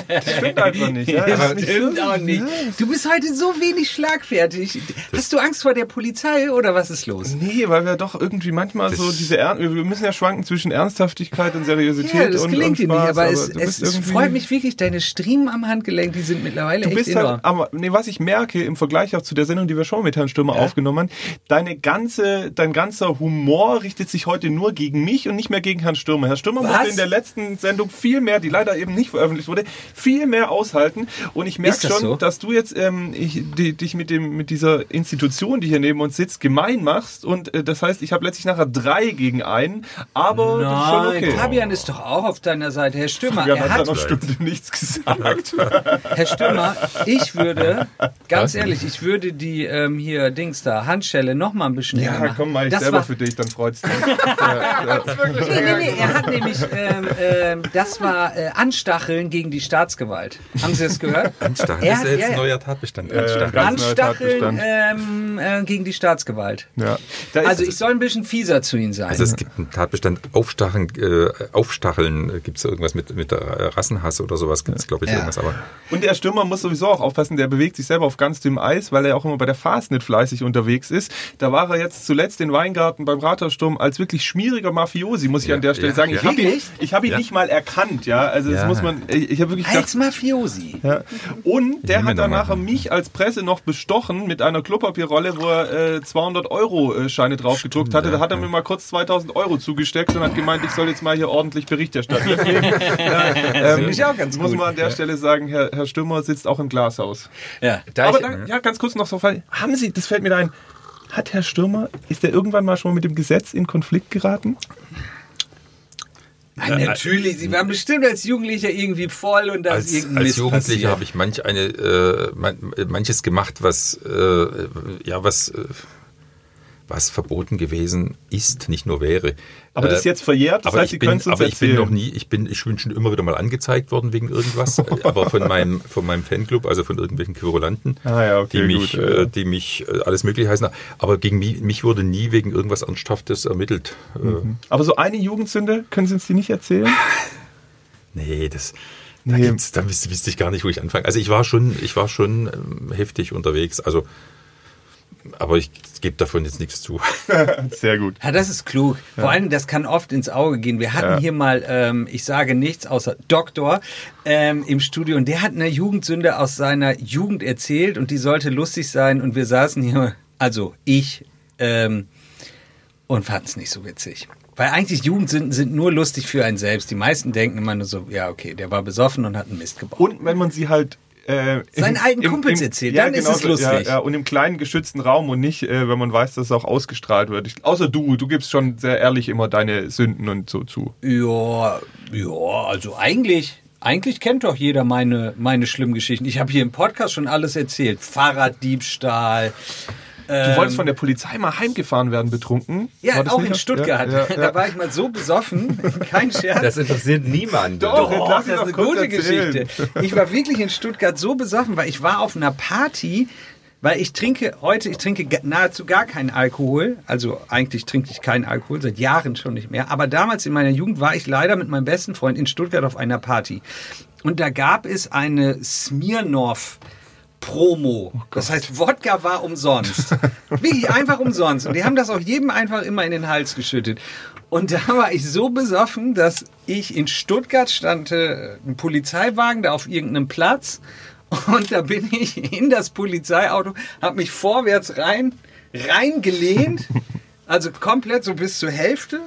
B: Das stimmt einfach nicht. Ja?
A: das
B: nicht
A: stimmt auch nicht. Du bist heute so wenig schlagfertig. Hast du Angst vor der Polizei oder was ist los?
B: Nee, weil wir doch irgendwie manchmal so diese Ern wir müssen ja schwanken zwischen Ernsthaftigkeit und Seriosität
A: Ja, das
B: und,
A: gelingt
B: und
A: dir nicht,
B: Spaß,
A: aber es, es, freut mich wirklich, deine Striemen am Handgelenk, die sind mittlerweile
B: Du
A: echt
B: bist
A: enorm.
B: halt, aber nee, was ich merke im Vergleich auch zu der Sendung, die wir schon mit Herrn Stürmer aufgenommen haben, deine ganze, dein ganzer Humor richtet sich heute nur gegen mich und nicht mehr gegen Herrn Stürmer. Herr Stürmer
A: Was?
B: musste in der letzten Sendung viel mehr, die leider eben nicht veröffentlicht wurde, viel mehr aushalten. Und ich merke
A: das
B: schon,
A: so?
B: dass du jetzt ähm, ich, die, dich mit dem mit dieser Institution, die hier neben uns sitzt, gemein machst. Und äh, das heißt, ich habe letztlich nachher drei gegen einen, aber das ist schon
A: Nein,
B: okay.
A: Fabian ist doch auch auf deiner Seite. Herr Stürmer,
B: Fabian
A: er
B: hat
A: hat
B: noch Stunde nichts gesagt.
A: Herr Stürmer, ich würde, ganz ehrlich, ich würde die ähm, hier Dings da, Handschelle noch mal ein bisschen
B: Ja,
A: machen.
B: komm mal, ich
A: das
B: selber für dich, dann freut's dich. ja, ja.
A: Nee, nee, nee, er hat nämlich, ähm, ähm, das war äh, Anstacheln gegen die Staatsgewalt. Haben Sie das gehört?
C: Anstacheln,
A: Er
C: das
A: hat-
C: ist ja jetzt ein
A: ja.
C: neuer Tatbestand. Anstacheln.
B: neuer
A: Anstacheln
B: Tatbestand.
A: ähm, äh, gegen die Staatsgewalt.
B: Ja.
A: Also ich soll ein bisschen fieser zu Ihnen sein.
C: Also es gibt einen Tatbestand Aufstacheln, äh, Aufstacheln, gibt es irgendwas mit, mit der Rassenhass oder sowas, gibt es glaube ich
A: Ja.
C: irgendwas, aber
B: Und der Stürmer muss sowieso auch aufpassen, der bewegt sich selber auf ganz dünnem Eis, weil er auch immer bei der Fastnet fleißig unterwegs ist. Da war er jetzt zuletzt in Weingarten beim Ratersturm als wirklich schmieriger Mafiosi, muss ich
C: Ja,
B: an der Stelle
C: ja,
B: sagen.
C: ja.
B: Ich habe ihn, ich hab ihn
C: Ja.
B: nicht mal erkannt, ja. Also das
C: Ja.
B: muss man, ich, ich habe wirklich gedacht,
A: Als Mafiosi.
B: ja. Und der hat nachher mich als Presse noch bestochen mit einer Klopapierrolle, wo er äh, 200 Euro äh, Scheine drauf gedruckt hatte. Da hat er mir mal kurz 2000 Euro zugesteckt und hat gemeint, ich soll jetzt mal hier ordentlich Bericht erstatten. Deswegen, äh, ähm,
A: ich auch ganz
B: muss
A: gut.
B: man an der Stelle sagen, Herr, Herr Stürmer sitzt auch im Glashaus.
A: Ja.
D: Da
B: Aber
D: ich,
B: dann, ja, ganz kurz noch so, haben Sie, das fällt mir da ein, hat Herr Stürmer, ist er irgendwann mal schon mit dem Gesetz in Konflikt geraten?
A: Ah, natürlich, Sie waren bestimmt als Jugendlicher irgendwie voll und da ist
C: als, als Jugendlicher habe ich manch eine, äh, man, manches gemacht, was, äh, ja, was, äh, was verboten gewesen ist, nicht nur wäre.
B: Aber das
C: Äh,
B: ist jetzt verjährt, das
C: aber
B: heißt,
C: ich
B: Sie
C: bin,
B: können es uns
C: aber ich bin
B: erzählen.
C: noch nie, ich bin, ich bin schon immer wieder mal angezeigt worden wegen irgendwas, äh, aber von meinem, von meinem Fanclub, also von irgendwelchen Querulanten,
B: Ah ja, okay,
C: die mich,
B: gut, ja,
C: äh, die mich äh, alles Mögliche heißen. Aber gegen mich, mich wurde nie wegen irgendwas Ernsthaftes ermittelt. Äh,
B: Aber so eine Jugendsünde, können Sie uns die nicht erzählen?
C: Nee, das. Da,
B: Nee.
C: da wüsste, wüsste ich gar nicht, wo ich anfange. Also ich war schon, ich war schon ähm, heftig unterwegs. Also, aber ich gebe davon jetzt nichts zu.
B: Sehr gut.
A: Ja, das ist klug. Vor allem, das kann oft ins Auge gehen. Wir hatten
B: Ja.
A: hier mal, ähm, ich sage nichts außer Doktor ähm, im Studio und der hat eine Jugendsünde aus seiner Jugend erzählt und die sollte lustig sein und wir saßen hier, also ich, ähm, und fanden es nicht so witzig. Weil eigentlich Jugendsünden sind nur lustig für einen selbst. Die meisten denken immer nur so, ja okay, der war besoffen und hat einen Mist gebaut.
B: Und wenn man sie halt äh,
A: Seinen alten Kumpels erzählt, dann ist es lustig.
B: Ja, ja, und im kleinen geschützten Raum und nicht, äh, wenn man weiß, dass es auch ausgestrahlt wird. Ich, außer du, du gibst schon sehr ehrlich immer deine Sünden und so zu.
A: Ja, ja, also eigentlich, eigentlich kennt doch jeder meine, meine schlimmen Geschichten. Ich habe hier im Podcast schon alles erzählt. Fahrraddiebstahl.
B: Du wolltest von der Polizei mal heimgefahren werden, betrunken?
A: Ja,
B: War das
A: auch
B: nicht
A: in? Stuttgart.
B: Ja, ja, ja.
A: Da war ich mal so besoffen, kein Scherz.
D: das interessiert niemanden.
B: Doch.
A: Doch, das ist eine gute
B: erzählen.
A: Geschichte. Ich war wirklich in Stuttgart so besoffen, weil ich war auf einer Party, weil ich trinke heute, ich trinke nahezu gar keinen Alkohol. Also eigentlich trinke ich keinen Alkohol, seit Jahren schon nicht mehr. Aber damals in meiner Jugend war ich leider mit meinem besten Freund in Stuttgart auf einer Party. Und da gab es eine Smirnoff Promo. das heißt, Wodka war umsonst. Wirklich einfach umsonst. Und die haben das auch jedem einfach immer in den Hals geschüttet. Und da war ich so besoffen, dass ich in Stuttgart stand, äh, ein Polizeiwagen da auf irgendeinem Platz. Und da bin ich in das Polizeiauto, habe mich vorwärts rein, reingelehnt, also komplett so bis zur Hälfte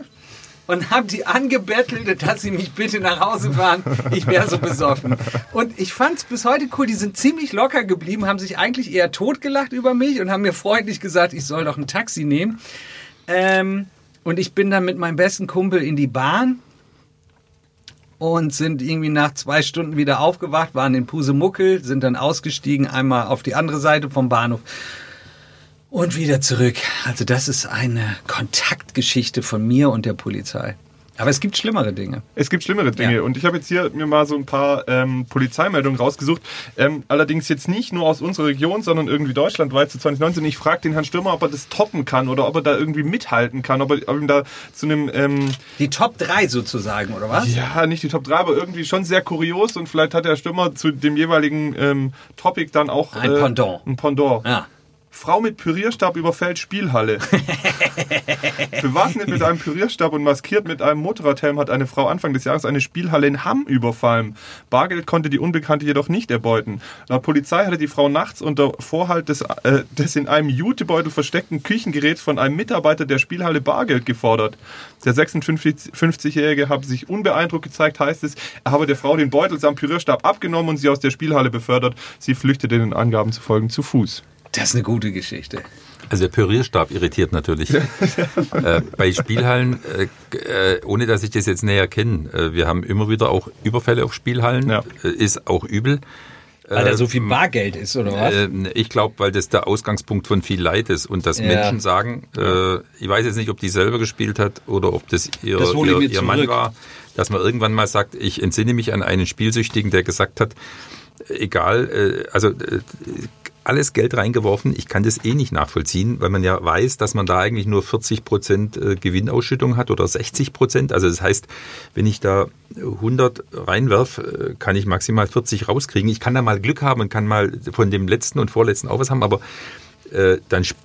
A: und habe die angebettelt, dass sie mich bitte nach Hause fahren. Ich wäre so besoffen. Und ich fand es bis heute cool. Die sind ziemlich locker geblieben, haben sich eigentlich eher totgelacht über mich und haben mir freundlich gesagt, ich soll doch ein Taxi nehmen. Ähm, und ich bin dann mit meinem besten Kumpel in die Bahn und sind irgendwie nach zwei Stunden wieder aufgewacht, waren in Pusemuckel, sind dann ausgestiegen, einmal auf die andere Seite vom Bahnhof und wieder zurück. Also das ist eine Kontaktgeschichte von mir und der Polizei. Aber es gibt schlimmere Dinge.
B: Es gibt schlimmere Dinge.
A: Ja.
B: Und ich habe jetzt hier mir mal so ein paar ähm, Polizeimeldungen rausgesucht. Ähm, allerdings jetzt nicht nur aus unserer Region, sondern irgendwie deutschlandweit zu 2019. Ich frage den Herrn Stürmer, ob er das toppen kann oder ob er da irgendwie mithalten kann, ob er ob ihm da zu einem... Ähm,
A: Die Top 3 sozusagen, oder was?
B: ja, nicht die Top 3, aber irgendwie schon sehr kurios und vielleicht hat der Stürmer zu dem jeweiligen ähm, Topic dann auch...
A: Ein Pendant.
B: Ein Pendant.
A: Ja.
B: Frau mit Pürierstab überfällt Spielhalle. Bewaffnet mit einem Pürierstab und maskiert mit einem Motorradhelm hat eine Frau Anfang des Jahres eine Spielhalle in Hamm überfallen. Bargeld konnte die Unbekannte jedoch nicht erbeuten. Laut Polizei hatte die Frau nachts unter Vorhalt des, äh, des in einem Jutebeutel versteckten Küchengeräts von einem Mitarbeiter der Spielhalle Bargeld gefordert. Der 56-Jährige habe sich unbeeindruckt gezeigt, heißt es. Er habe der Frau den Beutel samt Pürierstab abgenommen und sie aus der Spielhalle befördert. Sie flüchtete den Angaben zu folgen zu Fuß.
A: Das ist eine gute Geschichte.
C: Also der Pürierstab irritiert natürlich. äh, bei Spielhallen, äh, äh, ohne dass ich das jetzt näher kenne, äh, wir haben immer wieder auch Überfälle auf Spielhallen,
B: Ja.
C: äh, ist auch übel.
A: Weil da
C: Äh,
A: so viel Bargeld ist, oder was?
C: Äh, ich glaube, weil das der Ausgangspunkt von viel Leid ist und dass
A: Ja.
C: Menschen sagen, äh, ich weiß jetzt nicht, ob die selber gespielt hat oder ob das ihr,
A: Das
C: ihr, ihr Mann war, dass man irgendwann mal sagt, ich entsinne mich an einen Spielsüchtigen, der gesagt hat, egal, äh, also äh, alles Geld reingeworfen, ich kann das eh nicht nachvollziehen, weil man ja weiß, dass man da eigentlich nur 40 Prozent äh, Gewinnausschüttung hat oder 60 Prozent. Also das heißt, wenn ich da 100 reinwerf, äh, kann ich maximal 40 rauskriegen. Ich kann da mal Glück haben und kann mal von dem letzten und vorletzten auch was haben, aber äh, dann Sp-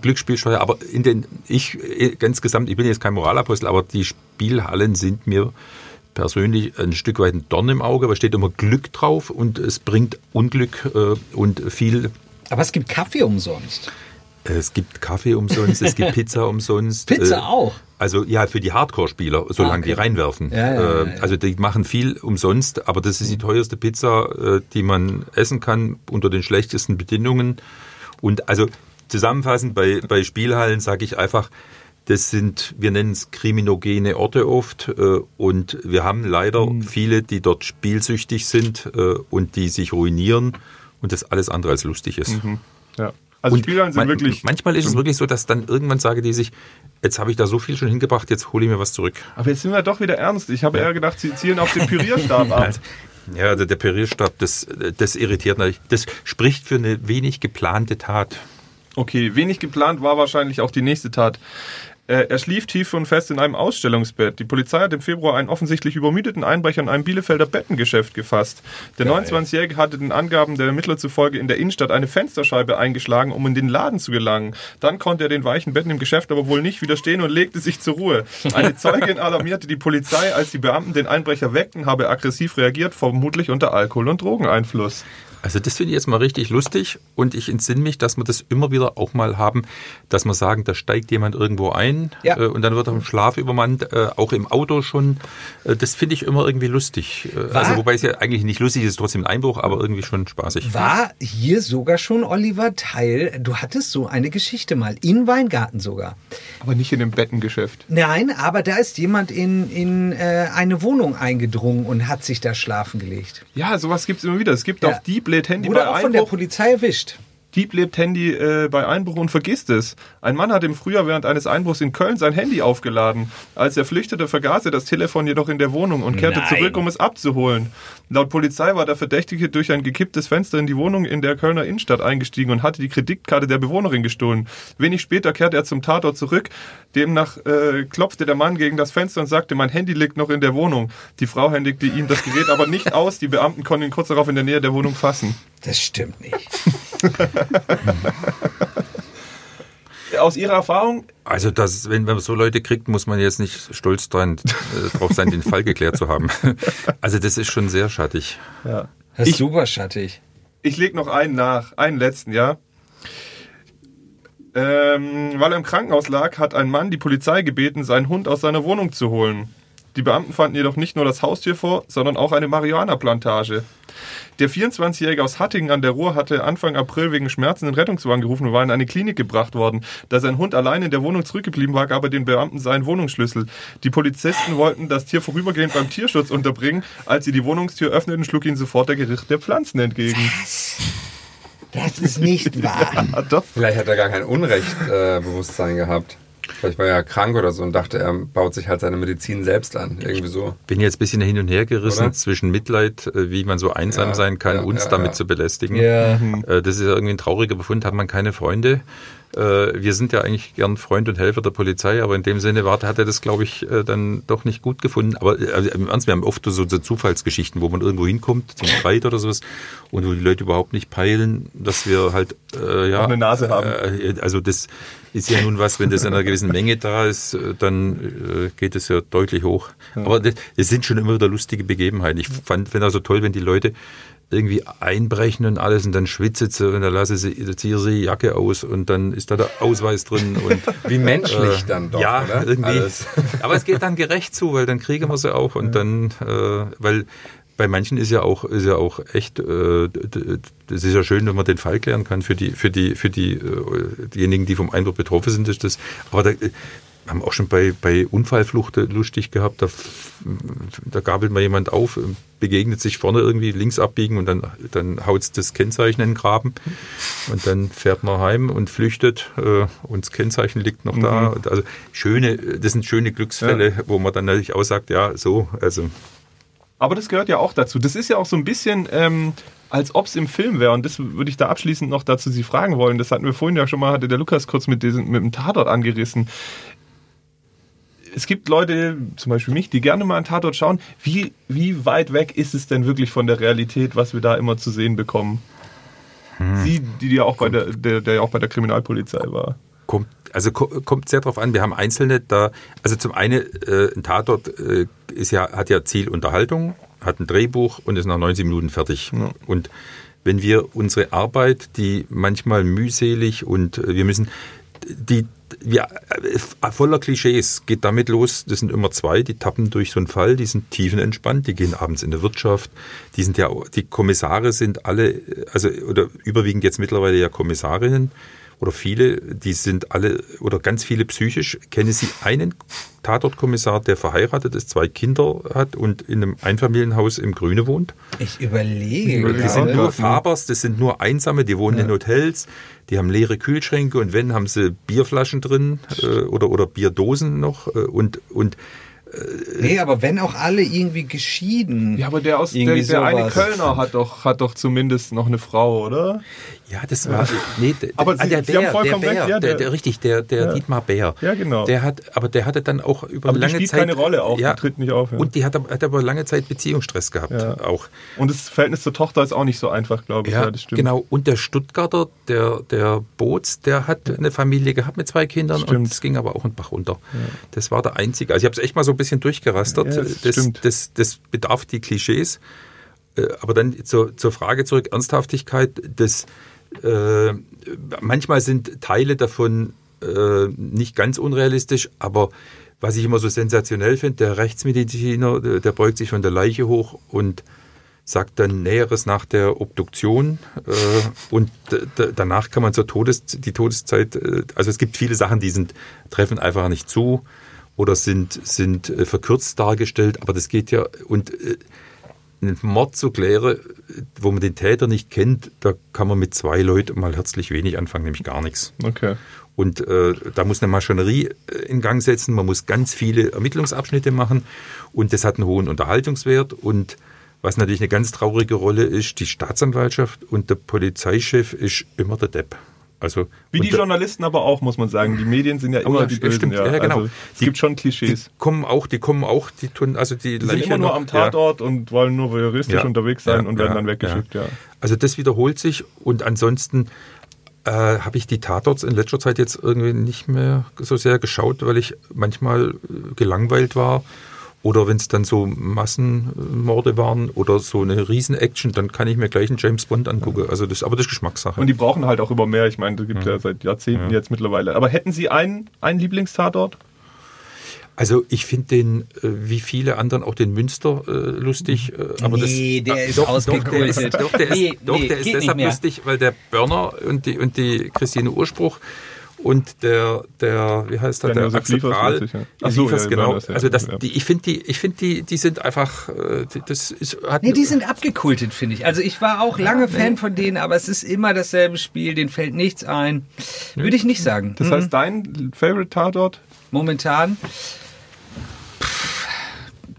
C: Glücksspielsteuer. Aber in den, ich äh, insgesamt, ich bin jetzt kein Moralapostel, aber die Spielhallen sind mir persönlich ein Stück weit ein Dorn im Auge, aber steht immer Glück drauf und es bringt Unglück äh, und viel.
A: Aber es gibt Kaffee umsonst.
C: Es gibt Kaffee umsonst, es gibt Pizza umsonst.
A: Pizza
C: äh,
A: auch?
C: Also ja, für die Hardcore-Spieler, solange
A: Ah, okay.
C: die reinwerfen.
A: Ja, ja,
C: Äh,
A: ja.
C: Also die machen viel umsonst, aber das ist die teuerste Pizza, äh, die man essen kann unter den schlechtesten Bedingungen. Und also zusammenfassend bei, bei Spielhallen sage ich einfach, das sind, wir nennen es kriminogene Orte oft äh, und wir haben leider
A: Mhm.
C: viele, die dort spielsüchtig sind äh, und die sich ruinieren und das alles andere als lustig ist.
B: Ja. Also
C: Und
B: sind
C: man-
B: wirklich.
C: Manchmal ist es wirklich so, dass dann irgendwann sage die sich, jetzt habe ich da so viel schon hingebracht, jetzt hole ich mir was zurück.
B: Aber jetzt sind wir doch wieder ernst. Ich habe eher gedacht, sie zielen auf den Pürierstab ab.
C: Ja, der, der Perierstab, das, das irritiert natürlich. Das spricht für eine wenig geplante Tat.
B: Okay, wenig geplant war wahrscheinlich auch die nächste Tat. Äh, Er schlief tief und fest in einem Ausstellungsbett. Die Polizei hat im Februar einen offensichtlich übermüdeten Einbrecher in einem Bielefelder Bettengeschäft gefasst. Der 29-Jährige hatte den Angaben der Ermittler zufolge in der Innenstadt eine Fensterscheibe eingeschlagen, um in den Laden zu gelangen. Dann konnte er den weichen Betten im Geschäft aber wohl nicht widerstehen und legte sich zur Ruhe. Eine Zeugin alarmierte die Polizei, als die Beamten den Einbrecher weckten, habe aggressiv reagiert, vermutlich unter Alkohol- und Drogeneinfluss.
C: Also das finde ich jetzt mal richtig lustig und ich entsinne mich, dass wir das immer wieder auch mal haben, dass wir sagen, da steigt jemand irgendwo ein
A: Ja.
C: äh, und dann wird er im Schlaf übermannt, äh, auch im Auto schon. Äh, das finde ich immer irgendwie lustig. Äh,
A: War-
C: also wobei es ja eigentlich nicht lustig ist, trotzdem ein Einbruch, aber irgendwie schon spaßig.
A: War hier sogar schon Oliver Teil, du hattest so eine Geschichte mal, in Weingarten sogar.
B: Aber nicht in dem Bettengeschäft.
A: Nein, aber da ist jemand in, in äh, eine Wohnung eingedrungen und hat sich da schlafen gelegt.
B: Ja, sowas gibt es immer wieder. Es gibt
A: Ja.
B: auch Lädt Handy
A: Wurde
B: bei
A: auch von der
B: Einbruch.
A: Polizei erwischt.
B: Dieb lebt Handy äh, bei Einbruch und vergisst es. Ein Mann hat im Frühjahr während eines Einbruchs in Köln sein Handy aufgeladen. Als er flüchtete, vergaß er das Telefon jedoch in der Wohnung und kehrte
A: Nein.
B: zurück, um es abzuholen. Laut Polizei war der Verdächtige durch ein gekipptes Fenster in die Wohnung in der Kölner Innenstadt eingestiegen und hatte die Kreditkarte der Bewohnerin gestohlen. Wenig später kehrte er zum Tatort zurück. Demnach äh, klopfte der Mann gegen das Fenster und sagte, mein Handy liegt noch in der Wohnung. Die Frau händigte ihm das Gerät aber nicht aus. Die Beamten konnten ihn kurz darauf in der Nähe der Wohnung fassen.
A: Das stimmt nicht.
B: Aus Ihrer Erfahrung,
C: Also das, wenn man so Leute kriegt, muss man jetzt nicht stolz dran, äh, drauf sein, den Fall geklärt zu haben. Also das ist schon sehr schattig.
B: ja.
A: Das ist
B: Ich-
A: super schattig.
B: Ich leg noch einen nach, einen letzten, ja. Ähm, weil er im Krankenhaus lag, hat ein Mann die Polizei gebeten, seinen Hund aus seiner Wohnung zu holen. Die Beamten fanden jedoch nicht nur das Haustier vor, sondern auch eine Marihuana-Plantage. Der 24-Jährige aus Hattingen an der Ruhr hatte Anfang April wegen Schmerzen den Rettungswagen gerufen und war in eine Klinik gebracht worden. Da sein Hund allein in der Wohnung zurückgeblieben war, gab er den Beamten seinen Wohnungsschlüssel. Die Polizisten wollten das Tier vorübergehend beim Tierschutz unterbringen. Als sie die Wohnungstür öffneten, schlug ihnen sofort der Gericht der Pflanzen entgegen.
A: Das ist nicht wahr.
B: Ah, doch.
D: Vielleicht hat er gar kein Unrechtbewusstsein äh, gehabt. Vielleicht war er krank oder so und dachte, er baut sich halt seine Medizin selbst an. Irgendwie so.
C: Bin jetzt ein bisschen hin und her gerissen
D: Oder?
C: zwischen Mitleid, äh, wie man so einsam
D: Ja,
C: sein kann,
D: ja,
C: uns
D: ja,
C: damit
D: ja.
C: zu belästigen.
A: Ja.
C: Äh, Das ist ja irgendwie ein trauriger Befund, hat man keine Freunde. Äh, Wir sind ja eigentlich gern Freund und Helfer der Polizei, aber in dem Sinne war, hat er das, glaube ich, äh, dann doch nicht gut gefunden. Aber äh, also im Ernst, wir haben oft so, so Zufallsgeschichten, wo man irgendwo hinkommt zum Streit oder sowas und wo die Leute überhaupt nicht peilen, dass wir halt äh, ja
B: eine Nase haben.
C: Äh, Also das ist ja nun was, wenn das in einer gewissen Menge da ist, dann äh, geht es ja deutlich hoch. Aber das, das sind schon immer wieder lustige Begebenheiten. Ich fand finde also toll, wenn die Leute irgendwie einbrechen und alles und dann schwitzt sie und dann lassen sie, ziehen sie die Jacke aus und dann ist da der Ausweis drin und
D: Wie menschlich
C: äh,
D: dann doch,
C: ja,
D: oder?
C: irgendwie.
D: Alles.
C: Aber es geht dann gerecht zu, weil dann kriegen wir sie auch und dann, äh, weil bei manchen ist ja auch ist ja auch echt, äh, das ist ja schön, wenn man den Fall klären kann für die für die für die äh, diejenigen, die vom Einbruch betroffen sind, ist das. Aber da, haben auch schon bei, bei Unfallflucht lustig gehabt. Da, da gabelt mal jemand auf, begegnet sich vorne irgendwie links abbiegen und dann, dann haut das Kennzeichen in den Graben. Und dann fährt man heim und flüchtet äh, und das Kennzeichen liegt noch da. Also schöne, das sind schöne Glücksfälle, wo man dann natürlich auch sagt, ja, so, also
B: Aber das gehört ja auch dazu. Das ist ja auch so ein bisschen, ähm, als ob es im Film wäre. Und das würde ich da abschließend noch dazu Sie fragen wollen. Das hatten wir vorhin ja schon mal, hatte der Lukas kurz mit, diesem, mit dem Tatort angerissen. Es gibt Leute, zum Beispiel mich, die gerne mal einen Tatort schauen. Wie, wie weit weg ist es denn wirklich von der Realität, was wir da immer zu sehen bekommen? Sie, die ja auch bei der, der, der ja auch bei der Kriminalpolizei war.
C: kommt, also ko- kommt sehr drauf an. Wir haben einzelne da, also zum einen äh, ein Tatort äh, ist ja, hat ja Ziel Unterhaltung, hat ein Drehbuch und ist nach 90 Minuten fertig. Und wenn wir unsere Arbeit, die manchmal mühselig und äh, wir müssen, die, wir, äh, voller Klischees. Geht damit los, das sind immer zwei, die tappen durch so einen Fall, die sind tiefenentspannt, die gehen abends in der Wirtschaft, die sind ja, die Kommissare sind alle, also, oder überwiegend jetzt mittlerweile ja Kommissarinnen, oder viele, die sind alle oder ganz viele psychisch. Kennen Sie einen Tatortkommissar, der verheiratet ist, zwei Kinder hat und in einem Einfamilienhaus im Grüne wohnt?
A: Ich überlege.
C: Die sind
A: gerade.
C: nur Fabers, das sind nur Einsame, die wohnen in Hotels, die haben leere Kühlschränke und wenn, haben sie Bierflaschen drin äh, oder, oder Bierdosen noch äh, und, und
A: Nee, aber wenn auch alle irgendwie geschieden.
B: Ja, aber der aus der, der eine. Kölner hat doch, hat doch zumindest noch eine Frau, oder?
C: Ja, das war. Nee,
B: Aber
C: ah,
B: Sie-
C: der
B: Sie haben
C: Bär,
B: vollkommen
C: der Bär,
B: recht, ja,
C: der,
B: der-
C: richtig, der, der
B: Ja.
C: Dietmar Bär.
B: Ja, genau.
C: Der hat, aber der hatte dann auch über
B: Aber die
C: lange
B: spielt
C: Zeit.
B: keine Rolle auch, die tritt nicht auf, ja.
C: Und die hat, hat aber lange Zeit Beziehungsstress gehabt.
B: Ja.
C: Auch.
B: Und das Verhältnis zur Tochter ist auch nicht so einfach, glaube ich. Ja,
C: Ja,
B: das stimmt.
C: genau. Und der Stuttgarter, der, der Boots, der hat eine Familie gehabt mit zwei Kindern
B: Stimmt.
C: und es ging aber auch ein Bach runter. Das war der einzige. Also ich habe es echt mal so ein bisschen durchgerastert.
B: Ja, das
C: das,
B: stimmt.
C: das, das bedarf die Klischees. Äh, Aber dann zur, zur Frage zurück, Ernsthaftigkeit, das, äh, manchmal sind Teile davon äh, nicht ganz unrealistisch, aber was ich immer so sensationell finde, der Rechtsmediziner, der, beugt sich von der Leiche hoch und sagt dann Näheres nach der Obduktion äh, und danach kann man zur Todes die Todeszeit, äh, also es gibt viele Sachen, die sind treffen einfach nicht zu oder sind sind äh, verkürzt dargestellt, aber das geht ja und einen Mord zu klären, wo man den Täter nicht kennt, da kann man mit zwei Leuten mal herzlich wenig anfangen, nämlich gar nichts.
B: Okay.
C: Und äh, da muss eine Maschinerie äh, in Gang setzen, man muss ganz viele Ermittlungsabschnitte machen und das hat einen hohen Unterhaltungswert und was natürlich eine ganz traurige Rolle ist, die Staatsanwaltschaft und der Polizeichef ist immer der Depp. Also
B: Wie die Journalisten aber auch, muss man sagen. Die Medien sind ja immer
C: ja,
B: die Bösen.
C: stimmt.
B: Ja,
C: Ja, genau.
B: Also, es
C: Die-
B: gibt schon
C: die
B: Klischees.
C: kommen auch, die kommen auch, die tun, also die,
B: Die sind immer nur am Tatort und wollen nur voyeuristisch
C: Ja.
B: unterwegs sein
C: Ja,
B: und werden
C: ja,
B: dann weggeschickt. Ja.
C: Also das wiederholt sich und ansonsten äh, habe ich die Tatorts in letzter Zeit jetzt irgendwie nicht mehr so sehr geschaut, weil ich manchmal äh, gelangweilt war. Oder wenn es dann so Massenmorde waren oder so eine Riesen-Action, dann kann ich mir gleich einen James Bond angucken. Also das, aber das ist Geschmackssache.
B: Und die brauchen halt auch immer mehr. Ich meine, das gibt ja, seit Jahrzehnten
C: Ja.
B: jetzt mittlerweile. Aber hätten Sie einen, einen Lieblingstatort?
C: Also ich finde den, äh, wie viele anderen, auch den Münster äh, lustig. Äh, aber
A: Nee,
C: das,
A: der ist
C: doch,
A: ausgekultet.
C: Doch, der ist, doch, der ist,
A: Nee,
C: doch,
A: nee,
C: der ist
A: geht nicht
C: deshalb lustig, weil der Börner und die, und die Christine Urspruch und der, der wie heißt der,
B: Der
C: der, Axel
B: Liefers
C: Prahl,
B: plötzlich, ja. Ach so,
C: Liefers,
B: ja,
C: genau.
B: Börners, ja.
C: Also das,
B: Ja.
C: die, ich finde die, ich finde die, die sind einfach, äh, die, das ist, hat
A: Nee, die sind abgekultet, finde ich. Also ich war auch lange Fan von denen, aber es ist immer dasselbe Spiel, denen fällt nichts ein. Würde ich nicht sagen.
B: Das
A: Mhm.
B: heißt, dein Favorite Tatort?
A: Momentan pff,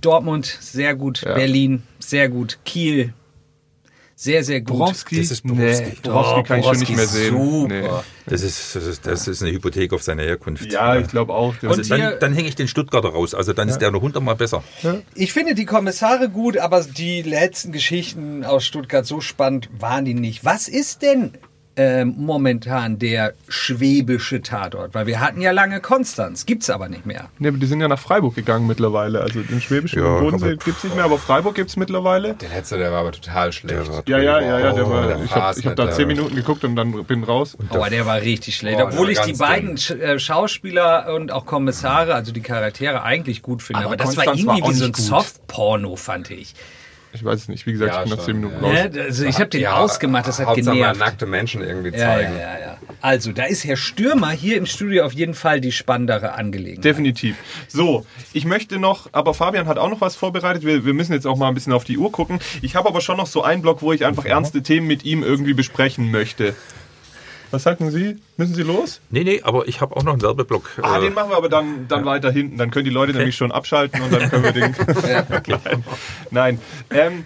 A: Dortmund, sehr gut.
B: Ja.
A: Berlin, sehr gut. Kiel, sehr, sehr gut.
B: Borowski?
C: Das ist Borowski.
B: Nee, Borowski kann ich schon nicht mehr sehen.
A: Super.
B: Nee.
C: das ist, das ist, das ist eine Hypothek auf seine Herkunft.
B: Ja, ich glaube auch.
C: Also dann, dann hänge ich den Stuttgarter raus. Also dann ist der noch hundertmal besser.
A: Ich finde die Kommissare gut, aber die letzten Geschichten aus Stuttgart so spannend waren die nicht. Was ist denn ähm, momentan der schwäbische Tatort? Weil wir hatten ja lange Konstanz, gibt's aber nicht mehr.
B: Nee, aber die sind ja nach Freiburg gegangen mittlerweile. Also den schwäbischen
C: Ja,
B: Bodensee
C: aber-
B: gibt es nicht mehr, aber Freiburg gibt es mittlerweile.
D: Der letzte, der war aber total schlecht.
B: Ja, ja, ja, ja. Der
D: Oh,
B: war,
D: der
B: ich habe hab da zehn Minuten geguckt und dann bin raus.
A: Oh, der war richtig schlecht.
D: Oh,
A: Obwohl ich die beiden Sch äh, Schauspieler und auch Kommissare, also die Charaktere, eigentlich gut finde.
B: Aber
A: Aber, das war irgendwie wie so ein. Soft-Porno, fand ich.
B: Ich weiß es nicht. Wie gesagt,
D: Ja,
B: ich bin nach zehn Minuten
D: ja.
B: raus.
A: Ja, also ich habe den
D: Ja,
A: ausgemacht, das hat
D: Hauptsache mal
A: genervt.
D: nackte Menschen irgendwie zeigen.
A: ja, ja, ja. Also, da ist Herr Stürmer hier im Studio auf jeden Fall die spannendere Angelegenheit.
B: Definitiv. So, ich möchte noch, aber Fabian hat auch noch was vorbereitet. Wir, wir müssen jetzt auch mal ein bisschen auf die Uhr gucken. Ich habe aber schon noch so einen Block, wo ich einfach ernste Themen mit ihm irgendwie besprechen möchte. Was sagen Sie? Müssen Sie los?
C: Nee, nee, aber ich habe auch noch einen Werbeblock.
B: Ah,
C: äh,
B: den machen wir aber dann, dann weiter hinten. Dann können die Leute nämlich schon abschalten und dann können wir den. Nein. Nein. Ähm,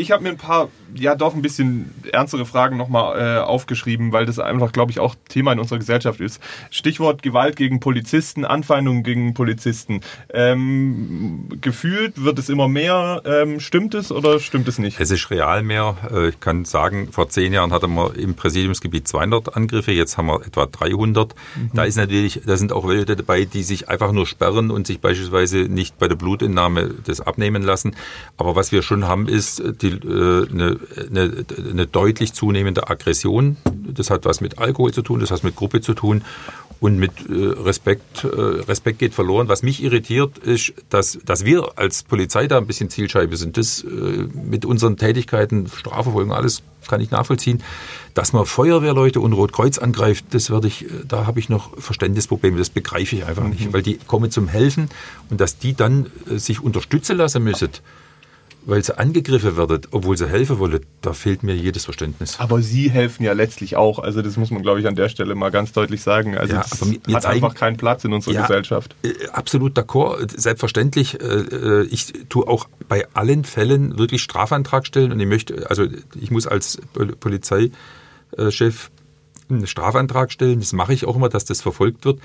B: ich habe mir ein paar, ja doch ein bisschen ernstere Fragen nochmal äh, aufgeschrieben, weil das einfach, glaube ich, auch Thema in unserer Gesellschaft ist. Stichwort Gewalt gegen Polizisten, Anfeindungen gegen Polizisten. Ähm, gefühlt wird es immer mehr. Ähm, stimmt es oder stimmt es nicht?
C: Es ist real mehr. Äh, Ich kann sagen, vor zehn Jahren hatten wir im Präsidiumsgebiet 200 Angriffe, jetzt haben wir etwa 300. Da ist natürlich, da sind auch Leute dabei, die sich einfach nur sperren und sich beispielsweise nicht bei der Blutentnahme das abnehmen lassen. Aber was wir schon haben, ist die, äh, eine, eine, eine deutlich zunehmende Aggression. Das hat was mit Alkohol zu tun, das hat mit Gruppe zu tun. Und mit äh, Respekt, äh, Respekt geht verloren. Was mich irritiert, ist, dass, dass wir als Polizei da ein bisschen Zielscheibe sind. Das äh, mit unseren Tätigkeiten, Strafverfolgung, alles kann ich nachvollziehen. Dass man Feuerwehrleute und Rotkreuz angreift, das werde ich, da habe ich noch Verständnisprobleme. Das begreife ich einfach nicht, weil die kommen zum Helfen und dass die dann äh, sich unterstützen lassen müssen, weil sie angegriffen werden, obwohl sie helfen wollen, da fehlt mir jedes Verständnis.
B: Aber Sie helfen ja letztlich auch. Also das muss man, glaube ich, an der Stelle mal ganz deutlich sagen. Also
C: Ja,
B: das
C: wir
B: hat einfach keinen Platz in unserer
C: Ja,
B: Gesellschaft.
C: Äh, Absolut d'accord. Selbstverständlich. äh, äh, Ich tue auch bei allen Fällen wirklich Strafantrag stellen und ich möchte, also ich muss als Pol- Polizeichef einen Strafantrag stellen. Das mache ich auch immer, dass das verfolgt wird.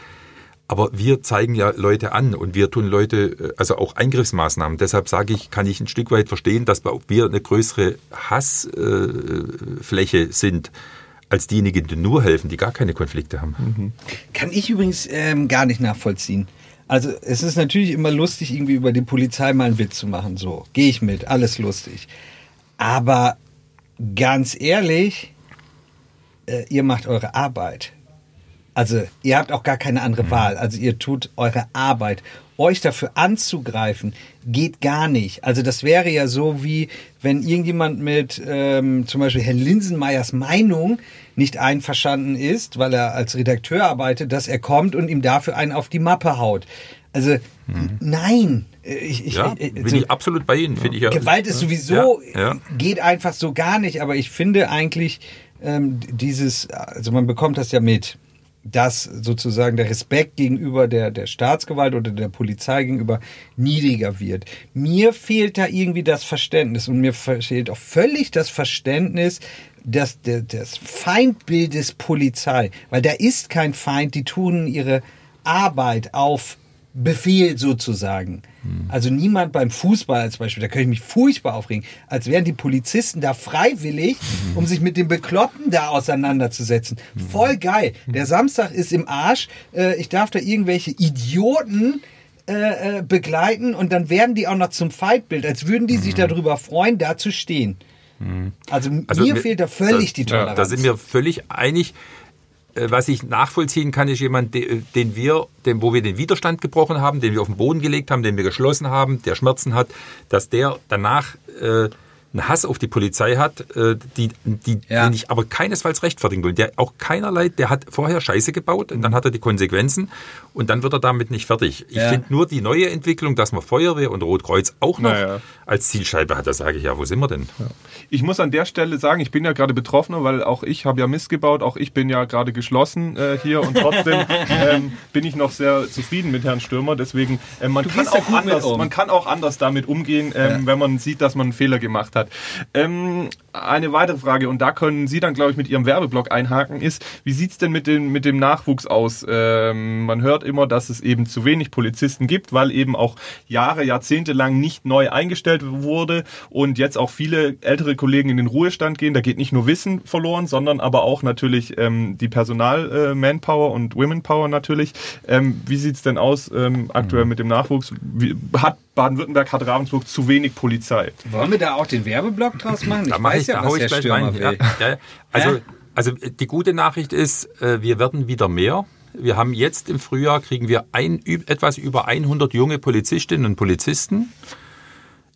C: Aber wir zeigen ja Leute an und wir tun Leute, äh, also auch Eingriffsmaßnahmen. Deshalb sage ich, kann ich ein Stück weit verstehen, dass wir eine größere Hassfläche sind als diejenigen, die nur helfen, die gar keine Konflikte haben.
A: Kann ich übrigens ähm, gar nicht nachvollziehen. Also es ist natürlich immer lustig, irgendwie über die Polizei mal einen Witz zu machen. So, gehe ich mit, alles lustig. Aber ganz ehrlich, äh, ihr macht eure Arbeit. Also ihr habt auch gar keine andere Wahl. Also ihr tut eure Arbeit. Euch dafür anzugreifen, geht gar nicht. Also das wäre ja so wie, wenn irgendjemand mit ähm, zum Beispiel Herrn Linsenmeyers Meinung nicht einverstanden ist, weil er als Redakteur arbeitet, dass er kommt und ihm dafür einen auf die Mappe haut. Also nein. Ich, ich,
C: Ja,
A: äh,
C: bin
A: so-
C: ich absolut bei Ihnen, finde ich ja.
A: Gewalt ist sowieso,
C: Ja, ja.
A: geht einfach so gar nicht, aber ich finde eigentlich ähm, dieses, also man bekommt das ja mit, dass sozusagen der Respekt gegenüber der, der Staatsgewalt oder der Polizei gegenüber niedriger wird. Mir fehlt da irgendwie das Verständnis und mir fehlt auch völlig das Verständnis, dass der, des Polizei, weil da ist kein Feind, die tun ihre Arbeit auf Befehl sozusagen. Also niemand beim Fußball als Beispiel, da könnte ich mich furchtbar aufregen, als wären die Polizisten da freiwillig, um sich mit dem Bekloppten da auseinanderzusetzen. Voll geil. Der Samstag ist im Arsch. Äh, ich darf da irgendwelche Idioten äh, äh, begleiten und dann werden die auch noch zum Feindbild, als würden die sich darüber freuen, da zu stehen. Also, mir fehlt da völlig die Toleranz.
C: Da sind wir völlig einig. Äh, Was ich nachvollziehen kann, ist jemand, de- den wir, den, wo wir den Widerstand gebrochen haben, den wir auf den Boden gelegt haben, den wir geschlossen haben, der Schmerzen hat, dass der danach äh, einen Hass auf die Polizei hat, äh, die, die, den ich aber keinesfalls rechtfertigen will. Der auch keinerlei, der hat vorher Scheiße gebaut und dann hat er die Konsequenzen und dann wird er damit nicht fertig. Ich
A: Ja.
C: finde nur die neue Entwicklung, dass man Feuerwehr und Rotkreuz auch noch
B: Naja.
C: als Zielscheibe hat, da sage ich ja, wo sind wir denn?
B: Ich muss an der Stelle sagen, ich bin ja gerade Betroffener, weil auch ich habe ja Mist gebaut, auch ich bin ja gerade geschlossen äh, hier und trotzdem ähm, bin ich noch sehr zufrieden mit Herrn Stürmer. Deswegen, äh, man,
A: Du
B: kann auch anders,
A: um.
B: man kann auch anders damit umgehen, ähm, wenn man sieht, dass man einen Fehler gemacht hat. Ähm, eine weitere Frage, und da können Sie dann, glaube ich, mit Ihrem Werbeblock einhaken, ist, wie sieht's denn mit, den, mit dem Nachwuchs aus? Ähm, man hört immer, dass es eben zu wenig Polizisten gibt, weil eben auch Jahre, Jahrzehnte lang nicht neu eingestellt wurde und jetzt auch viele ältere Kollegen in den Ruhestand gehen. Da geht nicht nur Wissen verloren, sondern aber auch natürlich ähm, die Personal-Manpower und Womenpower natürlich. Ähm, wie sieht's denn aus ähm, aktuell mit dem Nachwuchs? Wie, hat Baden-Württemberg, hat Ravensburg zu wenig Polizei?
A: Wollen wir da auch den Werbeblock draus machen?
C: Da mache ich, da hau ich
A: Herr
C: gleich
A: Stürmer
C: rein. Ja,
A: will.
C: ja, ja. Also, also die gute Nachricht ist, äh, wir werden wieder mehr. Wir haben jetzt im Frühjahr kriegen wir ein, etwas über 100 junge Polizistinnen und Polizisten.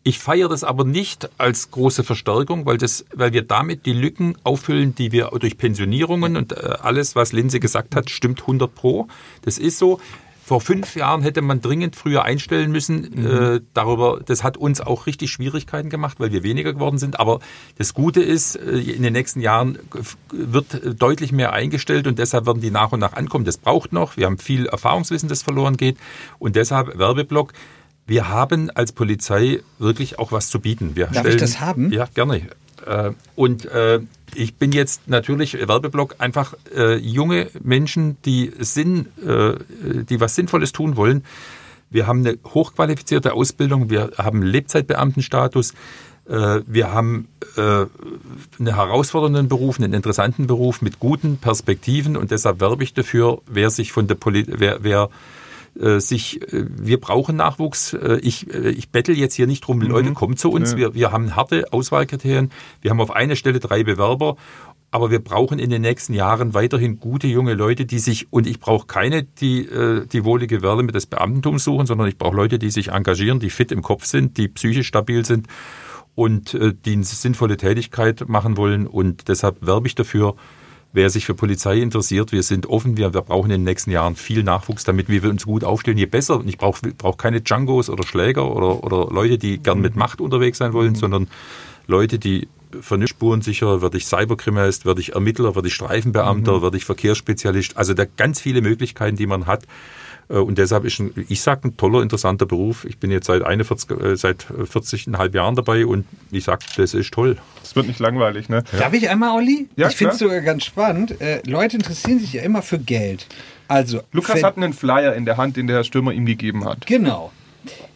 C: Ich feiere das aber nicht als große Verstärkung, weil, das, weil wir damit die Lücken auffüllen, die wir durch Pensionierungen und äh, alles, was Linse gesagt hat, stimmt 100 pro. Das ist so. Vor fünf Jahren hätte man dringend früher einstellen müssen. Äh, darüber, das hat uns auch richtig Schwierigkeiten gemacht, weil wir weniger geworden sind. Aber das Gute ist, äh, in den nächsten Jahren wird deutlich mehr eingestellt und deshalb werden die nach und nach ankommen. Das braucht noch. Wir haben viel Erfahrungswissen, das verloren geht. Und deshalb Werbeblock. Wir haben als Polizei wirklich auch was zu bieten. Wir
A: Darf ich das haben?
C: Ja, gerne. Äh, Und äh, ich bin jetzt natürlich Werbeblock einfach äh, junge Menschen, die Sinn, äh, die was Sinnvolles tun wollen. Wir haben eine hochqualifizierte Ausbildung, wir haben Lebzeitbeamtenstatus, äh, wir haben äh, einen herausfordernden Beruf, einen interessanten Beruf mit guten Perspektiven und deshalb werbe ich dafür, wer sich von der Poli wer, wer äh, sich, äh, wir brauchen Nachwuchs. Äh, Ich, äh, ich bettel jetzt hier nicht drum, Leute, kommt zu uns.
B: Ja.
C: Wir, wir haben harte Auswahlkriterien. Wir haben auf eine Stelle drei Bewerber. Aber wir brauchen in den nächsten Jahren weiterhin gute junge Leute, die sich, und ich brauche keine, die äh, die wohlige Wärme des Beamtentums suchen, sondern ich brauche Leute, die sich engagieren, die fit im Kopf sind, die psychisch stabil sind und äh, die eine sinnvolle Tätigkeit machen wollen. Und deshalb werbe ich dafür, wer sich für Polizei interessiert, wir sind offen, wir, wir brauchen in den nächsten Jahren viel Nachwuchs, damit wir uns gut aufstellen. Je besser, und ich brauche brauch keine Djangos oder Schläger oder, oder Leute, die gern mit Macht unterwegs sein wollen, sondern Leute, die vernünftig spurensicher, werde ich Cyberkriminalist, werde ich Ermittler, werde ich Streifenbeamter, werde ich Verkehrsspezialist. Also da ganz viele Möglichkeiten, die man hat. Äh, Und deshalb ist, ein, ich sage, ein toller, interessanter Beruf. Ich bin jetzt seit 41, äh, seit 40,5 Jahren dabei und ich sage, das ist toll.
B: Es wird nicht langweilig, ne?
A: Darf ich einmal, Olli?
B: Ja,
A: ich finde es sogar ganz spannend. Äh, Leute interessieren sich ja immer für Geld. Also,
B: Lukas hat einen Flyer in der Hand, den der Herr Stürmer ihm gegeben hat.
A: Genau.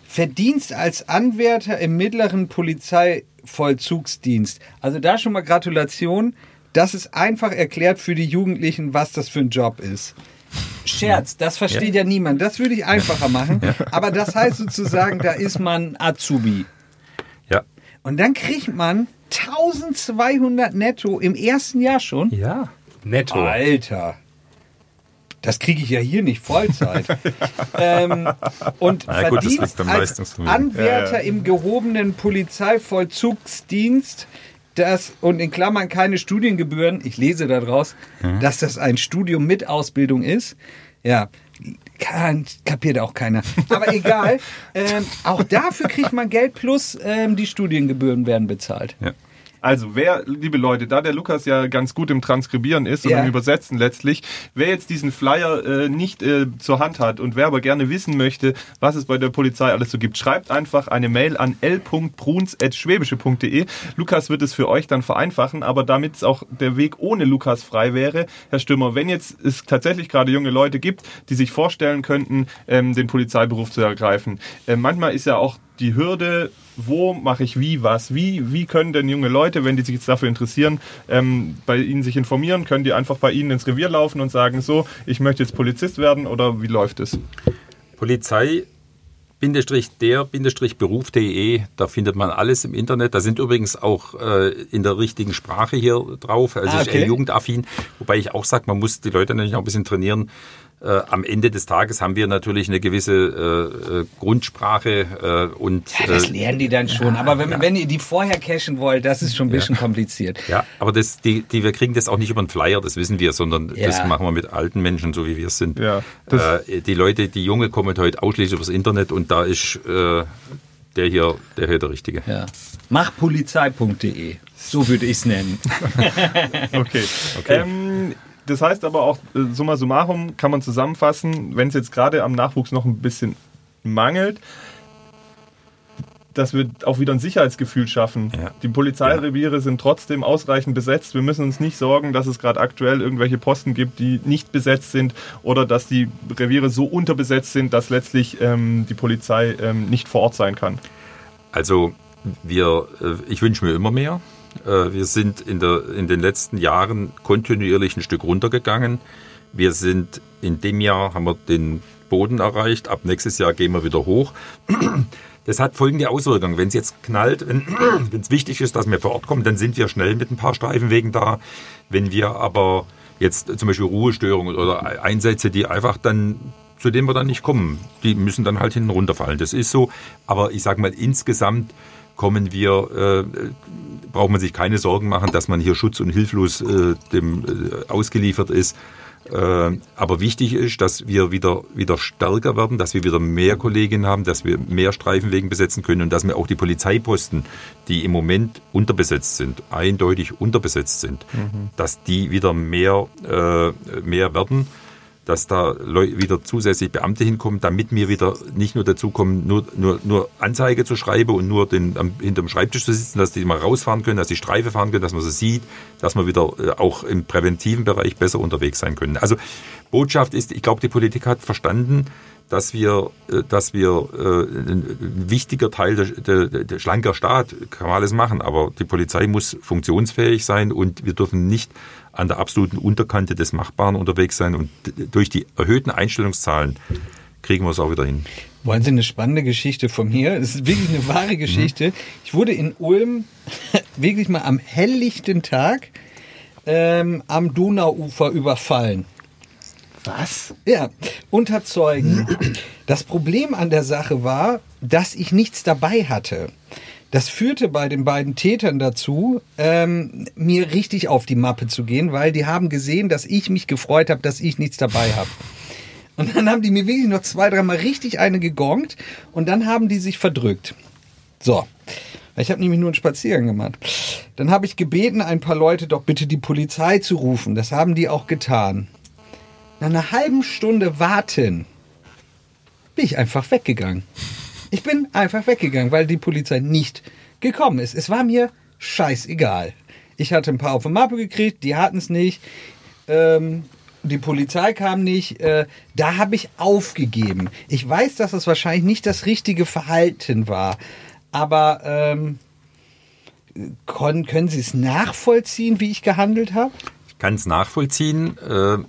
A: Verdienst als Anwärter im mittleren Polizeivollzugsdienst. Also da schon mal Gratulation. Das ist einfach erklärt für die Jugendlichen, was das für ein Job ist. Scherz, das versteht ja, niemand. Das würde ich einfacher machen. Aber das heißt sozusagen, da ist man Azubi.
C: Ja.
A: Und dann kriegt man 1200 netto im ersten Jahr schon.
C: Ja.
D: Netto.
A: Alter. Das kriege ich ja hier nicht Vollzeit. ähm, und
C: Na gut,
A: als. Anwärter
B: Ja, ja.
A: im gehobenen Polizeivollzugsdienst, das und in Klammern keine Studiengebühren, ich lese daraus,
C: Mhm.
A: dass das ein Studium mit Ausbildung ist. Ja, kann, kapiert auch keiner. Aber egal, ähm, auch dafür kriegt man Geld plus ähm, die Studiengebühren werden bezahlt.
C: Ja.
B: Also, wer, liebe Leute, da der Lukas ja ganz gut im Transkribieren ist und
A: Ja.
B: im Übersetzen letztlich, wer jetzt diesen Flyer äh, nicht äh, zur Hand hat und wer aber gerne wissen möchte, was es bei der Polizei alles so gibt, schreibt einfach eine Mail an l.bruns.schwäbische.de. Lukas wird es für euch dann vereinfachen, aber damit es auch der Weg ohne Lukas frei wäre, Herr Stürmer, wenn jetzt es tatsächlich gerade junge Leute gibt, die sich vorstellen könnten, ähm, den Polizeiberuf zu ergreifen. Äh, manchmal ist ja auch die Hürde, wo mache ich wie was? Wie, wie können denn junge Leute, wenn die sich jetzt dafür interessieren, ähm, bei Ihnen sich informieren? Können die einfach bei Ihnen ins Revier laufen und sagen, so, ich möchte jetzt Polizist werden oder wie läuft es?
C: Polizei der beruf.de, da findet man alles im Internet. Da sind übrigens auch äh, in der richtigen Sprache hier drauf. Also
A: Ah,
C: ist
A: okay.
C: eher jugendaffin, wobei ich auch sage, man muss die Leute natürlich auch ein bisschen trainieren. Äh, am Ende des Tages haben wir natürlich eine gewisse äh, äh, Grundsprache äh, und
A: Ja, das
C: äh,
A: lernen die dann schon. Aber wenn, wenn ihr die vorher cashen wollt, das ist schon ein bisschen kompliziert.
C: ja, aber das, die, die, wir kriegen das auch nicht über einen Flyer, das wissen wir, sondern
A: Ja.
C: das machen wir mit alten Menschen, so wie wir es sind.
B: Ja,
C: äh, die Leute, die Junge kommen heute ausschließlich übers Internet und da ist äh, der hier, der hier der Richtige.
A: Ja. Machpolizei.de. So würde ich es nennen.
B: Okay. Ähm, das heißt aber auch, äh, summa summarum kann man zusammenfassen, wenn es jetzt gerade am Nachwuchs noch ein bisschen mangelt, dass wir auch wieder ein Sicherheitsgefühl schaffen.
C: Ja.
B: Die Polizeireviere sind trotzdem ausreichend besetzt. Wir müssen uns nicht sorgen, dass es gerade aktuell irgendwelche Posten gibt, die nicht besetzt sind oder dass die Reviere so unterbesetzt sind, dass letztlich ähm, die Polizei ähm, nicht vor Ort sein kann.
C: Also wir, äh, ich wünsche mir immer mehr. Äh, Wir sind in, der, in den letzten Jahren kontinuierlich ein Stück runtergegangen. Wir sind in dem Jahr haben wir den Boden erreicht. Ab nächstes Jahr gehen wir wieder hoch. Das hat folgende Auswirkungen. Wenn es jetzt knallt, wenn es wichtig ist, dass wir vor Ort kommen, dann sind wir schnell mit ein paar Streifenwegen da. Wenn wir aber jetzt zum Beispiel Ruhestörungen oder Einsätze, die einfach dann zu denen wir dann nicht kommen. Die müssen dann halt hinten runterfallen. Das ist so. Aber ich sage mal, insgesamt kommen wir, äh, braucht man sich keine Sorgen machen, dass man hier schutz- und hilflos äh, dem äh, ausgeliefert ist. Äh, aber wichtig ist, dass wir wieder, wieder stärker werden, dass wir wieder mehr Kolleginnen haben, dass wir mehr Streifenwegen besetzen können und dass wir auch die Polizeiposten, die im Moment unterbesetzt sind, eindeutig unterbesetzt sind, dass die wieder mehr, äh, mehr werden dass da wieder zusätzlich Beamte hinkommen, damit wir wieder nicht nur dazu kommen, nur, nur, nur Anzeige zu schreiben und nur den, am, hinterm Schreibtisch zu sitzen, dass die mal rausfahren können, dass die Streife fahren können, dass man sie sieht, dass wir wieder äh, auch im präventiven Bereich besser unterwegs sein können. Also Botschaft ist, ich glaube, die Politik hat verstanden, dass wir, äh, dass wir äh, ein wichtiger Teil der, der, der schlanker Staat kann man alles machen, aber die Polizei muss funktionsfähig sein und wir dürfen nicht an der absoluten Unterkante des Machbaren unterwegs sein und durch die erhöhten Einstellungszahlen kriegen wir es auch wieder hin.
A: Wollen Sie eine spannende Geschichte von mir? Es ist wirklich eine wahre Geschichte. Ich wurde in Ulm wirklich mal am helllichten Tag ähm, am Donauufer überfallen.
B: Was?
A: Ja, unter Zeugen. Das Problem an der Sache war, dass ich nichts dabei hatte. Das führte bei den beiden Tätern dazu, ähm, mir richtig auf die Mappe zu gehen, weil die haben gesehen, dass ich mich gefreut habe, dass ich nichts dabei habe. Und dann haben die mir wirklich noch zwei, dreimal richtig eine gegongt und dann haben die sich verdrückt. So. Ich habe nämlich nur einen Spaziergang gemacht. Dann habe ich gebeten, ein paar Leute doch bitte die Polizei zu rufen. Das haben die auch getan. Nach einer halben Stunde warten bin ich einfach weggegangen. Ich bin einfach weggegangen, weil die Polizei nicht gekommen ist. Es war mir scheißegal. Ich hatte ein paar auf die Mappe gekriegt, die hatten es nicht. Ähm, die Polizei kam nicht. Äh, da habe ich aufgegeben. Ich weiß, dass es wahrscheinlich nicht das richtige Verhalten war. Aber ähm, können, können Sie es nachvollziehen, wie ich gehandelt habe?
C: Ich kann es nachvollziehen. Äh,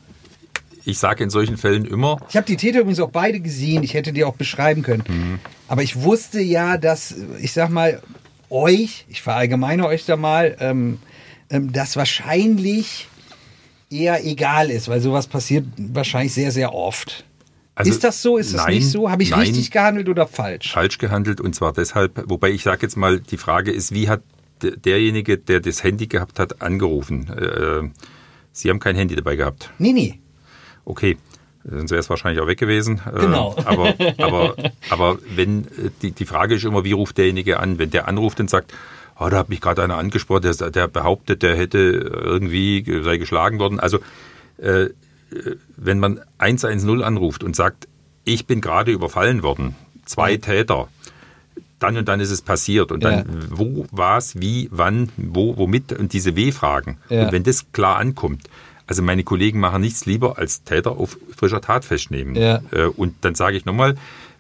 C: ich sage in solchen Fällen immer.
A: Ich habe die Täter übrigens auch beide gesehen. Ich hätte die auch beschreiben können.
C: Mhm.
A: Aber ich wusste ja, dass, ich sag mal, euch, ich verallgemeine euch da mal, ähm, ähm, das wahrscheinlich eher egal ist, weil sowas passiert wahrscheinlich sehr, sehr oft.
C: Also,
A: ist das so? Ist das
C: nein,
A: nicht so? Habe ich
C: nein.
A: richtig gehandelt oder falsch?
C: falsch gehandelt und zwar deshalb, wobei ich sage jetzt mal, die Frage ist, wie hat der- derjenige, der das Handy gehabt hat, angerufen? Äh, Sie haben kein Handy dabei gehabt.
A: Nee, nee.
C: Okay, sonst wäre es wahrscheinlich auch weg gewesen. Äh,
A: Genau.
C: Aber, aber, aber wenn äh, die, die Frage ist immer, wie ruft derjenige an? Wenn der anruft und sagt, oh, da hat mich gerade einer angesprochen, der, der behauptet, der hätte irgendwie sei geschlagen worden. Also äh, äh, wenn man 110 anruft und sagt, ich bin gerade überfallen worden, zwei Täter, dann und dann ist es passiert und dann
A: Ja.
C: wo, was, wie, wann, wo, womit und diese W-Fragen.
A: Ja.
C: Und wenn das klar ankommt, also meine Kollegen machen nichts lieber als Täter auf frischer Tat festnehmen.
A: Ja.
C: Äh, Und dann sage ich nochmal,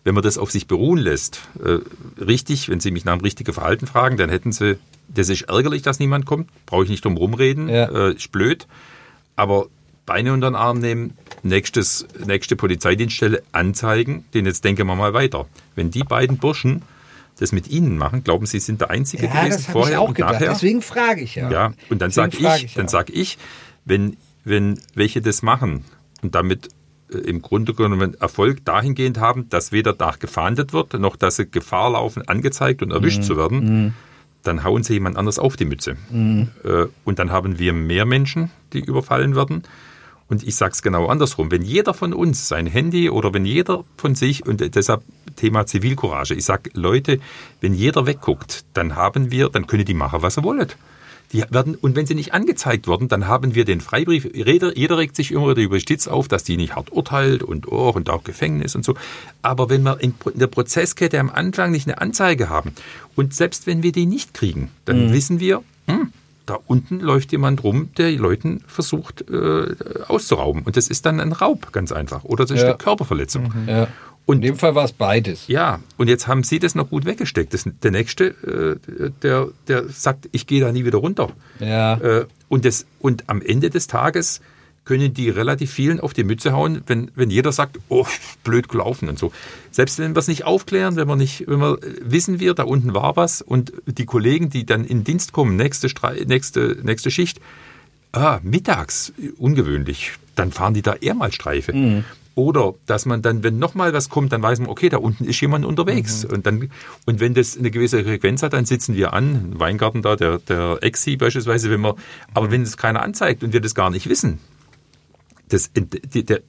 C: wenn man das auf sich beruhen lässt, äh, richtig, wenn Sie mich nach dem richtigen Verhalten fragen, dann hätten Sie, das ist ärgerlich, dass niemand kommt, brauche ich nicht drum rumreden,
A: Ja.
C: äh, ist blöd, aber Beine unter den Arm nehmen, nächstes, nächste Polizeidienststelle anzeigen, den jetzt denken wir mal weiter. Wenn die beiden Burschen das mit Ihnen machen, glauben Sie, sind der Einzige
A: Ja,
C: gewesen
A: ich
C: vorher
A: auch
C: und
A: gedacht.
C: nachher?
A: Deswegen frage ich ja.
C: Ja, und dann
A: Deswegen
C: sag
A: frage
C: ich,
A: ja.
C: dann sag ich, wenn, wenn welche das machen und damit äh, im Grunde genommen Erfolg dahingehend haben, dass weder nach gefahndet wird, noch dass sie Gefahr laufen, angezeigt und erwischt
A: Mhm.
C: zu werden, dann hauen sie jemand anders auf die Mütze.
A: Mhm.
C: Äh, Und dann haben wir mehr Menschen, die überfallen werden. Und ich sage es genau andersrum. Wenn jeder von uns sein Handy oder wenn jeder von sich, und deshalb Thema Zivilcourage, ich sage, Leute, wenn jeder wegguckt, dann haben wir, dann können die machen, was sie wollen. Die werden, und wenn sie nicht angezeigt werden, dann haben wir den Freibrief. Jeder, regt sich immer wieder über Justiz auf, dass die nicht hart urteilt und, oh, und auch Gefängnis und so. Aber wenn wir in, der Prozesskette am Anfang nicht eine Anzeige haben und selbst wenn wir die nicht kriegen, dann wissen wir, hm, da unten läuft jemand rum, der die Leuten versucht äh, auszurauben. Und das ist dann ein Raub, ganz einfach. Oder das ist
A: Ja.
C: eine Körperverletzung.
A: Ja.
C: Und
A: In dem Fall war es beides.
C: ja, und jetzt haben Sie das noch gut weggesteckt. Das, der Nächste, äh, der, der sagt, ich gehe da nie wieder runter.
A: Ja.
C: Äh, und, das, und am Ende des Tages können die relativ vielen auf die Mütze hauen, wenn, wenn jeder sagt, oh, blöd gelaufen und so. Selbst wenn wir es nicht aufklären, wenn wir nicht, wenn wir wissen wir, da unten war was und die Kollegen, die dann in Dienst kommen, nächste, nächste, nächste Schicht, ah, mittags, ungewöhnlich, dann fahren die da eher mal Streife. Oder dass man dann, wenn nochmal was kommt, dann weiß man, okay, da unten ist jemand unterwegs. Und dann, und wenn das eine gewisse Frequenz hat, dann sitzen wir an, ein Weingarten da, der, der Exi beispielsweise, wenn wir, aber wenn es keiner anzeigt und wir das gar nicht wissen, das, die, der,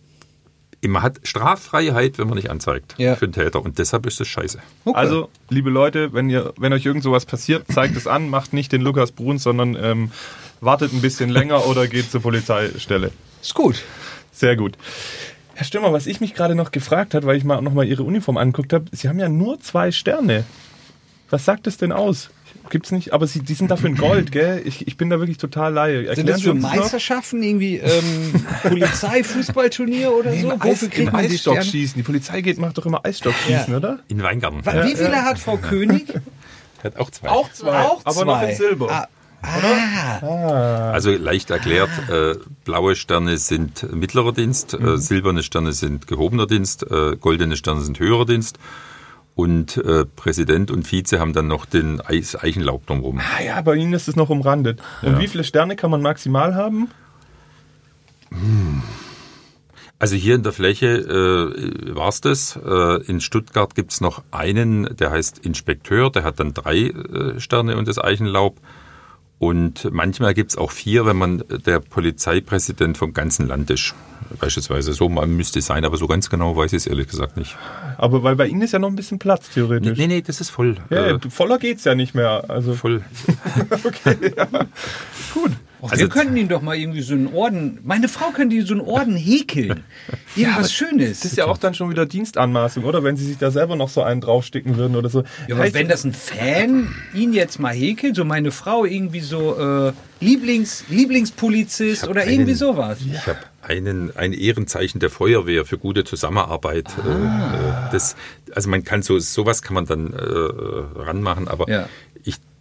C: man hat Straffreiheit, wenn man nicht anzeigt
A: Ja.
C: für den Täter. Und deshalb ist das scheiße.
A: Okay.
B: Also, liebe Leute, wenn ihr, wenn euch irgend sowas passiert, zeigt es an, macht nicht den Lukas Bruns, sondern ähm, wartet ein bisschen länger oder geht zur Polizeistelle.
A: ist gut.
B: Sehr gut. Herr Stürmer, was ich mich gerade noch gefragt hat, weil ich mal nochmal Ihre Uniform angeguckt habe, Sie haben ja nur zwei Sterne. Was sagt das denn aus? Gibt's nicht, aber Sie, die sind dafür in Gold, gell? Ich, ich bin da wirklich total laie.
A: Sind
B: Erklären
A: das
B: Sie
A: für
B: das noch?
A: Meisterschaften irgendwie ähm, Polizei, Fußballturnier oder
B: Nee,
A: so?
B: Im,
A: Wofür kriegt
B: im
A: man die
B: Eisstock
A: Sterne?
B: schießen. Die Polizei geht, macht doch immer Eisstockschießen,
A: Ja.
B: oder?
C: In Weingarten.
A: Wie viele hat Frau König?
C: Hat auch zwei.
B: Auch zwei,
A: Auch
B: aber noch
A: zwei.
B: in Silber.
A: Ah, ah.
C: Also leicht erklärt, äh, blaue Sterne sind mittlerer Dienst, äh, silberne Sterne sind gehobener Dienst, äh, goldene Sterne sind höherer Dienst. Und äh, Präsident und Vize haben dann noch den Eichenlaub drumherum.
B: Ah ja, bei Ihnen ist es noch umrandet. Und
C: Ja.
B: wie viele Sterne kann man maximal haben?
C: Also hier in der Fläche äh, war's das. Äh, in Stuttgart gibt's noch einen, der heißt Inspekteur, der hat dann drei äh, Sterne und das Eichenlaub. Und manchmal gibt's auch vier, wenn man der Polizeipräsident vom ganzen Land ist. Beispielsweise so müsste es sein, aber so ganz genau weiß ich es ehrlich gesagt nicht.
B: Aber weil bei Ihnen ist ja noch ein bisschen Platz,
C: Nee,
B: theoretisch.
C: nee, nee das ist voll.
B: Ja,
C: äh,
B: voller geht's ja nicht mehr. Also
C: voll.
A: Och,
C: Also-
A: wir könnten ihm doch mal irgendwie so einen Orden. Meine Frau könnte ihm so einen Orden häkeln. Irgendwas Schönes.
B: das ist ja auch dann schon wieder Dienstanmaßung, oder? Wenn Sie sich da selber noch so einen draufsticken würden oder so.
A: Ja, aber wenn das ein Fan ihn jetzt mal häkelt, so meine Frau irgendwie so äh, Lieblings, Lieblingspolizist oder irgendwie
C: einen-
A: sowas.
C: Ich habe einen, ein Ehrenzeichen der Feuerwehr für gute Zusammenarbeit. Äh, äh, das, also man kann so sowas kann man dann äh, ranmachen, aber
A: Ja.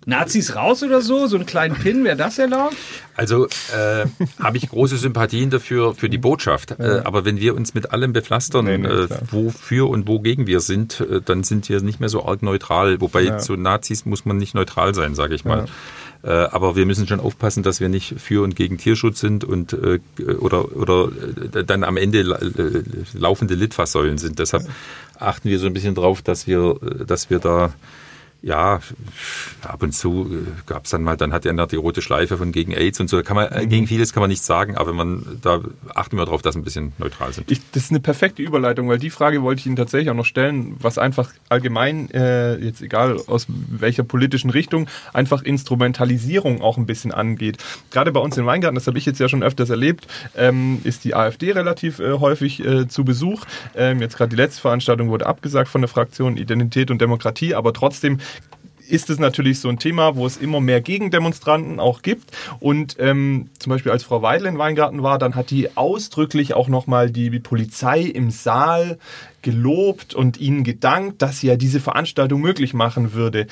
A: Nazis raus oder so, so einen kleinen Pin, wäre das erlaubt?
C: also äh, habe ich große Sympathien dafür für die Botschaft. Äh, aber wenn wir uns mit allem bepflastern,
B: Nee, nee,
C: äh, wofür und wogegen wir sind, äh, dann sind wir nicht mehr so arg neutral. Wobei
B: Ja.
C: zu Nazis muss man nicht neutral sein, sage ich mal. Äh, aber wir müssen schon aufpassen, dass wir nicht für und gegen Tierschutz sind und äh, oder oder dann am Ende la- laufende Litfaßsäulen sind. Deshalb achten wir so ein bisschen drauf, dass wir dass wir da ja, ab und zu gab es dann mal, dann hat er die rote Schleife von gegen AIDS und so. Da kann man, äh, gegen vieles kann man nichts sagen, aber man, da achten wir darauf, dass wir ein bisschen neutral sind.
B: Ich, das ist eine perfekte Überleitung, weil die Frage wollte ich Ihnen tatsächlich auch noch stellen, was einfach allgemein, äh, jetzt egal aus welcher politischen Richtung, einfach Instrumentalisierung auch ein bisschen angeht. Gerade bei uns in Weingarten, das habe ich jetzt ja schon öfters erlebt, ähm, ist die AfD relativ äh, häufig äh, zu Besuch. Ähm, jetzt gerade die letzte Veranstaltung wurde abgesagt von der Fraktion Identität und Demokratie, aber trotzdem ist es natürlich so ein Thema, wo es immer mehr Gegendemonstranten auch gibt. Und ähm, zum Beispiel als Frau Weidel in Weingarten war, dann hat die ausdrücklich auch nochmal die Polizei im Saal gelobt und ihnen gedankt, dass sie ja diese Veranstaltung möglich machen würde.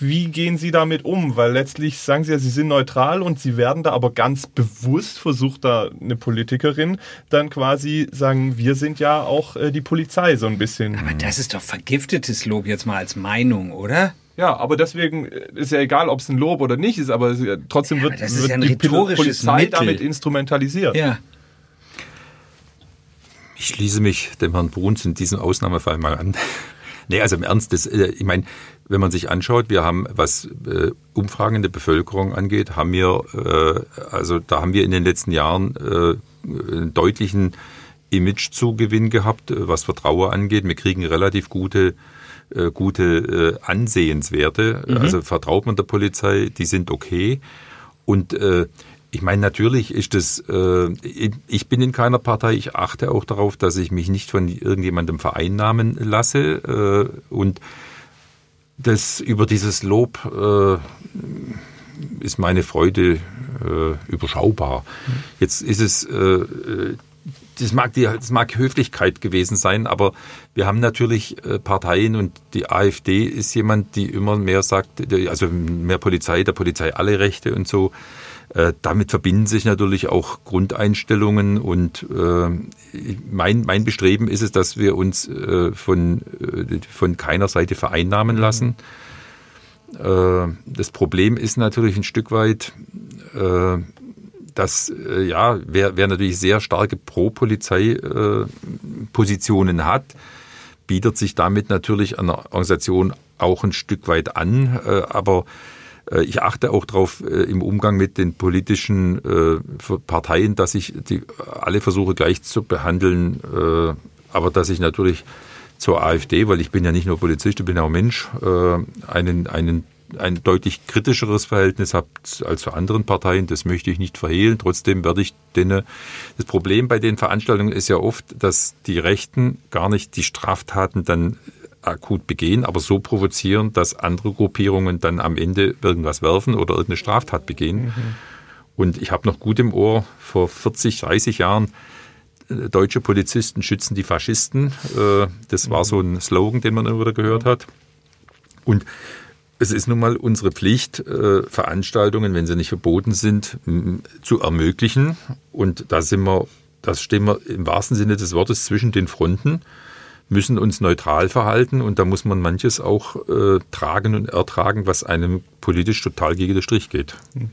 B: Wie gehen Sie damit um? Weil letztlich sagen Sie ja, Sie sind neutral und Sie werden da aber ganz bewusst, versucht da eine Politikerin dann quasi sagen, wir sind ja auch äh, die Polizei so ein bisschen.
A: Aber das ist doch vergiftetes Lob jetzt mal als Meinung, oder?
B: Ja, aber deswegen äh, ist ja egal, ob es ein Lob oder nicht ist, aber ja- trotzdem wird,
A: aber das ist
B: wird
A: ja
B: die Polizei
A: Mittel.
B: damit instrumentalisiert.
A: Ja.
C: Ich schließe mich dem Herrn Bruns in diesem Ausnahmefall mal an. Nee, also im Ernst, das, äh, ich meine, wenn man sich anschaut, wir haben, was äh, Umfragen in der Bevölkerung angeht, haben wir, äh, also da haben wir in den letzten Jahren äh, einen deutlichen Imagezugewinn gehabt, äh, was Vertrauen angeht. Wir kriegen relativ gute äh, gute äh, Ansehenswerte. Also vertraut man der Polizei, die sind okay. Und äh, ich meine, natürlich ist das, äh, ich- ich bin in keiner Partei, ich achte auch darauf, dass ich mich nicht von irgendjemandem vereinnahmen lasse. Äh, und das über dieses Lob äh, ist meine Freude äh, überschaubar. Jetzt ist es, äh, äh, das mag, die, das mag Höflichkeit gewesen sein, aber wir haben natürlich äh, Parteien und die AfD ist jemand, die immer mehr sagt, also mehr Polizei, der Polizei alle Rechte und so. Äh, damit verbinden sich natürlich auch Grundeinstellungen und äh, mein, mein Bestreben ist es, dass wir uns äh, von, äh, von keiner Seite vereinnahmen lassen. Äh, das Problem ist natürlich ein Stück weit, das äh, ja, wer, wer natürlich sehr starke Pro-Polizei-Positionen hat, bietet sich damit natürlich einer Organisation auch ein Stück weit an. Aber ich achte auch darauf äh, im Umgang mit den politischen äh, Parteien, dass ich die alle versuche gleich zu behandeln, äh, aber dass ich natürlich zur AfD, weil ich bin ja nicht nur Polizist, ich bin auch Mensch, äh, einen, einen ein deutlich kritischeres Verhältnis habt als zu anderen Parteien. Das möchte ich nicht verhehlen. Trotzdem werde ich denen. Das Problem bei den Veranstaltungen ist ja oft, dass die Rechten gar nicht die Straftaten dann akut begehen, aber so provozieren, dass andere Gruppierungen dann am Ende irgendwas werfen oder irgendeine Straftat begehen. Mhm. Und ich habe noch gut im Ohr, vor 40, 30 Jahren, äh, deutsche Polizisten schützen die Faschisten. Äh, das war mhm. so ein Slogan, den man immer wieder gehört hat. Und es ist nun mal unsere Pflicht, äh, Veranstaltungen, wenn sie nicht verboten sind, zu ermöglichen. Und da sind wir, das stehen wir im wahrsten Sinne des Wortes zwischen den Fronten, müssen uns neutral verhalten und da muss man manches auch äh, tragen und ertragen, was einem politisch total gegen den Strich geht. Mhm.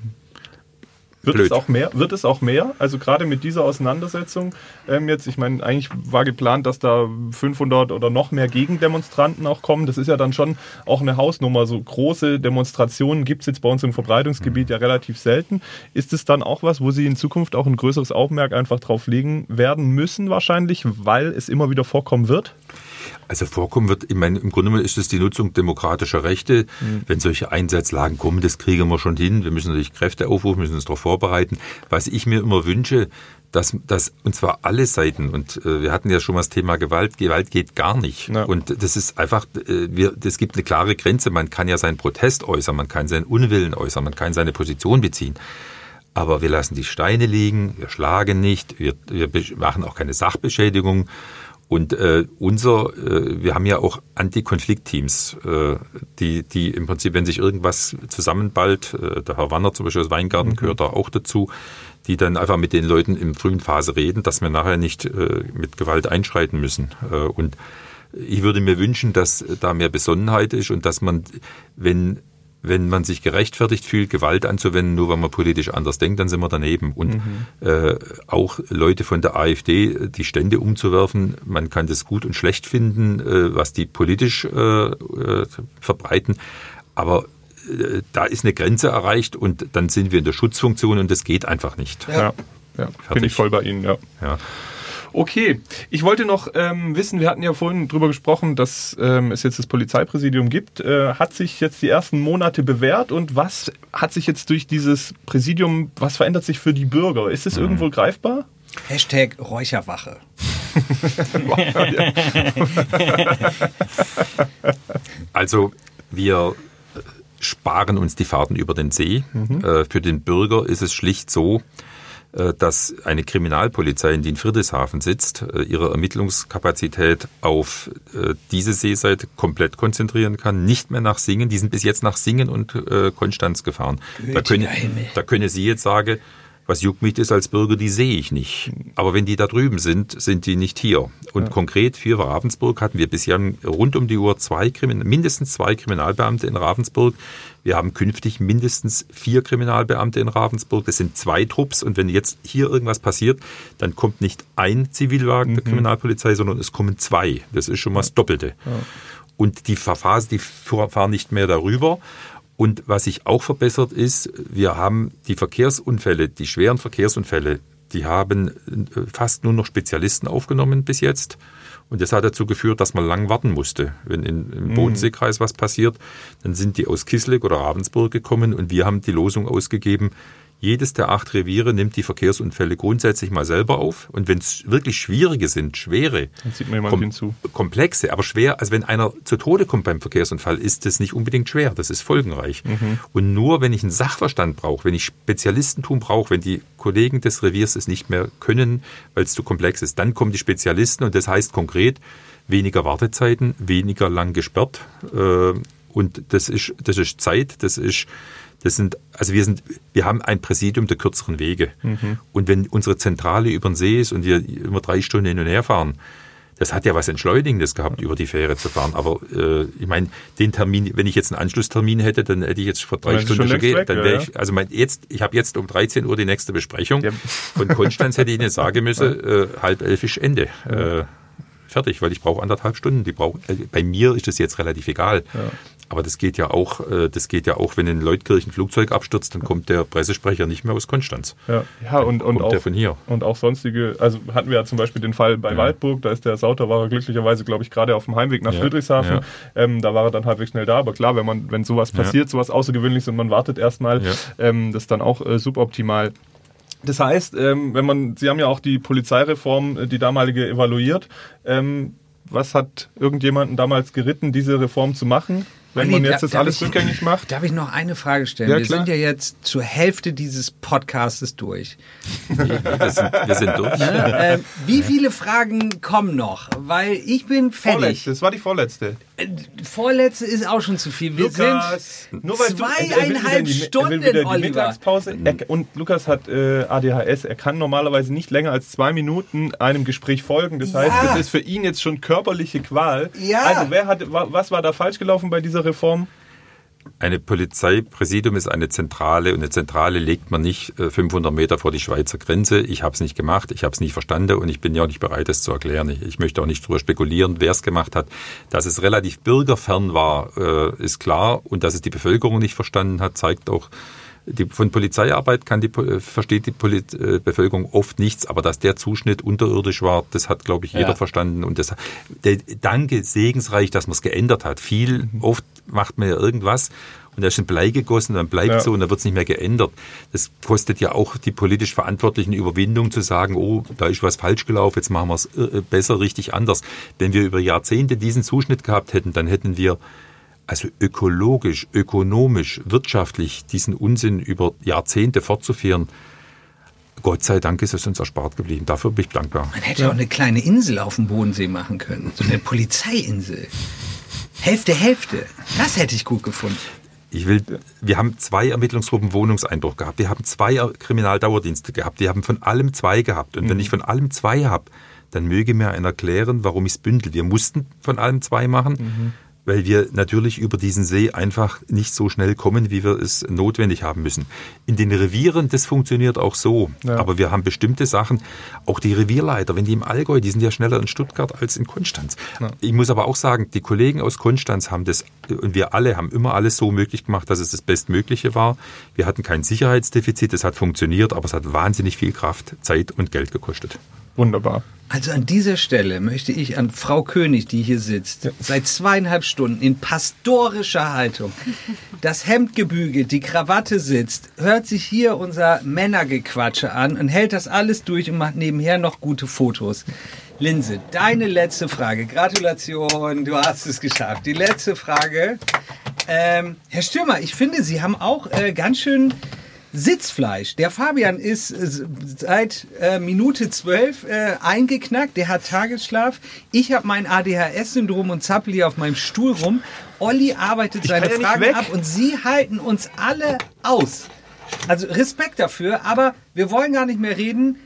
B: Wird Blöd. es auch mehr? Wird es auch mehr? Also gerade mit dieser Auseinandersetzung ähm, jetzt, ich meine, eigentlich war geplant, dass da 500 oder noch mehr Gegendemonstranten auch kommen. Das ist ja dann schon auch eine Hausnummer. So große Demonstrationen gibt es jetzt bei uns im Verbreitungsgebiet ja relativ selten. Ist es dann auch was, wo Sie in Zukunft auch ein größeres Augenmerk einfach drauf legen werden müssen wahrscheinlich, weil es immer wieder vorkommen wird?
C: Also vorkommen wird, ich meine, im Grunde ist es die Nutzung demokratischer Rechte. Mhm. Wenn solche Einsatzlagen kommen, das kriegen wir schon hin. Wir müssen natürlich Kräfte aufrufen, müssen uns darauf vorbereiten. Was ich mir immer wünsche, dass, dass und zwar alle Seiten, und äh, wir hatten ja schon mal das Thema Gewalt, Gewalt geht gar nicht. Ja. Und das ist einfach, äh, wir, es gibt eine klare Grenze. Man kann ja seinen Protest äußern, man kann seinen Unwillen äußern, man kann seine Position beziehen. Aber wir lassen die Steine liegen, wir schlagen nicht, wir, wir machen auch keine Sachbeschädigung. Und äh, unser, äh, wir haben ja auch Anti-Konflikt-Teams, äh, die, die im Prinzip, wenn sich irgendwas zusammenballt, äh, der Herr Wanner zum Beispiel aus Weingarten mhm. gehört da auch dazu, die dann einfach mit den Leuten in frühen Phase reden, dass wir nachher nicht äh, mit Gewalt einschreiten müssen. Äh, und ich würde mir wünschen, dass da mehr Besonnenheit ist und dass man, wenn wenn man sich gerechtfertigt fühlt, Gewalt anzuwenden, nur weil man politisch anders denkt, dann sind wir daneben. Und mhm. äh, auch Leute von der AfD die Stände umzuwerfen, man kann das gut und schlecht finden, äh, was die politisch äh, äh verbreiten. Aber äh, da ist eine Grenze erreicht und dann sind wir in der Schutzfunktion und das geht einfach nicht.
B: Ja, ja, ja bin ich voll bei Ihnen, ja. ja. Okay, ich wollte noch ähm, wissen, wir hatten ja vorhin drüber gesprochen, dass ähm, es jetzt das Polizeipräsidium gibt. Äh, hat sich jetzt die ersten Monate bewährt und was hat sich jetzt durch dieses Präsidium, was verändert sich für die Bürger? Ist es mhm. irgendwo greifbar?
A: Hashtag Räucherwache.
C: also wir sparen uns die Fahrten über den See. Mhm. Äh, für den Bürger ist es schlicht so, äh, dass eine Kriminalpolizei, die in Friedrichshafen sitzt, äh, ihre Ermittlungskapazität auf äh, diese Seeseite komplett konzentrieren kann, nicht mehr nach Singen. Die sind bis jetzt nach Singen und Konstanz gefahren. Da können, da können Sie jetzt sagen, was juckt mich das als Bürger, die sehe ich nicht. Aber wenn die da drüben sind, sind die nicht hier. Und ja. konkret für Ravensburg hatten wir bisher rund um die Uhr zwei mindestens zwei Kriminalbeamte in Ravensburg. Wir haben künftig mindestens vier Kriminalbeamte in Ravensburg. Das sind zwei Trupps. Und wenn jetzt hier irgendwas passiert, dann kommt nicht ein Zivilwagen mhm. der Kriminalpolizei, sondern es kommen zwei. Das ist schon mal das Doppelte. Ja. Und die Verfahren, die fahren nicht mehr darüber. Und was sich auch verbessert ist, wir haben die Verkehrsunfälle, die schweren Verkehrsunfälle, die haben äh, fast nur noch Spezialisten aufgenommen bis jetzt. Und das hat dazu geführt, dass man lang warten musste. Wenn in, im mhm. Bodenseekreis was passiert, dann sind die aus Kisleck oder Ravensburg gekommen und wir haben die Losung ausgegeben, jedes der acht Reviere nimmt die Verkehrsunfälle grundsätzlich mal selber auf. Und wenn es wirklich schwierige sind, schwere, kom komplexe, aber schwer, also wenn einer zu Tode kommt beim Verkehrsunfall, ist das nicht unbedingt schwer, das ist folgenreich. Mhm. Und nur wenn ich einen Sachverstand brauche, wenn ich Spezialistentum brauche, wenn die Kollegen des Reviers es nicht mehr können, weil es zu komplex ist, dann kommen die Spezialisten und das heißt konkret weniger Wartezeiten, weniger lang gesperrt. Äh, und das ist, das ist Zeit, das ist das sind, also wir sind, wir haben ein Präsidium der kürzeren Wege. Mhm. Und wenn unsere Zentrale über den See ist und wir immer drei Stunden hin und her fahren, das hat ja was Entschleunigendes gehabt, über die Fähre zu fahren. Aber äh, ich meine, den Termin, wenn ich jetzt einen Anschlusstermin hätte, dann hätte ich jetzt vor drei Stunden
B: schon
C: gehen. Dann wäre
B: ja,
C: ich, also mein, jetzt, ich habe jetzt um 13 Uhr die nächste Besprechung. Von Konstanz hätte ich Ihnen sagen müssen, äh, halb elf ist Ende. Äh, fertig, weil ich brauche anderthalb Stunden. Die brauch, äh, bei mir ist das jetzt relativ egal. Aber das geht ja auch, äh, das geht ja auch, wenn in Leutkirchen ein Flugzeug abstürzt, dann kommt der Pressesprecher nicht mehr aus Konstanz.
B: Ja, ja und, und, auch,
C: von hier.
B: und auch sonstige, also hatten wir ja zum Beispiel den Fall bei Waldburg, da ist der Sauterwahrer glücklicherweise, glaube ich, gerade auf dem Heimweg nach
C: Ja,
B: Friedrichshafen.
C: ja.
B: Ähm, da war er dann halbwegs schnell da, aber klar, wenn man, wenn sowas
C: Ja.
B: passiert, sowas Außergewöhnliches und man wartet erstmal,
C: Ja.
B: ähm, das ist dann auch äh, suboptimal. Das heißt, ähm, wenn man, Sie haben ja auch die Polizeireform, äh, die damalige, evaluiert. Ähm, was hat irgendjemanden damals geritten, diese Reform zu machen, wenn
A: Olli,
B: man
A: da-
B: jetzt das
A: darf
B: alles
A: ich-
B: rückgängig macht?
A: Darf ich noch eine Frage stellen?
B: Ja,
A: wir
B: klar.
A: sind ja jetzt zur Hälfte dieses Podcastes durch.
C: Wir sind, wir sind durch.
A: Ne? ähm, wie viele Fragen kommen noch? Weil ich bin fertig.
B: Vorletzte, das war die vorletzte.
A: Vorletzte ist auch schon zu viel. Wir
B: Lukas,
A: sind
B: nur weil du,
A: zweieinhalb
B: in die-
A: Stunden, Oliver.
B: Mittagspause. Er, und Lukas hat äh, ADHS. Er kann normalerweise nicht länger als zwei Minuten einem Gespräch folgen. Das heißt,
A: Ja.
B: das ist für ihn jetzt schon körperliche Qual.
A: Ja.
B: Also wer hat, wa- was war da falsch gelaufen bei dieser Reform?
C: Eine Polizeipräsidium ist eine Zentrale und eine Zentrale legt man nicht äh, 500 Meter vor die Schweizer Grenze. Ich habe es nicht gemacht, ich habe es nicht verstanden und ich bin ja auch nicht bereit, es zu erklären. Ich, ich möchte auch nicht darüber spekulieren, wer es gemacht hat. Dass es relativ bürgerfern war, äh, ist klar und dass es die Bevölkerung nicht verstanden hat, zeigt auch die, von Polizeiarbeit kann die, äh, versteht die Polit, äh, Bevölkerung oft nichts, aber dass der Zuschnitt unterirdisch war, das hat, glaube ich, jeder
J: Ja.
C: verstanden. Und das, der, danke, segensreich, dass man es geändert hat. Viel, oft macht man ja irgendwas und da ist ein Blei gegossen, dann bleibt
B: Ja.
C: so und dann wird es nicht mehr geändert. Das kostet ja auch die politisch Verantwortlichen Überwindung zu sagen, oh, da ist was falsch gelaufen, jetzt machen wir es äh, besser, richtig anders. Wenn wir über Jahrzehnte diesen Zuschnitt gehabt hätten, dann hätten wir also ökologisch, ökonomisch, wirtschaftlich diesen Unsinn über Jahrzehnte fortzuführen, Gott sei Dank ist es uns erspart geblieben. Dafür bin ich dankbar.
A: Man hätte auch eine kleine Insel auf dem Bodensee machen können. So eine Polizeiinsel. Hälfte, Hälfte. Das hätte ich gut gefunden.
C: Ich will, wir haben zwei Ermittlungsgruppen Wohnungseinbruch gehabt. Wir haben zwei Kriminaldauerdienste gehabt. Wir haben von allem zwei gehabt. Und wenn ich von allem zwei habe, dann möge mir einer erklären, warum ich es bündel. Wir mussten von allem zwei machen, weil wir natürlich über diesen See einfach nicht so schnell kommen, wie wir es notwendig haben müssen. In den Revieren, das funktioniert auch so.
B: Ja.
C: Aber wir haben bestimmte Sachen, auch die Revierleiter, wenn die im Allgäu, die sind ja schneller in Stuttgart als in Konstanz. Ich muss aber auch sagen, die Kollegen aus Konstanz haben das, und wir alle haben immer alles so möglich gemacht, dass es das Bestmögliche war. Wir hatten kein Sicherheitsdefizit, es hat funktioniert, aber es hat wahnsinnig viel Kraft, Zeit und Geld gekostet.
B: Wunderbar.
A: Also an dieser Stelle möchte ich an Frau König, die hier sitzt, seit zweieinhalb Stunden in pastorischer Haltung, das Hemd gebügelt, die Krawatte sitzt, hört sich hier unser Männergequatsche an und hält das alles durch und macht nebenher noch gute Fotos. Linse, deine letzte Frage. Gratulation, du hast es geschafft. Die letzte Frage. Ähm, Herr Stürmer, ich finde, Sie haben auch äh, ganz schön Sitzfleisch. Der Fabian ist äh, seit äh, Minute zwölf äh, eingeknackt. Der hat Tagesschlaf. Ich habe mein ADHS-Syndrom und zappel hier auf meinem Stuhl rum. Olli arbeitet seine
B: ja
A: Fragen ab und Sie halten uns alle aus. Also Respekt dafür, aber wir wollen gar nicht mehr reden.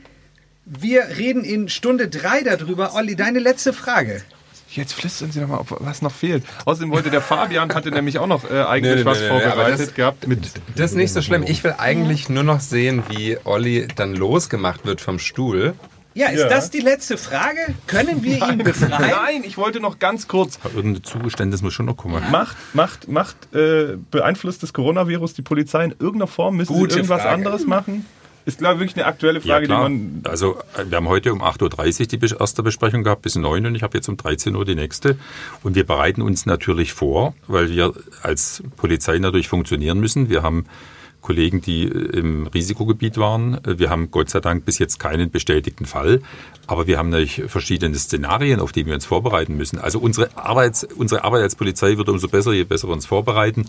A: Wir reden in Stunde drei darüber. Olli, deine letzte Frage.
B: Jetzt flüstern Sie doch mal, was noch fehlt. Außerdem wollte der Fabian, hatte nämlich auch noch äh, eigentlich
D: Nee, nee,
B: was
D: nee,
B: vorbereitet
D: das-
B: gehabt mit
D: Das ist nicht so schlimm. Ich will eigentlich nur noch sehen, wie Olli dann losgemacht wird vom Stuhl.
A: Ja, ist
B: Ja.
A: das die letzte Frage? Können wir ihn befreien?
B: Nein, ich wollte noch ganz kurz.
C: Irgendein Zugeständnis muss schon noch kommen.
B: Macht, macht, macht, äh, beeinflusst das Coronavirus die Polizei in irgendeiner Form? Müssen
A: Gute
B: sie irgendwas
A: Frage.
B: anderes machen? Ist, glaube ich, wirklich eine aktuelle Frage, die man.
C: also wir haben heute um 8.30 Uhr die erste Besprechung gehabt bis 9 und ich habe jetzt um 13 Uhr die nächste. Und wir bereiten uns natürlich vor, weil wir als Polizei natürlich funktionieren müssen. Wir haben Kollegen, die äh, im Risikogebiet waren. Äh, Wir haben Gott sei Dank bis jetzt keinen bestätigten Fall. Aber wir haben natürlich verschiedene Szenarien, auf die wir uns vorbereiten müssen. Also unsere, Arbeits, unsere Arbeit als Polizei wird umso besser, je besser wir uns vorbereiten.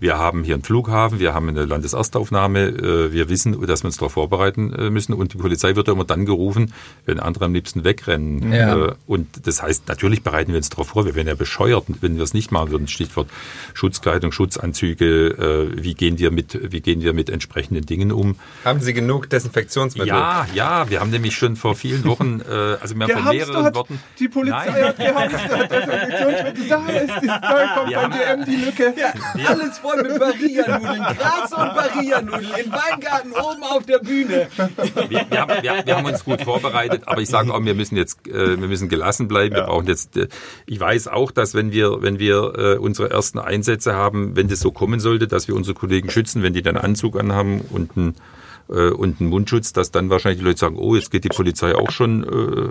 C: Wir haben hier einen Flughafen, wir haben eine Landeserstaufnahme. äh, Wir wissen, dass wir uns darauf vorbereiten müssen. Und die Polizei wird immer dann gerufen, wenn andere am liebsten wegrennen.
A: Ja.
C: Und das heißt, natürlich bereiten wir uns darauf vor. Wir wären ja bescheuert, wenn wir es nicht machen würden. Stichwort Schutzkleidung, Schutzanzüge. Wie gehen wir mit, wie gehen gehen wir mit entsprechenden Dingen um.
D: Haben Sie genug Desinfektionsmittel?
C: Ja, ja, wir haben nämlich schon vor vielen Wochen, äh, also wir haben von mehreren. Worten.
B: Die Polizei
C: Nein.
B: hat gehamstert. Desinfektionsmittel. Da ist die, da kommt
C: Wir
B: bei
C: haben-
B: DM die Lücke.
A: Alles voll mit Barilla-Nudeln, Gras und Barilla-Nudeln im Weingarten oben auf der Bühne.
C: Wir, wir, haben, wir, wir haben uns gut vorbereitet, aber ich sage auch, wir müssen jetzt, äh, wir müssen gelassen bleiben. Wir brauchen jetzt, äh, ich weiß auch, dass wenn wir, wenn wir äh, unsere ersten Einsätze haben, wenn das so kommen sollte, dass wir unsere Kollegen schützen, wenn die dann Anzug anhaben und einen, äh, und einen Mundschutz, dass dann wahrscheinlich die Leute sagen, oh, jetzt geht die Polizei auch schon äh,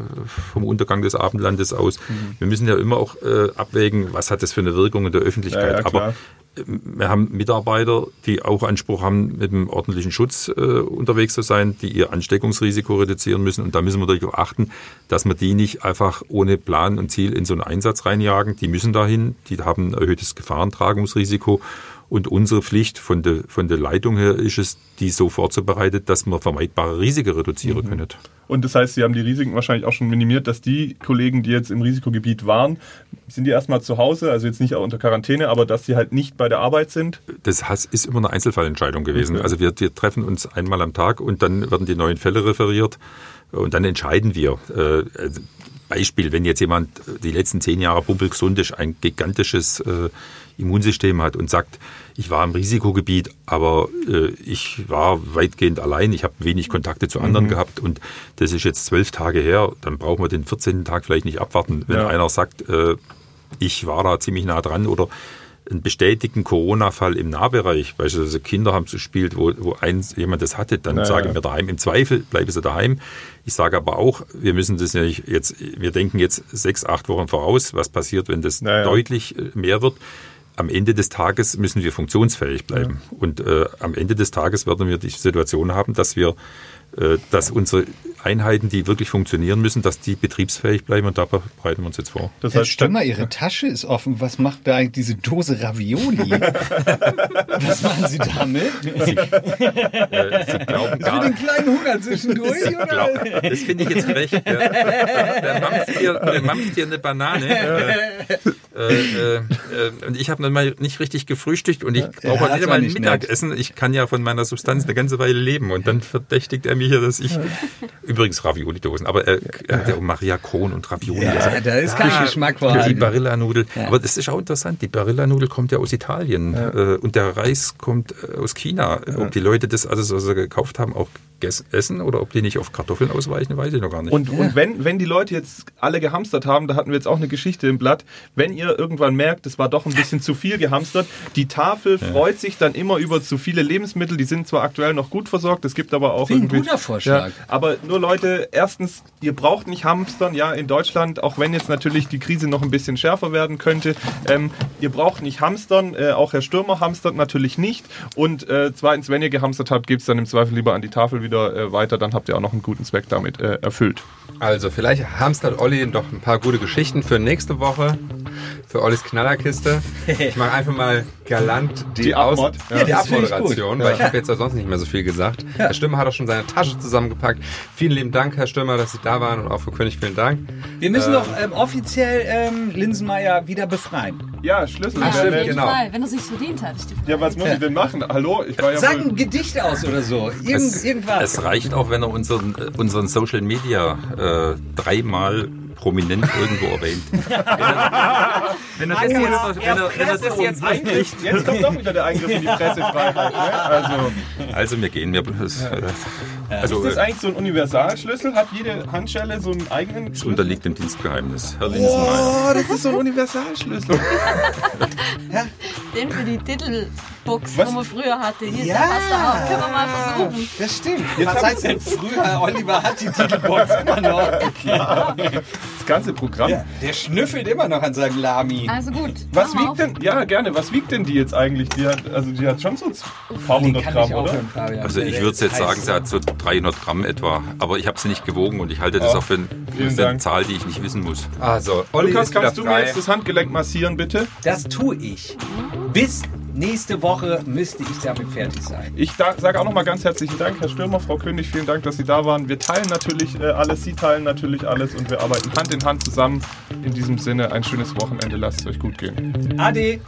C: vom Untergang des Abendlandes aus. Wir müssen ja immer auch äh, abwägen, was hat das für eine Wirkung in der Öffentlichkeit.
B: Ja, ja,
C: aber
B: klar.
C: wir haben Mitarbeiter, die auch Anspruch haben, mit einem ordentlichen Schutz äh, unterwegs zu sein, die ihr Ansteckungsrisiko reduzieren müssen. Und da müssen wir natürlich auch achten, dass wir die nicht einfach ohne Plan und Ziel in so einen Einsatz reinjagen. Die müssen dahin, die haben ein erhöhtes Gefahrentragungsrisiko. Und unsere Pflicht von der, von der Leitung her ist es, die so vorzubereiten, dass wir vermeidbare Risiken reduzieren können.
B: Und das heißt, Sie haben die Risiken wahrscheinlich auch schon minimiert, dass die Kollegen, die jetzt im Risikogebiet waren, sind die erstmal zu Hause, also jetzt nicht unter Quarantäne, aber dass sie halt nicht bei der Arbeit sind.
C: Das ist immer eine Einzelfallentscheidung gewesen.
B: Okay.
C: Also wir, wir treffen uns einmal am Tag und dann werden die neuen Fälle referiert und dann entscheiden wir. Äh, also Beispiel, wenn jetzt jemand die letzten zehn Jahre pumpelgesund ist, ein gigantisches äh, Immunsystem hat und sagt, ich war im Risikogebiet, aber äh, ich war weitgehend allein, ich habe wenig Kontakte zu anderen
B: Mhm.
C: gehabt und das ist jetzt zwölf Tage her, dann brauchen wir den 14. Tag vielleicht nicht abwarten. Wenn
B: Ja.
C: einer sagt, äh, ich war da ziemlich nah dran oder einen bestätigten Corona-Fall im Nahbereich, beispielsweise Kinder haben es gespielt, wo, wo eins, jemand das hatte, dann
B: Ja,
C: sagen wir daheim. Im Zweifel bleiben sie daheim. Ich sage aber auch, wir müssen das ja nicht jetzt, wir denken jetzt sechs, acht Wochen voraus, was passiert, wenn das
B: Ja, ja.
C: deutlich äh, mehr wird. Am Ende des Tages müssen wir funktionsfähig bleiben. Und äh, am Ende des Tages werden wir die Situation haben, dass wir, dass unsere Einheiten, die wirklich funktionieren müssen, dass die betriebsfähig bleiben und da bereiten wir uns jetzt vor.
B: Das
A: Herr
B: heißt,
A: Stürmer, Ihre Tasche ist offen. Was macht da eigentlich diese Dose Ravioli? Was machen Sie damit?
C: Äh, Sie glauben
A: Für
C: gar
A: den kleinen Hunger zwischendurch?
C: Sie
A: Oder?
C: glaub, das finde ich jetzt frech. Der, der, der, mampft hier, der mampft hier eine Banane. Äh, äh, äh, und ich habe noch mal nicht richtig gefrühstückt und ich brauche
A: das
C: heute
A: war
C: mal ein
A: nicht
C: Mittagessen. Ich kann ja von meiner Substanz eine ganze Weile leben. Und dann verdächtigt er mich hier, dass ich. Übrigens Ravioli-Dosen, aber er, er hat ja Maria Kron und Ravioli.
A: Ja,
C: Also,
A: da ist kein Geschmack
C: Die
A: vorhanden.
C: Barilla-Nudel. Aber das ist auch interessant. Die Barilla-Nudel kommt ja aus Italien. Äh, und der Reis kommt äh, aus China. Ob die Leute das alles, was sie gekauft haben, auch essen oder ob die nicht auf Kartoffeln ausweichen, weiß ich noch gar nicht.
B: Und, und wenn, wenn die Leute jetzt alle gehamstert haben, da hatten wir jetzt auch eine Geschichte im Blatt, wenn ihr irgendwann merkt, es war doch ein bisschen zu viel gehamstert, die Tafel freut sich dann immer über zu viele Lebensmittel, die sind zwar aktuell noch gut versorgt, es gibt aber auch
A: ich ein
B: irgendwie...
A: guter Vorschlag.
B: Ja, aber nur Leute, erstens, ihr braucht nicht hamstern, ja, in Deutschland, auch wenn jetzt natürlich die Krise noch ein bisschen schärfer werden könnte, ähm, ihr braucht nicht hamstern, äh, auch Herr Stürmer hamstert natürlich nicht und äh, zweitens, wenn ihr gehamstert habt, gebt es dann im Zweifel lieber an die Tafel wieder äh, weiter, dann habt ihr auch noch einen guten Zweck damit äh, erfüllt.
D: Also, vielleicht hamstert Olli noch ein paar gute Geschichten für nächste Woche. Für Ollis Knallerkiste. Ich mache einfach mal galant die,
B: Die
D: Aus
B: Abmod. Ja,
D: die
A: das finde ich
D: Abmoderation,
A: gut.
D: weil ich habe jetzt ja sonst nicht mehr so viel gesagt. Herr Stürmer hat auch schon seine Tasche zusammengepackt. Vielen lieben Dank, Herr Stürmer, dass Sie da waren und auch für König vielen Dank.
A: Wir müssen doch ähm, offiziell ähm, Linsenmeier wieder befreien.
B: Ja, Schlüssel.
E: Ja, jeden
D: genau.
E: Fall, wenn er sich verdient hat.
B: Ja, was muss ich denn machen? Hallo, ich war ja
A: Sag ein Gedicht aus oder so. Irgend, irgendwas.
C: Es reicht auch, wenn er unseren, äh, unseren Social Media äh, dreimal prominent irgendwo erwähnt. Wenn er, wenn er das jetzt, wenn er, wenn er das jetzt
B: jetzt kommt doch wieder der Eingriff in die Pressefreiheit. Ne? Also,
C: Also wir gehen. Wir, das, also
B: ist das
C: äh,
B: eigentlich so ein Universalschlüssel? Hat jede Handschelle so einen eigenen
C: es
B: Schlüssel?
C: unterliegt dem Dienstgeheimnis. Herr.
B: Oh, das ist so ein Universalschlüssel.
E: Den für die Titelbox,
B: Was?
E: die man früher hatte. Hier,
A: Ja.
E: da auch. Können wir mal versuchen.
A: Das stimmt. Was heißt denn früher? Oliver hat die Titelbox immer noch.
B: Das ganze Programm.
A: Ja, der schnüffelt immer noch an seinem Lami.
E: Also gut.
B: Was wiegt denn, ja gerne, was wiegt denn die jetzt eigentlich? Die hat, also die hat schon so ein paar hundert Gramm, oder?
A: aufhören, Fabian.
C: Also ich würde jetzt sagen, sie hat so 300 Gramm etwa. Aber ich habe sie nicht gewogen und ich halte das
B: Oh,
C: auch für, eine. Zahl, die ich nicht wissen muss.
D: Also, Olli
B: Lukas, kannst du mir
D: frei.
B: jetzt das Handgelenk massieren, bitte?
A: Das tue ich. Bis nächste Woche müsste ich damit fertig sein.
B: Ich sage auch nochmal ganz herzlichen Dank, Herr Stürmer, Frau König, vielen Dank, dass Sie da waren. Wir teilen natürlich äh, alles, Sie teilen natürlich alles und wir arbeiten Hand in Hand zusammen. In diesem Sinne ein schönes Wochenende, lasst es euch gut gehen.
A: Ade.